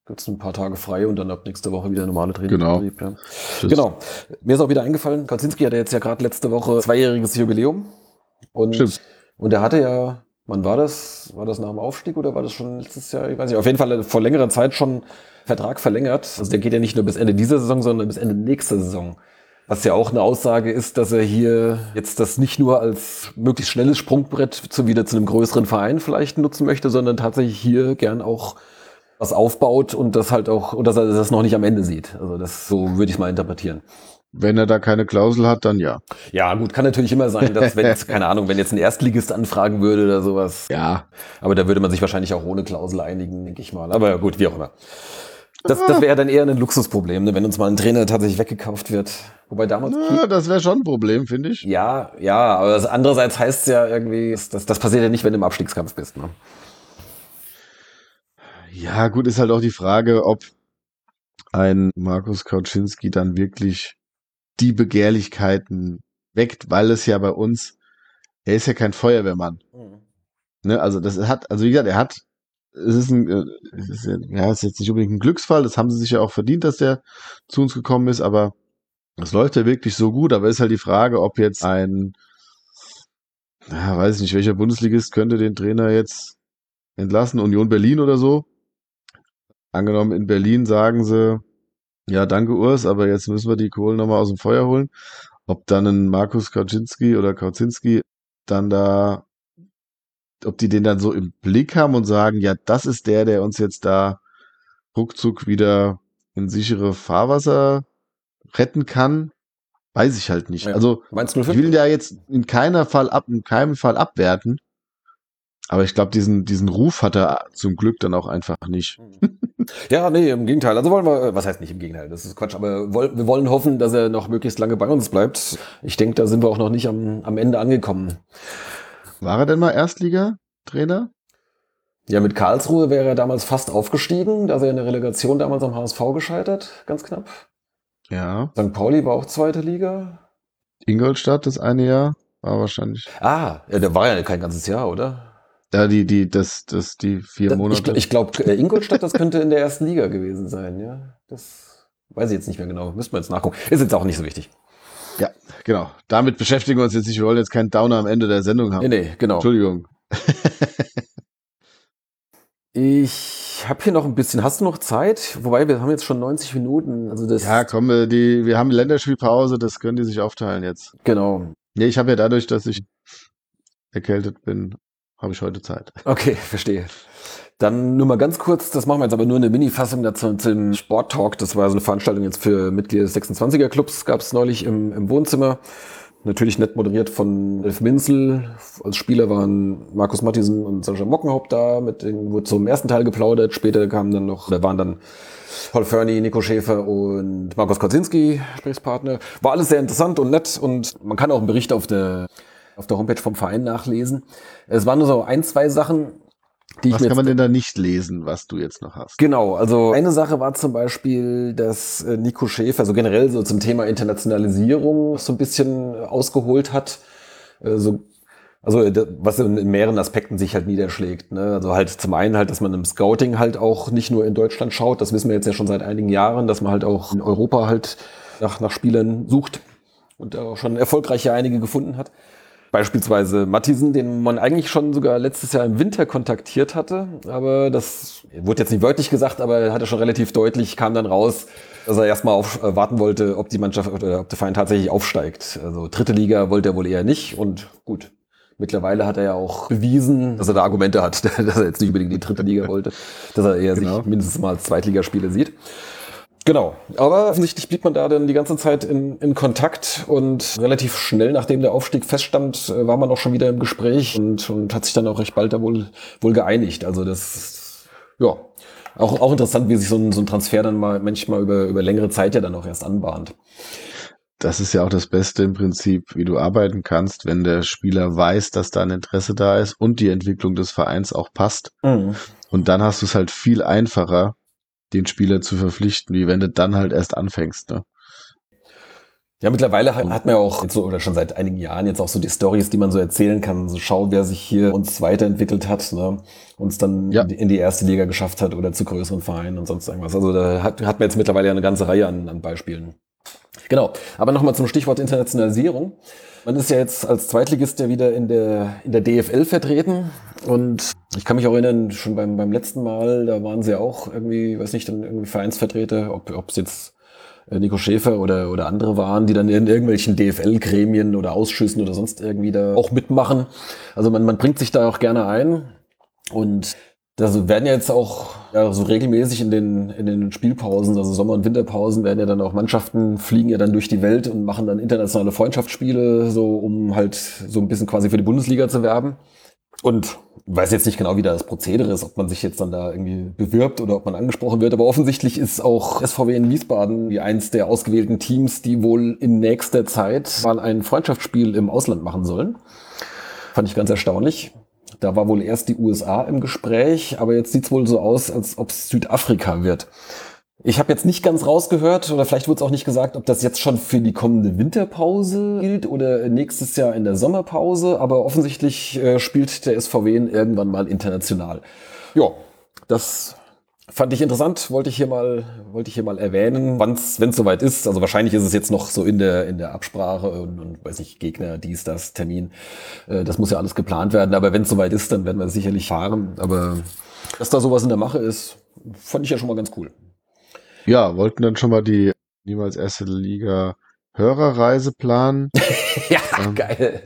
Speaker 3: gibt's ein paar Tage frei und dann ab nächste Woche wieder normale
Speaker 5: Genau.
Speaker 3: Trainingsbetrieb. Ja. Genau. Mir ist auch wieder eingefallen, Kaczynski hatte jetzt ja gerade letzte Woche zweijähriges Jubiläum. Und,
Speaker 5: Stimmt.
Speaker 3: und er hatte ja, wann war das? War das nach dem Aufstieg oder war das schon letztes Jahr? Ich weiß nicht. Auf jeden Fall vor längerer Zeit schon Vertrag verlängert. Also der geht ja nicht nur bis Ende dieser Saison, sondern bis Ende nächster Saison. Was ja auch eine Aussage ist, dass er hier jetzt das nicht nur als möglichst schnelles Sprungbrett zu wieder zu einem größeren Verein vielleicht nutzen möchte, sondern tatsächlich hier gern auch was aufbaut und das halt auch, oder dass er das noch nicht am Ende sieht. Also das, so würde ich mal interpretieren.
Speaker 5: Wenn er da keine Klausel hat, dann ja.
Speaker 3: Ja, gut, kann natürlich immer sein, dass *laughs* wenn jetzt, keine Ahnung, wenn jetzt ein Erstligist anfragen würde oder sowas.
Speaker 5: Ja.
Speaker 3: Aber da würde man sich wahrscheinlich auch ohne Klausel einigen, denke ich mal. Aber ja, gut, wie auch immer. Das, das *laughs* wäre dann eher ein Luxusproblem, ne, wenn uns mal ein Trainer tatsächlich weggekauft wird. Wobei damals.
Speaker 5: Na, das wäre schon ein Problem, finde ich.
Speaker 3: Ja, ja, aber das andererseits heißt es ja irgendwie, das, das, passiert ja nicht, wenn du im Abstiegskampf bist. Ne?
Speaker 5: Ja, gut, ist halt auch die Frage, ob ein Markus Kauczynski dann wirklich die Begehrlichkeiten weckt, weil es ja bei uns, er ist ja kein Feuerwehrmann. Ne, also das hat, also wie gesagt, er hat, es ist ein, äh, es ist, ja- es ist jetzt nicht unbedingt ein Glücksfall, das haben sie sich ja auch verdient, dass der zu uns gekommen ist, aber es läuft ja wirklich so gut, aber ist halt die Frage, ob jetzt ein, ja, weiß ich nicht, welcher Bundesligist könnte den Trainer jetzt entlassen, Union Berlin oder so. Angenommen, in Berlin sagen sie, ja, danke Urs, aber jetzt müssen wir die Kohlen nochmal aus dem Feuer holen. Ob dann ein Markus Kauczynski oder Kauzinski dann da, ob die den dann so im Blick haben und sagen, ja, das ist der, der uns jetzt da ruckzuck wieder in sichere Fahrwasser retten kann, weiß ich halt nicht.
Speaker 3: Ja.
Speaker 5: Also, ich will ja jetzt in keiner Fall ab, in keinem Fall abwerten. Aber ich glaube, diesen, diesen Ruf hat er zum Glück dann auch einfach nicht.
Speaker 3: Ja, nee, im Gegenteil. Also wollen wir, was heißt nicht im Gegenteil, das ist Quatsch, aber wir wollen hoffen, dass er noch möglichst lange bei uns bleibt. Ich denke, da sind wir auch noch nicht am, am Ende angekommen.
Speaker 5: War er denn mal Erstligatrainer?
Speaker 3: Ja, mit Karlsruhe wäre er damals fast aufgestiegen. Da ist er in der Relegation damals am HSV gescheitert, ganz knapp.
Speaker 5: Ja.
Speaker 3: St. Pauli war auch zweite Liga.
Speaker 5: Ingolstadt das eine Jahr war wahrscheinlich.
Speaker 3: Ah, ja, der war ja kein ganzes Jahr, oder?
Speaker 5: Ja, die, die, das, das, die vier
Speaker 3: Da-
Speaker 5: Monate.
Speaker 3: Ich, ich glaube, Ingolstadt, das könnte in der ersten Liga gewesen sein, ja. Das weiß ich jetzt nicht mehr genau. Müssten wir jetzt nachgucken. Ist jetzt auch nicht so wichtig.
Speaker 5: Ja, genau. Damit beschäftigen wir uns jetzt nicht. Wir wollen jetzt keinen Downer am Ende der Sendung
Speaker 3: Nee,
Speaker 5: haben.
Speaker 3: nee, genau.
Speaker 5: Entschuldigung.
Speaker 3: Ich habe hier noch ein bisschen. Hast du noch Zeit? Wobei, wir haben jetzt schon 90 Minuten. Also das.
Speaker 5: Ja, komm, wir, die, wir haben Länderspielpause, das können die sich aufteilen jetzt.
Speaker 3: Genau.
Speaker 5: Nee, ich habe ja dadurch, dass ich erkältet bin, habe ich heute Zeit.
Speaker 3: Okay, verstehe. Dann nur mal ganz kurz, das machen wir jetzt aber nur eine Mini-Fassung dazu zum Sport-Talk. Das war so eine Veranstaltung jetzt für Mitglieder des 26er-Clubs, gab es neulich im, im Wohnzimmer. Natürlich nett moderiert von Elf Minzel. Als Spieler waren Markus Mattisen und Sascha Mockenhaupt da, mit denen wurde zum ersten Teil geplaudert. Später kamen dann noch, da waren dann Paul Fernie, Nico Schäfer und Markus Kozinski, Gesprächspartner. War alles sehr interessant und nett und man kann auch einen Bericht auf der, auf der Homepage vom Verein nachlesen. Es waren nur so ein, zwei Sachen,
Speaker 5: Was
Speaker 3: mir
Speaker 5: kann man denn da nicht lesen, was du jetzt noch hast?
Speaker 3: Genau, also eine Sache war zum Beispiel, dass äh, Nico Schäfer so generell so zum Thema Internationalisierung so ein bisschen ausgeholt hat. Äh, So, also äh, was in in mehreren Aspekten sich halt niederschlägt. Ne? Also halt zum einen halt, dass man im Scouting halt auch nicht nur in Deutschland schaut, das wissen wir jetzt ja schon seit einigen Jahren, dass man halt auch in Europa halt nach, nach Spielern sucht und auch schon erfolgreich ja einige gefunden hat. Beispielsweise Mattisen, den man eigentlich schon sogar letztes Jahr im Winter kontaktiert hatte, aber das wurde jetzt nicht wörtlich gesagt, aber er hatte schon relativ deutlich, kam dann raus, dass er erstmal auf, äh, warten wollte, ob die Mannschaft oder ob der Verein tatsächlich aufsteigt. Also dritte Liga wollte er wohl eher nicht und gut. Mittlerweile hat er ja auch bewiesen, dass er da Argumente hat, *laughs* dass er jetzt nicht unbedingt die dritte Liga wollte, dass er eher
Speaker 5: Genau.
Speaker 3: sich mindestens mal als Zweitligaspieler sieht. Genau. Aber offensichtlich blieb man da dann die ganze Zeit in, in Kontakt und relativ schnell, nachdem der Aufstieg feststand, äh, war man auch schon wieder im Gespräch und, und hat sich dann auch recht bald da wohl, wohl geeinigt. Also das, ja, auch, auch interessant, wie sich so ein, so ein Transfer dann mal manchmal über, über längere Zeit ja dann auch erst anbahnt.
Speaker 5: Das ist ja auch das Beste im Prinzip, wie du arbeiten kannst, wenn der Spieler weiß, dass da ein Interesse da ist und die Entwicklung des Vereins auch passt. Und dann hast du es halt viel einfacher, den Spieler zu verpflichten, wie wenn du dann halt erst anfängst. Ne?
Speaker 3: Ja, mittlerweile hat hat man ja auch so, oder schon seit einigen Jahren jetzt auch so die Stories, die man so erzählen kann. So schau, wer sich hier uns weiterentwickelt hat, ne? uns dann
Speaker 5: Ja.
Speaker 3: in die- in die erste Liga geschafft hat oder zu größeren Vereinen und sonst irgendwas. Also da hat, hat man jetzt mittlerweile ja eine ganze Reihe an, an Beispielen. Genau. Aber nochmal zum Stichwort Internationalisierung. Man ist ja jetzt als Zweitligist ja wieder in der, in der DFL vertreten. Und ich kann mich auch erinnern, schon beim, beim letzten Mal, da waren sie auch irgendwie, weiß nicht, dann irgendwie Vereinsvertreter, ob ob es jetzt äh, Nico Schäfer oder, oder andere waren, die dann in irgendwelchen DFL-Gremien oder Ausschüssen oder sonst irgendwie da auch mitmachen. Also man, man bringt sich da auch gerne ein. Und da werden ja jetzt auch ja, so regelmäßig in den, in den Spielpausen, also Sommer- und Winterpausen, werden ja dann auch Mannschaften fliegen ja dann durch die Welt und machen dann internationale Freundschaftsspiele, so um halt so ein bisschen quasi für die Bundesliga zu werben. Und weiß jetzt nicht genau, wie da das Prozedere ist, ob man sich jetzt dann da irgendwie bewirbt oder ob man angesprochen wird. Aber offensichtlich ist auch SVW in Wiesbaden wie eins der ausgewählten Teams, die wohl in nächster Zeit mal ein Freundschaftsspiel im Ausland machen sollen. Fand ich ganz erstaunlich. Da war wohl erst die USA im Gespräch, aber jetzt sieht's wohl so aus, als ob es Südafrika wird. Ich habe jetzt nicht ganz rausgehört, oder vielleicht wurde es auch nicht gesagt, ob das jetzt schon für die kommende Winterpause gilt oder nächstes Jahr in der Sommerpause, aber offensichtlich äh, spielt der SVW irgendwann mal international. Ja, das fand ich interessant, wollte ich hier mal, wollte ich hier mal erwähnen, wenn es soweit ist. Also wahrscheinlich ist es jetzt noch so in der, in der Absprache und, und weiß ich, Gegner, dies, das, Termin. Äh, das muss ja alles geplant werden, aber wenn es soweit ist, dann werden wir sicherlich fahren. Aber dass da sowas in der Mache ist, fand ich ja schon mal ganz cool.
Speaker 5: Ja, wollten dann schon mal die niemals erste Liga Hörerreise planen. *laughs* *laughs*
Speaker 3: Ja,
Speaker 5: Ähm.
Speaker 3: geil.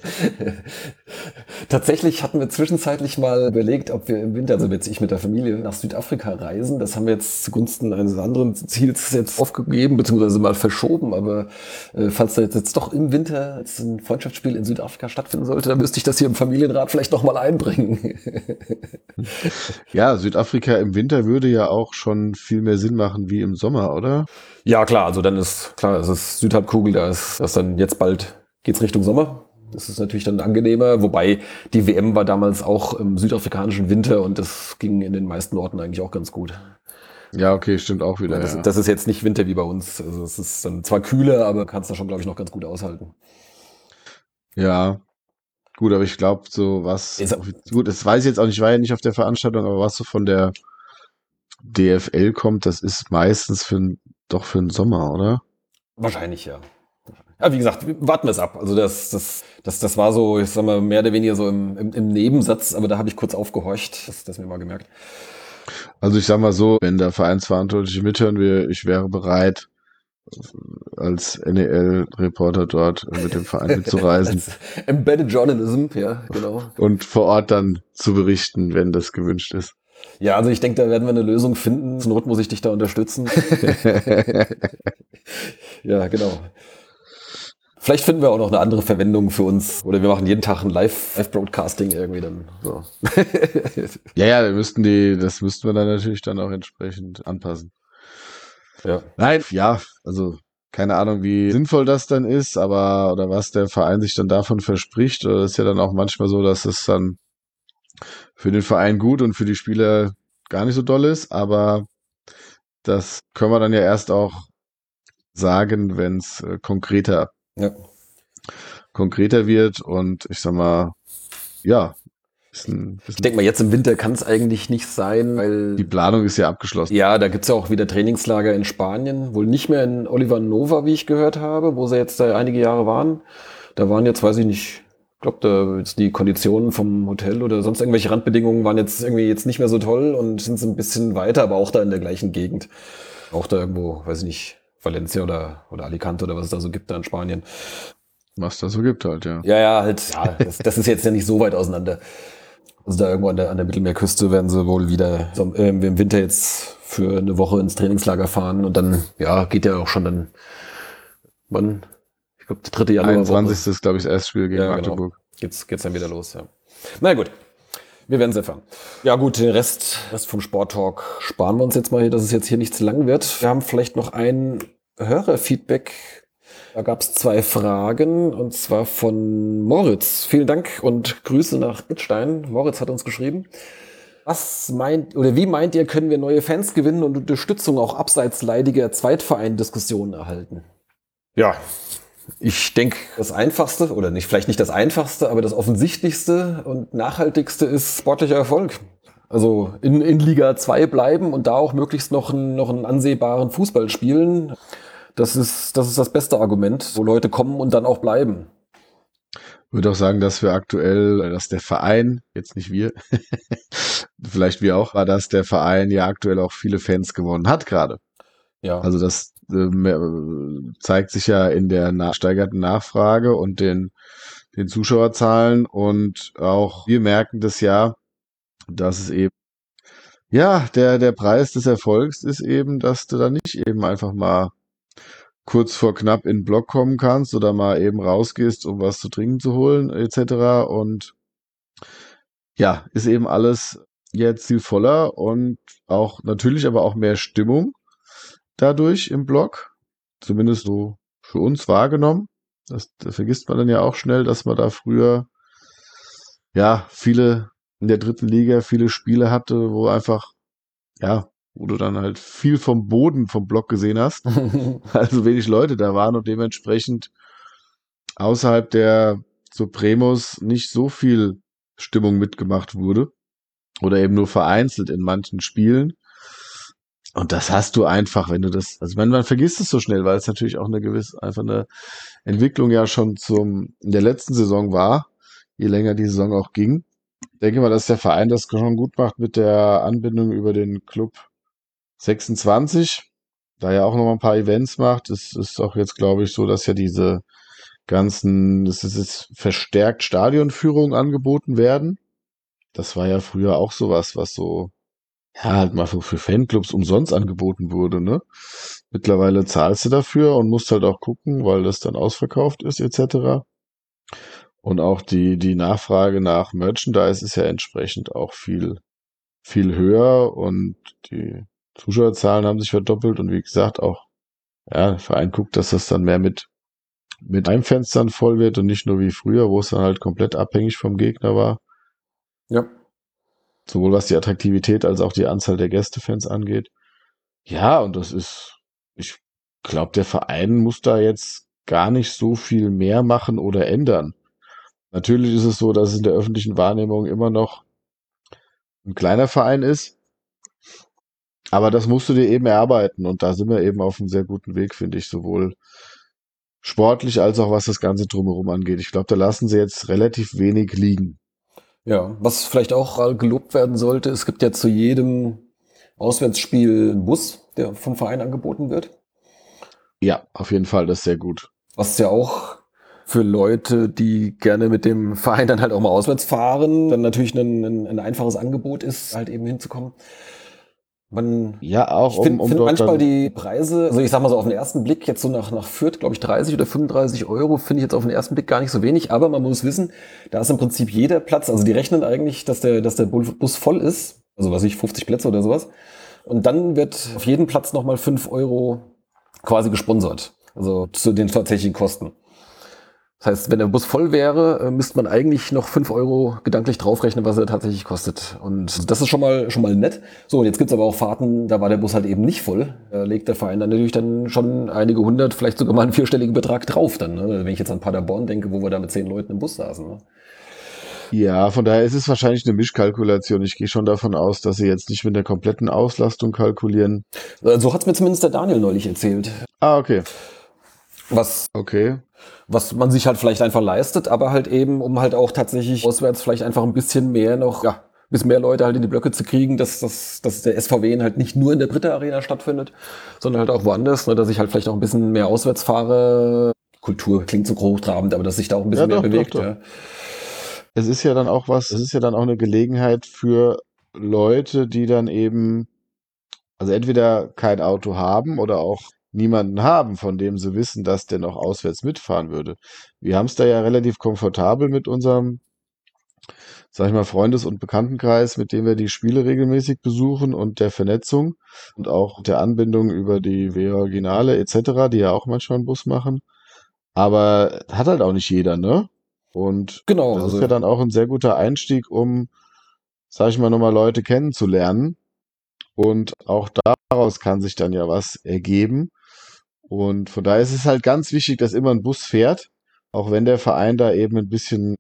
Speaker 3: Tatsächlich hatten wir zwischenzeitlich mal überlegt, ob wir im Winter, also jetzt ich mit der Familie, nach Südafrika reisen. Das haben wir jetzt zugunsten eines anderen Ziels jetzt aufgegeben, beziehungsweise mal verschoben. Aber äh, falls da jetzt, jetzt doch im Winter jetzt ein Freundschaftsspiel in Südafrika stattfinden sollte, dann müsste ich das hier im Familienrat vielleicht noch mal einbringen.
Speaker 5: Ja, Südafrika im Winter würde ja auch schon viel mehr Sinn machen wie im Sommer, oder?
Speaker 3: ja, klar, also dann ist klar, es ist Südhalbkugel, da ist das dann jetzt bald geht's Richtung Sommer. Das ist natürlich dann angenehmer, wobei die WM war damals auch im südafrikanischen Winter und das ging in den meisten Orten eigentlich auch ganz gut.
Speaker 5: Ja, okay, stimmt auch wieder.
Speaker 3: das,
Speaker 5: ja.
Speaker 3: das ist jetzt nicht Winter wie bei uns. Also es ist dann zwar kühler, aber kannst da schon, glaube ich, noch ganz gut aushalten.
Speaker 5: Ja. Gut, aber ich glaube, so was.
Speaker 3: Ist-
Speaker 5: Gut, das weiß ich jetzt auch nicht, ich war ja nicht auf der Veranstaltung, aber was so von der DFL kommt, das ist meistens für doch für den Sommer, oder?
Speaker 3: Wahrscheinlich, ja. Ja, wie gesagt, warten wir es ab. Also das, das, das, das war so, ich sag mal, mehr oder weniger so im, im, im Nebensatz, aber da habe ich kurz aufgehorcht, das, das mir mal gemerkt.
Speaker 5: Also ich sag mal so, wenn der Vereinsverantwortliche mithören will, ich wäre bereit, als NEL-Reporter dort mit dem Verein mitzureisen *laughs*
Speaker 3: Embedded Journalism, ja, genau.
Speaker 5: und vor Ort dann zu berichten, wenn das gewünscht ist.
Speaker 3: Ja, also ich denke, da werden wir eine Lösung finden. Zur Not muss ich dich da unterstützen. *laughs* *laughs* ja, genau. Vielleicht finden wir auch noch eine andere Verwendung für uns. Oder wir machen jeden Tag ein Live- Live-Broadcasting irgendwie dann. So. *laughs*
Speaker 5: Ja, ja, wir müssten die, das müssten wir dann natürlich dann auch entsprechend anpassen.
Speaker 3: ja.
Speaker 5: Nein, ja, also keine Ahnung, wie sinnvoll das dann ist, aber oder was der Verein sich dann davon verspricht. Oder ist ja dann auch manchmal so, dass es dann für den Verein gut und für die Spieler gar nicht so doll ist, aber das können wir dann ja erst auch sagen, wenn es äh, konkreter,
Speaker 3: ja.
Speaker 5: konkreter wird und ich sag mal, ja, ein, ist
Speaker 3: Ich denke mal, jetzt im Winter kann es eigentlich nicht sein, weil
Speaker 5: die Planung ist ja abgeschlossen.
Speaker 3: Ja, da gibt's ja auch wieder Trainingslager in Spanien. Wohl nicht mehr in Oliver Nova, wie ich gehört habe, wo sie jetzt da einige Jahre waren. Da waren jetzt, weiß ich nicht, ich glaube, da jetzt die Konditionen vom Hotel oder sonst irgendwelche Randbedingungen waren jetzt irgendwie jetzt nicht mehr so toll und sind so ein bisschen weiter, aber auch da in der gleichen Gegend. Auch da irgendwo, weiß ich nicht, Valencia oder, oder Alicante oder was es da so gibt da in Spanien.
Speaker 5: Was da so gibt halt, ja.
Speaker 3: Ja, ja, halt, ja, das, das ist jetzt ja nicht so weit auseinander. Also da irgendwo an der, an der Mittelmeerküste werden sie wohl wieder so, äh, im Winter jetzt für eine Woche ins Trainingslager fahren und dann, ja, geht ja auch schon dann, wann? Ich glaube, die dritte Januar
Speaker 5: 21. ist, glaube ich, das erste Spiel gegen
Speaker 3: Ja, genau.
Speaker 5: Magdeburg.
Speaker 3: geht's, geht's dann wieder los, ja. Na gut. Wir werden es erfahren. Ja gut, den Rest, Rest vom Sporttalk sparen wir uns jetzt mal hier, dass es jetzt hier nicht zu lang wird. Wir haben vielleicht noch ein Hörerfeedback. Da gab es zwei Fragen und zwar von Moritz. Vielen Dank und Grüße nach Bittstein. Moritz hat uns geschrieben. Was meint oder wie meint ihr, können wir neue Fans gewinnen und Unterstützung auch abseits leidiger Zweitverein-Diskussionen erhalten? Ja, Ich denke, das Einfachste, oder nicht, vielleicht nicht das Einfachste, aber das Offensichtlichste und Nachhaltigste ist sportlicher Erfolg. Also in, in Liga 2 bleiben und da auch möglichst noch einen, noch einen ansehbaren Fußball spielen. Das ist, das ist das beste Argument, wo Leute kommen und dann auch bleiben.
Speaker 5: Ich würde auch sagen, dass wir aktuell, dass der Verein, jetzt nicht wir, *laughs* vielleicht wir auch, war, dass der Verein ja aktuell auch viele Fans gewonnen hat gerade.
Speaker 3: Ja.
Speaker 5: Also das zeigt sich ja in der steigerten Nachfrage und den, den Zuschauerzahlen und auch wir merken das ja, dass es eben ja, der, der Preis des Erfolgs ist eben, dass du da nicht eben einfach mal kurz vor knapp in den Block kommen kannst oder mal eben rausgehst, um was zu trinken zu holen, etc. Und ja, ist eben alles jetzt viel voller und auch natürlich aber auch mehr Stimmung dadurch im Block. Zumindest so für uns wahrgenommen. Das, das vergisst man dann ja auch schnell, dass man da früher ja viele in der dritten Liga viele Spiele hatte, wo einfach, ja, wo du dann halt viel vom Boden vom Block gesehen hast. *laughs* also wenig Leute da waren und dementsprechend außerhalb der Supremos nicht so viel Stimmung mitgemacht wurde. Oder eben nur vereinzelt in manchen Spielen. Und das hast du einfach, wenn du das, also man, man vergisst es so schnell, weil es natürlich auch eine gewisse, einfach eine Entwicklung ja schon zum, in der letzten Saison war, je länger die Saison auch ging. Ich denke mal, dass der Verein das schon gut macht mit der Anbindung über den Club 26, da ja auch noch mal ein paar Events macht. Es ist auch jetzt, glaube ich, so, dass ja diese ganzen, das ist jetzt verstärkt Stadionführungen angeboten werden. Das war ja früher auch sowas, was so, ja, halt mal für, für Fanclubs umsonst angeboten wurde, ne? Mittlerweile zahlst du dafür und musst halt auch gucken, weil das dann ausverkauft ist, etc. Und auch die, die Nachfrage nach Merchandise ist ja entsprechend auch viel, viel höher und die Zuschauerzahlen haben sich verdoppelt und wie gesagt auch, ja, der Verein guckt, dass das dann mehr mit, mit Heimfenstern voll wird und nicht nur wie früher, wo es dann halt komplett abhängig vom Gegner war.
Speaker 3: Ja.
Speaker 5: Sowohl was die Attraktivität als auch die Anzahl der Gästefans angeht. Ja, und das ist, ich glaube, der Verein muss da jetzt gar nicht so viel mehr machen oder ändern. Natürlich ist es so, dass es in der öffentlichen Wahrnehmung immer noch ein kleiner Verein ist. Aber das musst du dir eben erarbeiten. Und da sind wir eben auf einem sehr guten Weg, finde ich, sowohl sportlich als auch was das Ganze drumherum angeht. Ich glaube, da lassen sie jetzt relativ wenig liegen.
Speaker 3: Ja, was vielleicht auch gelobt werden sollte, es gibt ja zu jedem Auswärtsspiel einen Bus, der vom Verein angeboten wird.
Speaker 5: Ja, auf jeden Fall, das ist sehr gut.
Speaker 3: Was ja auch für Leute, die gerne mit dem Verein dann halt auch mal auswärts fahren, dann natürlich ein, ein, ein einfaches Angebot ist, halt eben hinzukommen. Man,
Speaker 5: ja, auch
Speaker 3: ich finde um, find manchmal die Preise, also ich sag mal so auf den ersten Blick, jetzt so nach, nach Fürth, glaube ich, 30 oder 35 Euro, finde ich jetzt auf den ersten Blick gar nicht so wenig, aber man muss wissen, da ist im Prinzip jeder Platz, also die rechnen eigentlich, dass der, dass der Bus voll ist, also was ich, 50 Plätze oder sowas. Und dann wird auf jeden Platz nochmal 5 Euro quasi gesponsert, also zu den tatsächlichen Kosten. Das heißt, wenn der Bus voll wäre, äh, müsste man eigentlich noch fünf Euro gedanklich draufrechnen, was er tatsächlich kostet. Und das ist schon mal, schon mal nett. So, und jetzt gibt's aber auch Fahrten, da war der Bus halt eben nicht voll. Da legt der Verein dann natürlich dann schon einige hundert, vielleicht sogar mal einen vierstelligen Betrag drauf dann. Ne? Wenn ich jetzt an Paderborn denke, wo wir da mit zehn Leuten im Bus saßen. Ne?
Speaker 5: Ja, von daher ist es wahrscheinlich eine Mischkalkulation. Ich gehe schon davon aus, dass sie jetzt nicht mit der kompletten Auslastung kalkulieren.
Speaker 3: Äh, so hat's mir zumindest der Daniel neulich erzählt.
Speaker 5: Ah, okay.
Speaker 3: Was
Speaker 5: okay
Speaker 3: was man sich halt vielleicht einfach leistet, aber halt eben, um halt auch tatsächlich auswärts vielleicht einfach ein bisschen mehr noch, ja, bis mehr Leute halt in die Blöcke zu kriegen, dass, dass, dass der SVW halt nicht nur in der Britta Arena stattfindet, sondern halt auch woanders, ne, dass ich halt vielleicht auch ein bisschen mehr auswärts fahre. Kultur klingt so hochtrabend, aber dass sich da auch ein bisschen ja, mehr doch, bewegt. Doch, doch. Ja.
Speaker 5: Es ist ja dann auch was, es ist ja dann auch eine Gelegenheit für Leute, die dann eben, also entweder kein Auto haben oder auch niemanden haben, von dem sie wissen, dass der noch auswärts mitfahren würde. Wir haben es da ja relativ komfortabel mit unserem, sag ich mal, Freundes- und Bekanntenkreis, mit dem wir die Spiele regelmäßig besuchen und der Vernetzung und auch der Anbindung über die W-Originale etc., die ja auch manchmal einen Bus machen. Aber hat halt auch nicht jeder, ne? Und
Speaker 3: genau,
Speaker 5: das also ist ja dann auch ein sehr guter Einstieg, um, sag ich mal, nochmal Leute kennenzulernen. Und auch daraus kann sich dann ja was ergeben. Und von daher ist es halt ganz wichtig, dass immer ein Bus fährt, auch wenn der Verein da eben ein bisschen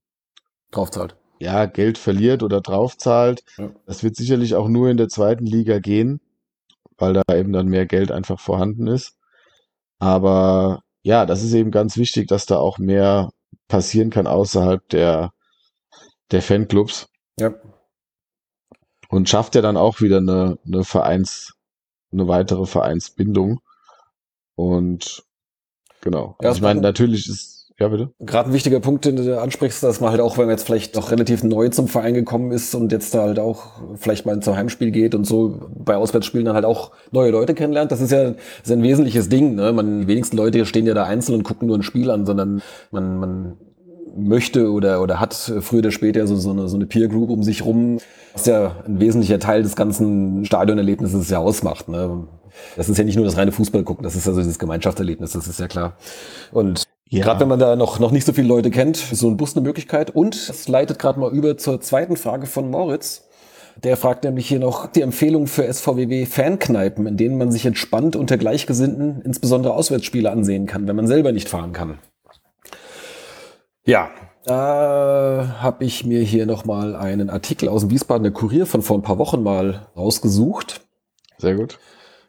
Speaker 3: Drauf zahlt.
Speaker 5: ja, Geld verliert oder draufzahlt.
Speaker 3: Ja.
Speaker 5: Das wird sicherlich auch nur in der zweiten Liga gehen, weil da eben dann mehr Geld einfach vorhanden ist. Aber ja, das ist eben ganz wichtig, dass da auch mehr passieren kann außerhalb der, der Fanclubs
Speaker 3: Ja.
Speaker 5: und schafft ja dann auch wieder eine, eine Vereins, eine weitere Vereinsbindung. Und genau. Also ich meine, natürlich ist, ja bitte.
Speaker 3: Gerade ein wichtiger Punkt, den du ansprichst, dass man halt auch, wenn man jetzt vielleicht noch relativ neu zum Verein gekommen ist und jetzt da halt auch vielleicht mal zum Heimspiel geht und so bei Auswärtsspielen dann halt auch neue Leute kennenlernt. Das ist ja, das ist ein wesentliches Ding. Ne? Man, die wenigsten Leute stehen ja da einzeln und gucken nur ein Spiel an, sondern man, man möchte oder, oder hat früher oder später so, so, eine, so eine Peer Group um sich rum, was ja ein wesentlicher Teil des ganzen Stadionerlebnisses ja ausmacht. Ne? Das ist ja nicht nur das reine Fußball gucken, das ist also dieses Gemeinschaftserlebnis, das ist ja klar. Und
Speaker 5: Ja.
Speaker 3: Gerade wenn man da noch, noch nicht so viele Leute kennt, ist so ein Bus eine Möglichkeit. Und es leitet gerade mal über zur zweiten Frage von Moritz. Der fragt nämlich hier noch die Empfehlung für SVWW Fankneipen, in denen man sich entspannt unter Gleichgesinnten insbesondere Auswärtsspiele ansehen kann, wenn man selber nicht fahren kann. Ja, da habe ich mir hier nochmal einen Artikel aus dem Wiesbadener Kurier von vor ein paar Wochen mal rausgesucht.
Speaker 5: Sehr gut.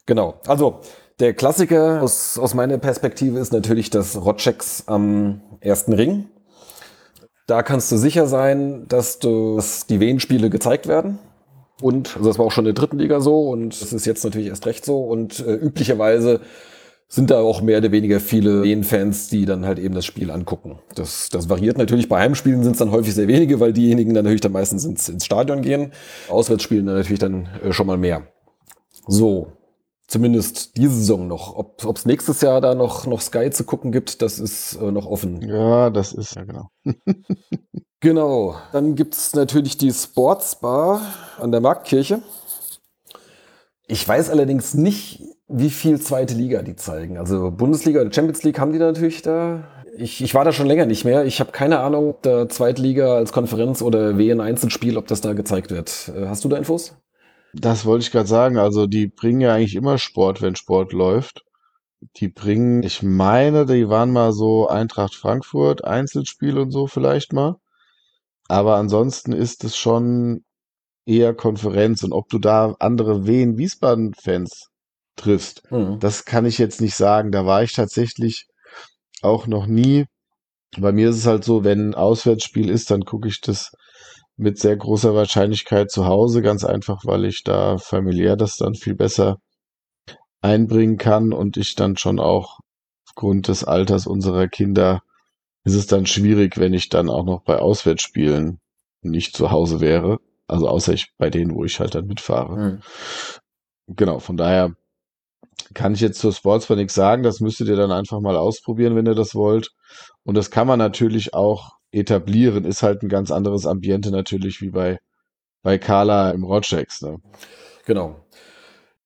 Speaker 3: Genau. Also der Klassiker aus, aus meiner Perspektive ist natürlich das Rotchecks am ersten Ring. Da kannst du sicher sein, dass, du, dass die Wien-Spiele gezeigt werden. Und also das war auch schon in der dritten Liga so und das ist jetzt natürlich erst recht so. Und äh, üblicherweise sind da auch mehr oder weniger viele Wien-Fans, die dann halt eben das Spiel angucken. Das, das variiert natürlich. Bei Heimspielen sind es dann häufig sehr wenige, weil diejenigen dann natürlich dann meistens ins, ins Stadion gehen. Auswärtsspielen dann natürlich dann äh, schon mal mehr. So, zumindest diese Saison noch. Ob es nächstes Jahr da noch, noch Sky zu gucken gibt, das ist äh, noch offen.
Speaker 5: Ja, das ist ja genau. *laughs*
Speaker 3: Genau. Dann gibt's natürlich die Sportsbar an der Marktkirche. Ich weiß allerdings nicht, wie viel zweite Liga die zeigen. Also Bundesliga oder Champions League haben die da natürlich da. Ich, ich war da schon länger nicht mehr. Ich habe keine Ahnung, ob da Zweitliga als Konferenz oder WN Einzelspiel, ob das da gezeigt wird. Äh, Hast du da Infos?
Speaker 5: Das wollte ich gerade sagen. Also die bringen ja eigentlich immer Sport, wenn Sport läuft. Die bringen, ich meine, die waren mal so Eintracht Frankfurt, Einzelspiel und so vielleicht mal. Aber ansonsten ist es schon eher Konferenz. Und ob du da andere Wien Wiesbaden-Fans triffst,
Speaker 3: Hm.
Speaker 5: das kann ich jetzt nicht sagen. Da war ich tatsächlich auch noch nie. Bei mir ist es halt so, wenn ein Auswärtsspiel ist, dann gucke ich das mit sehr großer Wahrscheinlichkeit zu Hause, ganz einfach, weil ich da familiär das dann viel besser einbringen kann und ich dann schon auch aufgrund des Alters unserer Kinder ist es dann schwierig, wenn ich dann auch noch bei Auswärtsspielen nicht zu Hause wäre. Also außer ich bei denen, wo ich halt dann mitfahre.
Speaker 3: Hm.
Speaker 5: Genau, von daher kann ich jetzt zur Sportsbar nichts sagen. Das müsstet ihr dann einfach mal ausprobieren, wenn ihr das wollt. Und das kann man natürlich auch etablieren. Ist halt ein ganz anderes Ambiente natürlich wie bei, bei Carla im Rotchecks. Ne?
Speaker 3: Genau.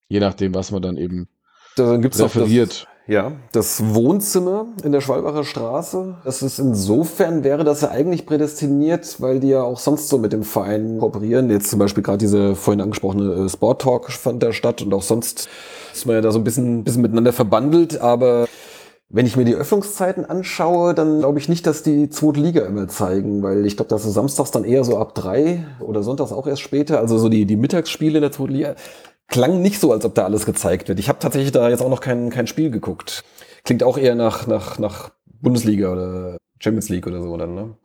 Speaker 5: Je nachdem, was man dann eben
Speaker 3: Dann gibt's noch das,
Speaker 5: referiert.
Speaker 3: Ja, das Wohnzimmer in der Schwalbacher Straße, das ist insofern wäre das ja eigentlich prädestiniert, weil die ja auch sonst so mit dem Verein kooperieren. Jetzt zum Beispiel gerade diese vorhin angesprochene äh, Sport Talk fand da statt und auch sonst ist man ja da so ein bisschen, bisschen miteinander verbandelt, aber wenn ich mir die Öffnungszeiten anschaue, dann glaube ich nicht, dass die zweite Liga immer zeigen, weil ich glaube, dass es samstags dann eher so ab drei oder sonntags auch erst später, also so die, die Mittagsspiele in der zweiten Liga, klang nicht so, als ob da alles gezeigt wird. Ich habe tatsächlich da jetzt auch noch kein, kein Spiel geguckt. Klingt auch eher nach, nach, nach Bundesliga oder Champions League oder so dann, ne?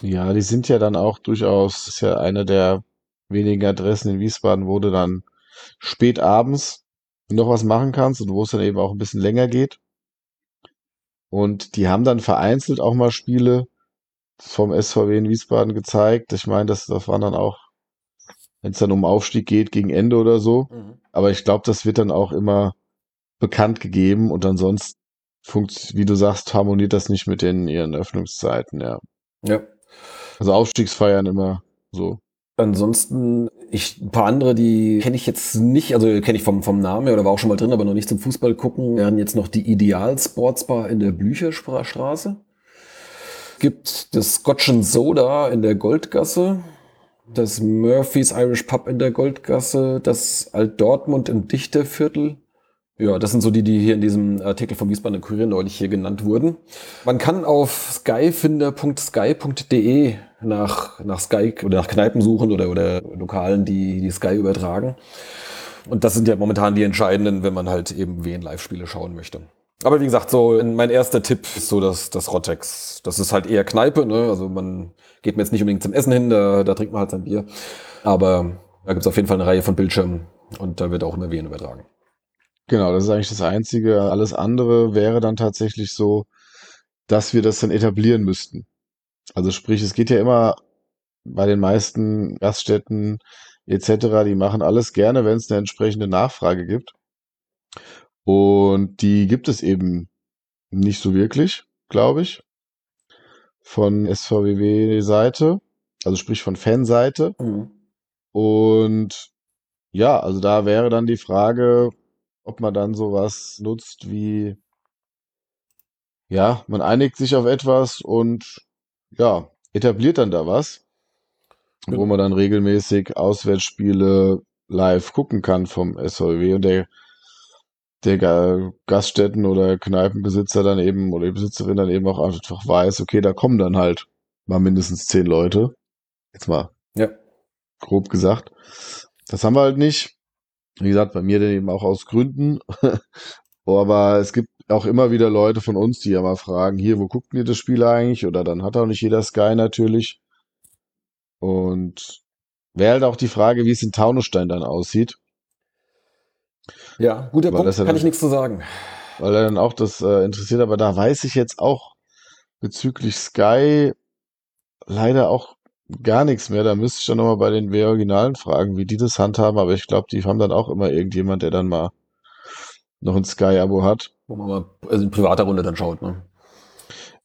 Speaker 5: Ja, die sind ja dann auch durchaus, ist ja eine der wenigen Adressen in Wiesbaden, wo du dann spät abends noch was machen kannst und wo es dann eben auch ein bisschen länger geht. Und die haben dann vereinzelt auch mal Spiele vom SVW in Wiesbaden gezeigt. Ich meine, das, das waren dann auch, wenn es dann um Aufstieg geht, gegen Ende oder so. Aber ich glaube, das wird dann auch immer bekannt gegeben und ansonsten funkt, wie du sagst, harmoniert das nicht mit den ihren Öffnungszeiten, ja.
Speaker 3: Ja.
Speaker 5: Also Aufstiegsfeiern immer so.
Speaker 3: Ansonsten, ich, ein paar andere, die kenne ich jetzt nicht, also kenne ich vom, vom Namen her oder war auch schon mal drin, aber noch nicht zum Fußball gucken, wären jetzt noch die Ideal Sportsbar in der Blücherstraße. Gibt das Scotch and Soda in der Goldgasse, das Murphy's Irish Pub in der Goldgasse, das Alt Dortmund im Dichterviertel. Ja, das sind so die, die hier in diesem Artikel vom Wiesbadener Kurier neulich hier genannt wurden. Man kann auf skyfinder.sky.de nach, nach Sky oder nach Kneipen suchen oder, oder Lokalen, die, die Sky übertragen. Und das sind ja momentan die entscheidenden, wenn man halt eben WN-Live-Spiele schauen möchte. Aber wie gesagt, so mein erster Tipp ist so das, das Rottex. Das ist halt eher Kneipe, ne? Also man geht mir jetzt nicht unbedingt zum Essen hin, da, da trinkt man halt sein Bier. Aber da gibt's auf jeden Fall eine Reihe von Bildschirmen und da wird auch immer WN übertragen.
Speaker 5: Genau, das ist eigentlich das Einzige. Alles andere wäre dann tatsächlich so, dass wir das dann etablieren müssten. Also sprich, es geht ja immer bei den meisten Gaststätten etc., die machen alles gerne, wenn es eine entsprechende Nachfrage gibt. Und die gibt es eben nicht so wirklich, glaube ich, von SVWW-Seite, also sprich von Fanseite.
Speaker 3: Mhm.
Speaker 5: Und ja, also da wäre dann die Frage, ob man dann sowas nutzt wie, ja, man einigt sich auf etwas und ja, etabliert dann da was,
Speaker 3: Ja.
Speaker 5: wo man dann regelmäßig Auswärtsspiele live gucken kann vom SVW und der, der Ga- Gaststätten- oder Kneipenbesitzer dann eben oder die Besitzerin dann eben auch einfach weiß, okay, da kommen dann halt mal mindestens zehn Leute. Jetzt mal
Speaker 3: Ja.
Speaker 5: grob gesagt. Das haben wir halt nicht. Wie gesagt, bei mir dann eben auch aus Gründen. *laughs* Aber es gibt auch immer wieder Leute von uns, die ja mal fragen, hier, wo guckt ihr das Spiel eigentlich? Oder dann hat auch nicht jeder Sky natürlich. Und wäre halt auch die Frage, wie es in Taunusstein dann aussieht,
Speaker 3: Ja, guter
Speaker 5: Weil
Speaker 3: Punkt,
Speaker 5: ja
Speaker 3: kann ich nichts zu sagen.
Speaker 5: weil er dann auch das äh, interessiert. Aber da weiß ich jetzt auch bezüglich Sky leider auch gar nichts mehr. Da müsste ich dann nochmal bei den W-Originalen fragen, wie die das handhaben. Aber ich glaube, die haben dann auch immer irgendjemand, der dann mal noch ein Sky-Abo hat.
Speaker 3: Wo man mal also in privater Runde dann schaut. Ne?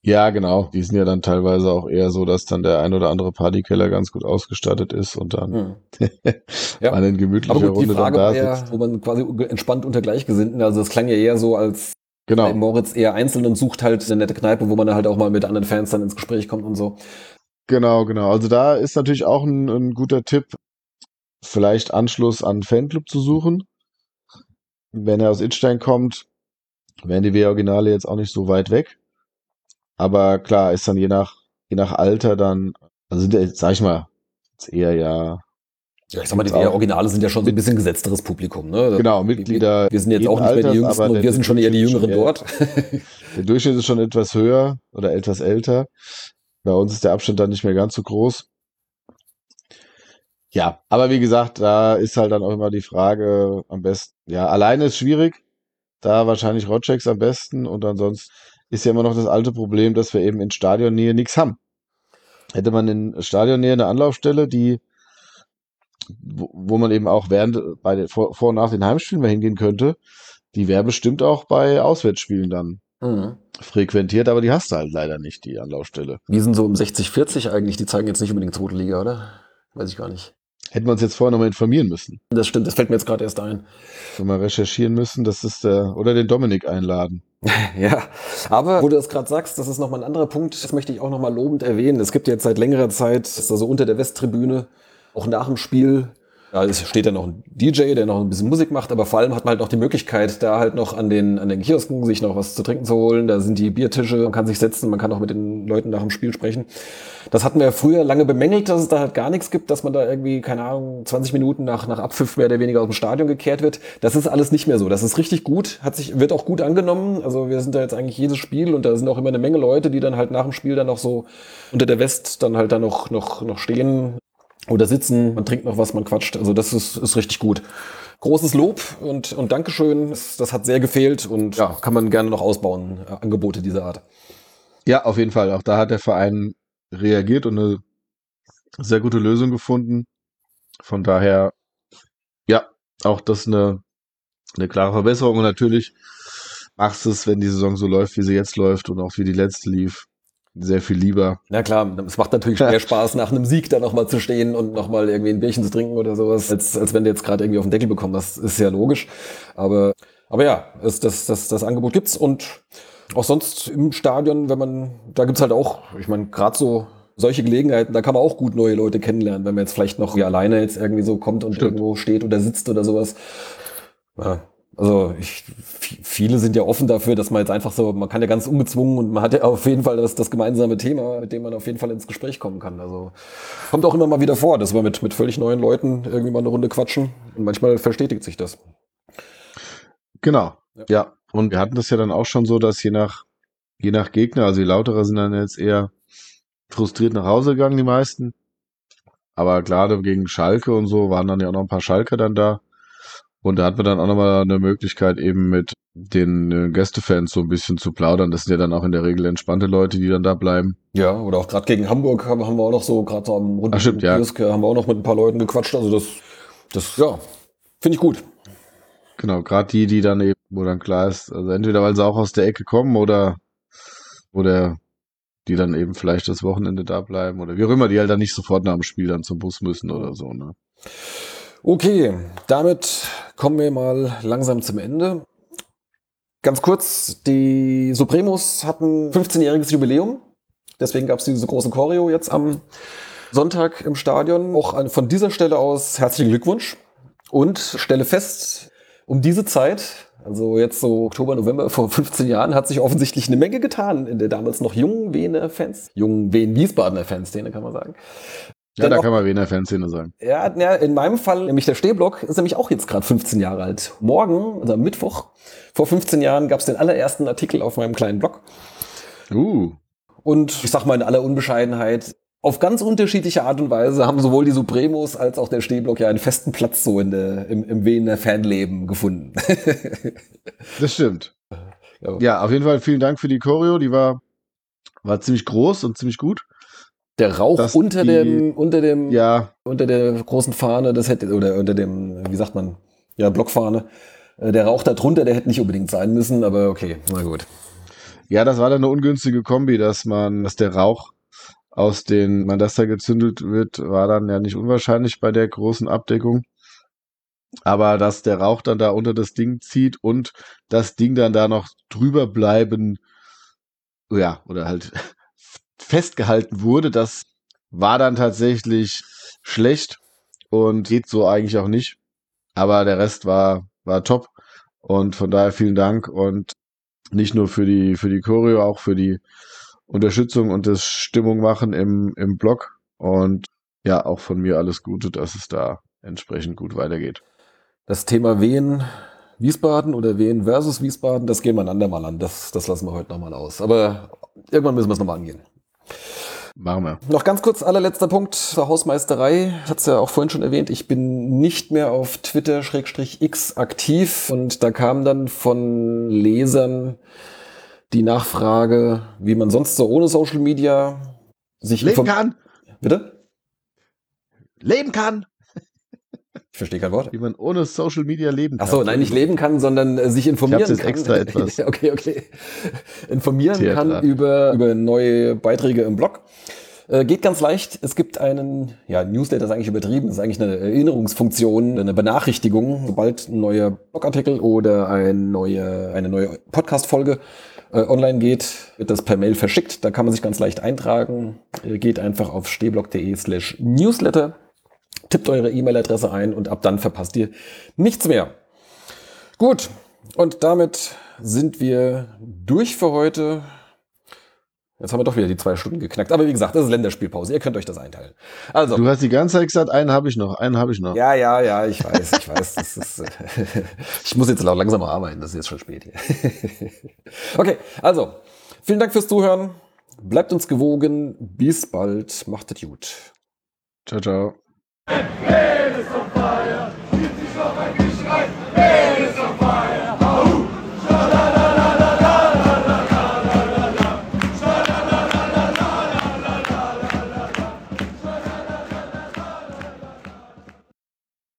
Speaker 5: Ja, genau. Die sind ja dann teilweise auch eher so, dass dann der ein oder andere Partykeller ganz gut ausgestattet ist und dann
Speaker 3: Mhm. *laughs* Ja.
Speaker 5: man in gemütlicher
Speaker 3: Aber gut, die
Speaker 5: Runde dann
Speaker 3: Frage
Speaker 5: da
Speaker 3: war ja,
Speaker 5: sitzt.
Speaker 3: wo man quasi entspannt unter Gleichgesinnten, also es klang ja eher so, als
Speaker 5: Genau.
Speaker 3: Moritz eher einzeln und sucht halt eine nette Kneipe, wo man dann halt auch mal mit anderen Fans dann ins Gespräch kommt und so.
Speaker 5: Genau, genau. Also da ist natürlich auch ein, ein guter Tipp, vielleicht Anschluss an Fanclub zu suchen. Wenn er aus Itstein kommt, wären die W-Originale jetzt auch nicht so weit weg. Aber klar, ist dann je nach, je nach Alter dann, also sind ja, sag ich mal, jetzt eher ja,
Speaker 3: Ja, ich sag mal, die
Speaker 5: Gibt's auch.
Speaker 3: Originale sind ja schon so ein bisschen gesetzteres Publikum. Ne?
Speaker 5: genau, Mitglieder.
Speaker 3: Wir, wir sind jetzt auch nicht mehr die
Speaker 5: Alters,
Speaker 3: Jüngsten und wir sind schon eher die Jüngeren
Speaker 5: ja,
Speaker 3: dort. *laughs*
Speaker 5: Der Durchschnitt ist schon etwas höher oder etwas älter. Bei uns ist der Abstand dann nicht mehr ganz so groß. Ja, aber wie gesagt, da ist halt dann auch immer die Frage am besten. Ja, alleine ist schwierig. Da wahrscheinlich Rotchecks am besten und ansonsten ist ja immer noch das alte Problem, dass wir eben in Stadionnähe nichts haben. Hätte man in Stadionnähe eine Anlaufstelle, die wo, wo man eben auch während bei den, vor, vor und nach den Heimspielen mal hingehen könnte, die wäre bestimmt auch bei Auswärtsspielen dann
Speaker 3: Mhm.
Speaker 5: frequentiert, aber die hast du halt leider nicht, die Anlaufstelle.
Speaker 3: Die sind so um 60-40 eigentlich, die zeigen jetzt nicht unbedingt zweite Liga, oder? Weiß ich gar nicht.
Speaker 5: Hätten wir uns jetzt vorher nochmal informieren müssen.
Speaker 3: Das stimmt, das fällt mir jetzt gerade erst ein.
Speaker 5: Wenn wir recherchieren müssen, das ist der, oder den Dominik einladen. *laughs*
Speaker 3: Ja, aber wo du das gerade sagst, das ist nochmal ein anderer Punkt, das möchte ich auch nochmal lobend erwähnen. Es gibt jetzt seit längerer Zeit, ist da so unter der Westtribüne, auch nach dem Spiel, da steht ja noch ein DJ, der noch ein bisschen Musik macht, aber vor allem hat man halt noch die Möglichkeit, da halt noch an den, an den Kiosken sich noch was zu trinken zu holen. Da sind die Biertische, man kann sich setzen, man kann auch mit den Leuten nach dem Spiel sprechen. Das hatten wir früher lange bemängelt, dass es da halt gar nichts gibt, dass man da irgendwie, keine Ahnung, 20 Minuten nach, nach Abpfiff mehr oder weniger aus dem Stadion gekehrt wird. Das ist alles nicht mehr so. Das ist richtig gut, hat sich, wird auch gut angenommen. Also wir sind da jetzt eigentlich jedes Spiel und da sind auch immer eine Menge Leute, die dann halt nach dem Spiel dann noch so unter der West dann halt da noch, noch, noch stehen oder sitzen, man trinkt noch was, man quatscht. Also das ist, ist richtig gut. Großes Lob und, und Dankeschön. Das, das hat sehr gefehlt und ja, kann man gerne noch ausbauen, äh, Angebote dieser Art.
Speaker 5: Ja, auf jeden Fall. Auch da hat der Verein reagiert und eine sehr gute Lösung gefunden. Von daher, ja, auch das eine, eine klare Verbesserung. Und natürlich machst du es, wenn die Saison so läuft, wie sie jetzt läuft und auch wie die letzte lief, sehr viel lieber.
Speaker 3: Na klar, es macht natürlich mehr *laughs* Spaß, nach einem Sieg da nochmal zu stehen und nochmal irgendwie ein Bierchen zu trinken oder sowas, als, als wenn du jetzt gerade irgendwie auf den Deckel bekommst. Das ist ja logisch. Aber, aber ja, es, das, das, das Angebot gibt's und auch sonst im Stadion, wenn man, da gibt's halt auch, ich meine, gerade so solche Gelegenheiten, da kann man auch gut neue Leute kennenlernen, wenn man jetzt vielleicht noch wie alleine jetzt irgendwie so kommt und
Speaker 5: Stimmt.
Speaker 3: irgendwo steht oder sitzt oder sowas. Ja, Also ich, viele sind ja offen dafür, dass man jetzt einfach so, man kann ja ganz ungezwungen und man hat ja auf jeden Fall das, das gemeinsame Thema, mit dem man auf jeden Fall ins Gespräch kommen kann. Also kommt auch immer mal wieder vor, dass wir mit, mit völlig neuen Leuten irgendwie mal eine Runde quatschen und manchmal verstetigt sich das.
Speaker 5: Genau.
Speaker 3: Ja.
Speaker 5: Ja. Und wir hatten das ja dann auch schon so, dass je nach, je nach Gegner, also die Lauterer sind dann jetzt eher frustriert nach Hause gegangen, die meisten. Aber gerade gegen Schalke und so waren dann ja auch noch ein paar Schalke dann da. Und da hatten wir dann auch nochmal eine Möglichkeit, eben mit den äh, Gästefans so ein bisschen zu plaudern. Das sind ja dann auch in der Regel entspannte Leute, die dann da bleiben.
Speaker 3: Ja, oder auch gerade gegen Hamburg haben, haben wir auch noch so, gerade am runden
Speaker 5: Ach, stimmt, ja.
Speaker 3: Kiosk, haben wir auch noch mit ein paar Leuten gequatscht. Also das, das, ja, finde ich gut.
Speaker 5: Genau, gerade die, die dann eben, wo dann klar ist, also entweder weil sie auch aus der Ecke kommen oder, oder die dann eben vielleicht das Wochenende da bleiben oder wie auch immer, die halt dann nicht sofort nach dem Spiel dann zum Bus müssen oder so, ne?
Speaker 3: Okay, damit kommen wir mal langsam zum Ende. Ganz kurz, die Supremos hatten 15-jähriges Jubiläum. Deswegen gab es diese große Choreo jetzt am Sonntag im Stadion. Auch von dieser Stelle aus herzlichen Glückwunsch. Und stelle fest, um diese Zeit, also jetzt so Oktober, November vor 15 Jahren, hat sich offensichtlich eine Menge getan in der damals noch jungen Wiener Fans. Jungen Wien-Wiesbadener Fanszene, kann man sagen.
Speaker 5: Ja, da
Speaker 3: auch-
Speaker 5: kann man Wiener Fanszene sagen.
Speaker 3: ja, in meinem Fall, nämlich der Stehblock, ist nämlich auch jetzt gerade 15 Jahre alt. Morgen, also am Mittwoch, vor 15 Jahren gab es den allerersten Artikel auf meinem kleinen Blog.
Speaker 5: Uh,
Speaker 3: Und ich sag mal in aller Unbescheidenheit, auf ganz unterschiedliche Art und Weise haben sowohl die Supremos als auch der Stehblock ja einen festen Platz so in der, im, im Wiener Fanleben gefunden. *laughs*
Speaker 5: das stimmt.
Speaker 3: Ja.
Speaker 5: Ja, auf jeden Fall vielen Dank für die Choreo. Die war, war ziemlich groß und ziemlich gut.
Speaker 3: Der Rauch
Speaker 5: Dass
Speaker 3: unter
Speaker 5: die-
Speaker 3: dem, unter dem,
Speaker 5: Ja,
Speaker 3: unter der großen Fahne, das hätte, oder unter dem, wie sagt man, ja, Blockfahne, äh, der Rauch da drunter, der hätte nicht unbedingt sein müssen, aber okay, na gut.
Speaker 5: ja, das war dann eine ungünstige Kombi, dass man, dass der Rauch aus den, man das da gezündelt wird, war dann ja nicht unwahrscheinlich bei der großen Abdeckung. Aber dass der Rauch dann da unter das Ding zieht und das Ding dann da noch drüber bleiben, ja, oder halt festgehalten wurde, das war dann tatsächlich schlecht und geht so eigentlich auch nicht. Aber der Rest war, war top. Und von daher vielen Dank und nicht nur für die, für die Choreo, auch für die Unterstützung und das Stimmung machen im, im Blog. Und ja, auch von mir alles Gute, dass es da entsprechend gut weitergeht.
Speaker 3: Das Thema Wien Wiesbaden oder Wien versus Wiesbaden, das gehen wir ein andermal an. Das, das lassen wir heute nochmal aus. Aber irgendwann müssen wir es nochmal angehen.
Speaker 5: Machen wir.
Speaker 3: Noch ganz kurz, allerletzter Punkt zur Hausmeisterei. Ich hatte es ja auch vorhin schon erwähnt, ich bin nicht mehr auf Twitter-X aktiv und da kam dann von Lesern die Nachfrage, wie man sonst so ohne Social Media sich
Speaker 5: Leben kann!
Speaker 3: Bitte?
Speaker 5: Leben kann!
Speaker 3: Ich verstehe kein Wort.
Speaker 5: Wie man ohne Social Media leben kann.
Speaker 3: Ach so, nein, nicht leben kann, sondern äh, sich informieren
Speaker 5: Ich jetzt
Speaker 3: kann.
Speaker 5: extra *laughs* etwas
Speaker 3: okay, okay. Informieren kann
Speaker 5: Theatral.
Speaker 3: über, über neue Beiträge im Blog. Äh, geht ganz leicht. Es gibt einen, ja, Newsletter ist eigentlich übertrieben, ist eigentlich eine Erinnerungsfunktion, eine Benachrichtigung, sobald ein neuer Blogartikel oder ein neue, eine neue Podcast-Folge äh, online geht, wird das per Mail verschickt. Da kann man sich ganz leicht eintragen. Äh, geht einfach auf stehblog.de slash newsletter tippt eure E-Mail-Adresse ein und ab dann verpasst ihr nichts mehr. Gut, und damit sind wir durch für heute. Jetzt haben wir doch wieder die zwei Stunden geknackt. Aber wie gesagt, das ist Länderspielpause. Ihr könnt euch das einteilen. Also.
Speaker 5: Du hast die ganze Zeit gesagt, einen habe ich noch, einen habe ich noch.
Speaker 3: Ja, ja, ja, ich weiß, ich weiß. Das ist, *laughs* ich muss jetzt langsam mal arbeiten, das ist jetzt schon spät hier. *laughs* okay, also, vielen Dank fürs Zuhören. Bleibt uns gewogen. Bis bald. Macht es gut.
Speaker 5: Ciao, ciao.
Speaker 2: Head is on fire. This is what I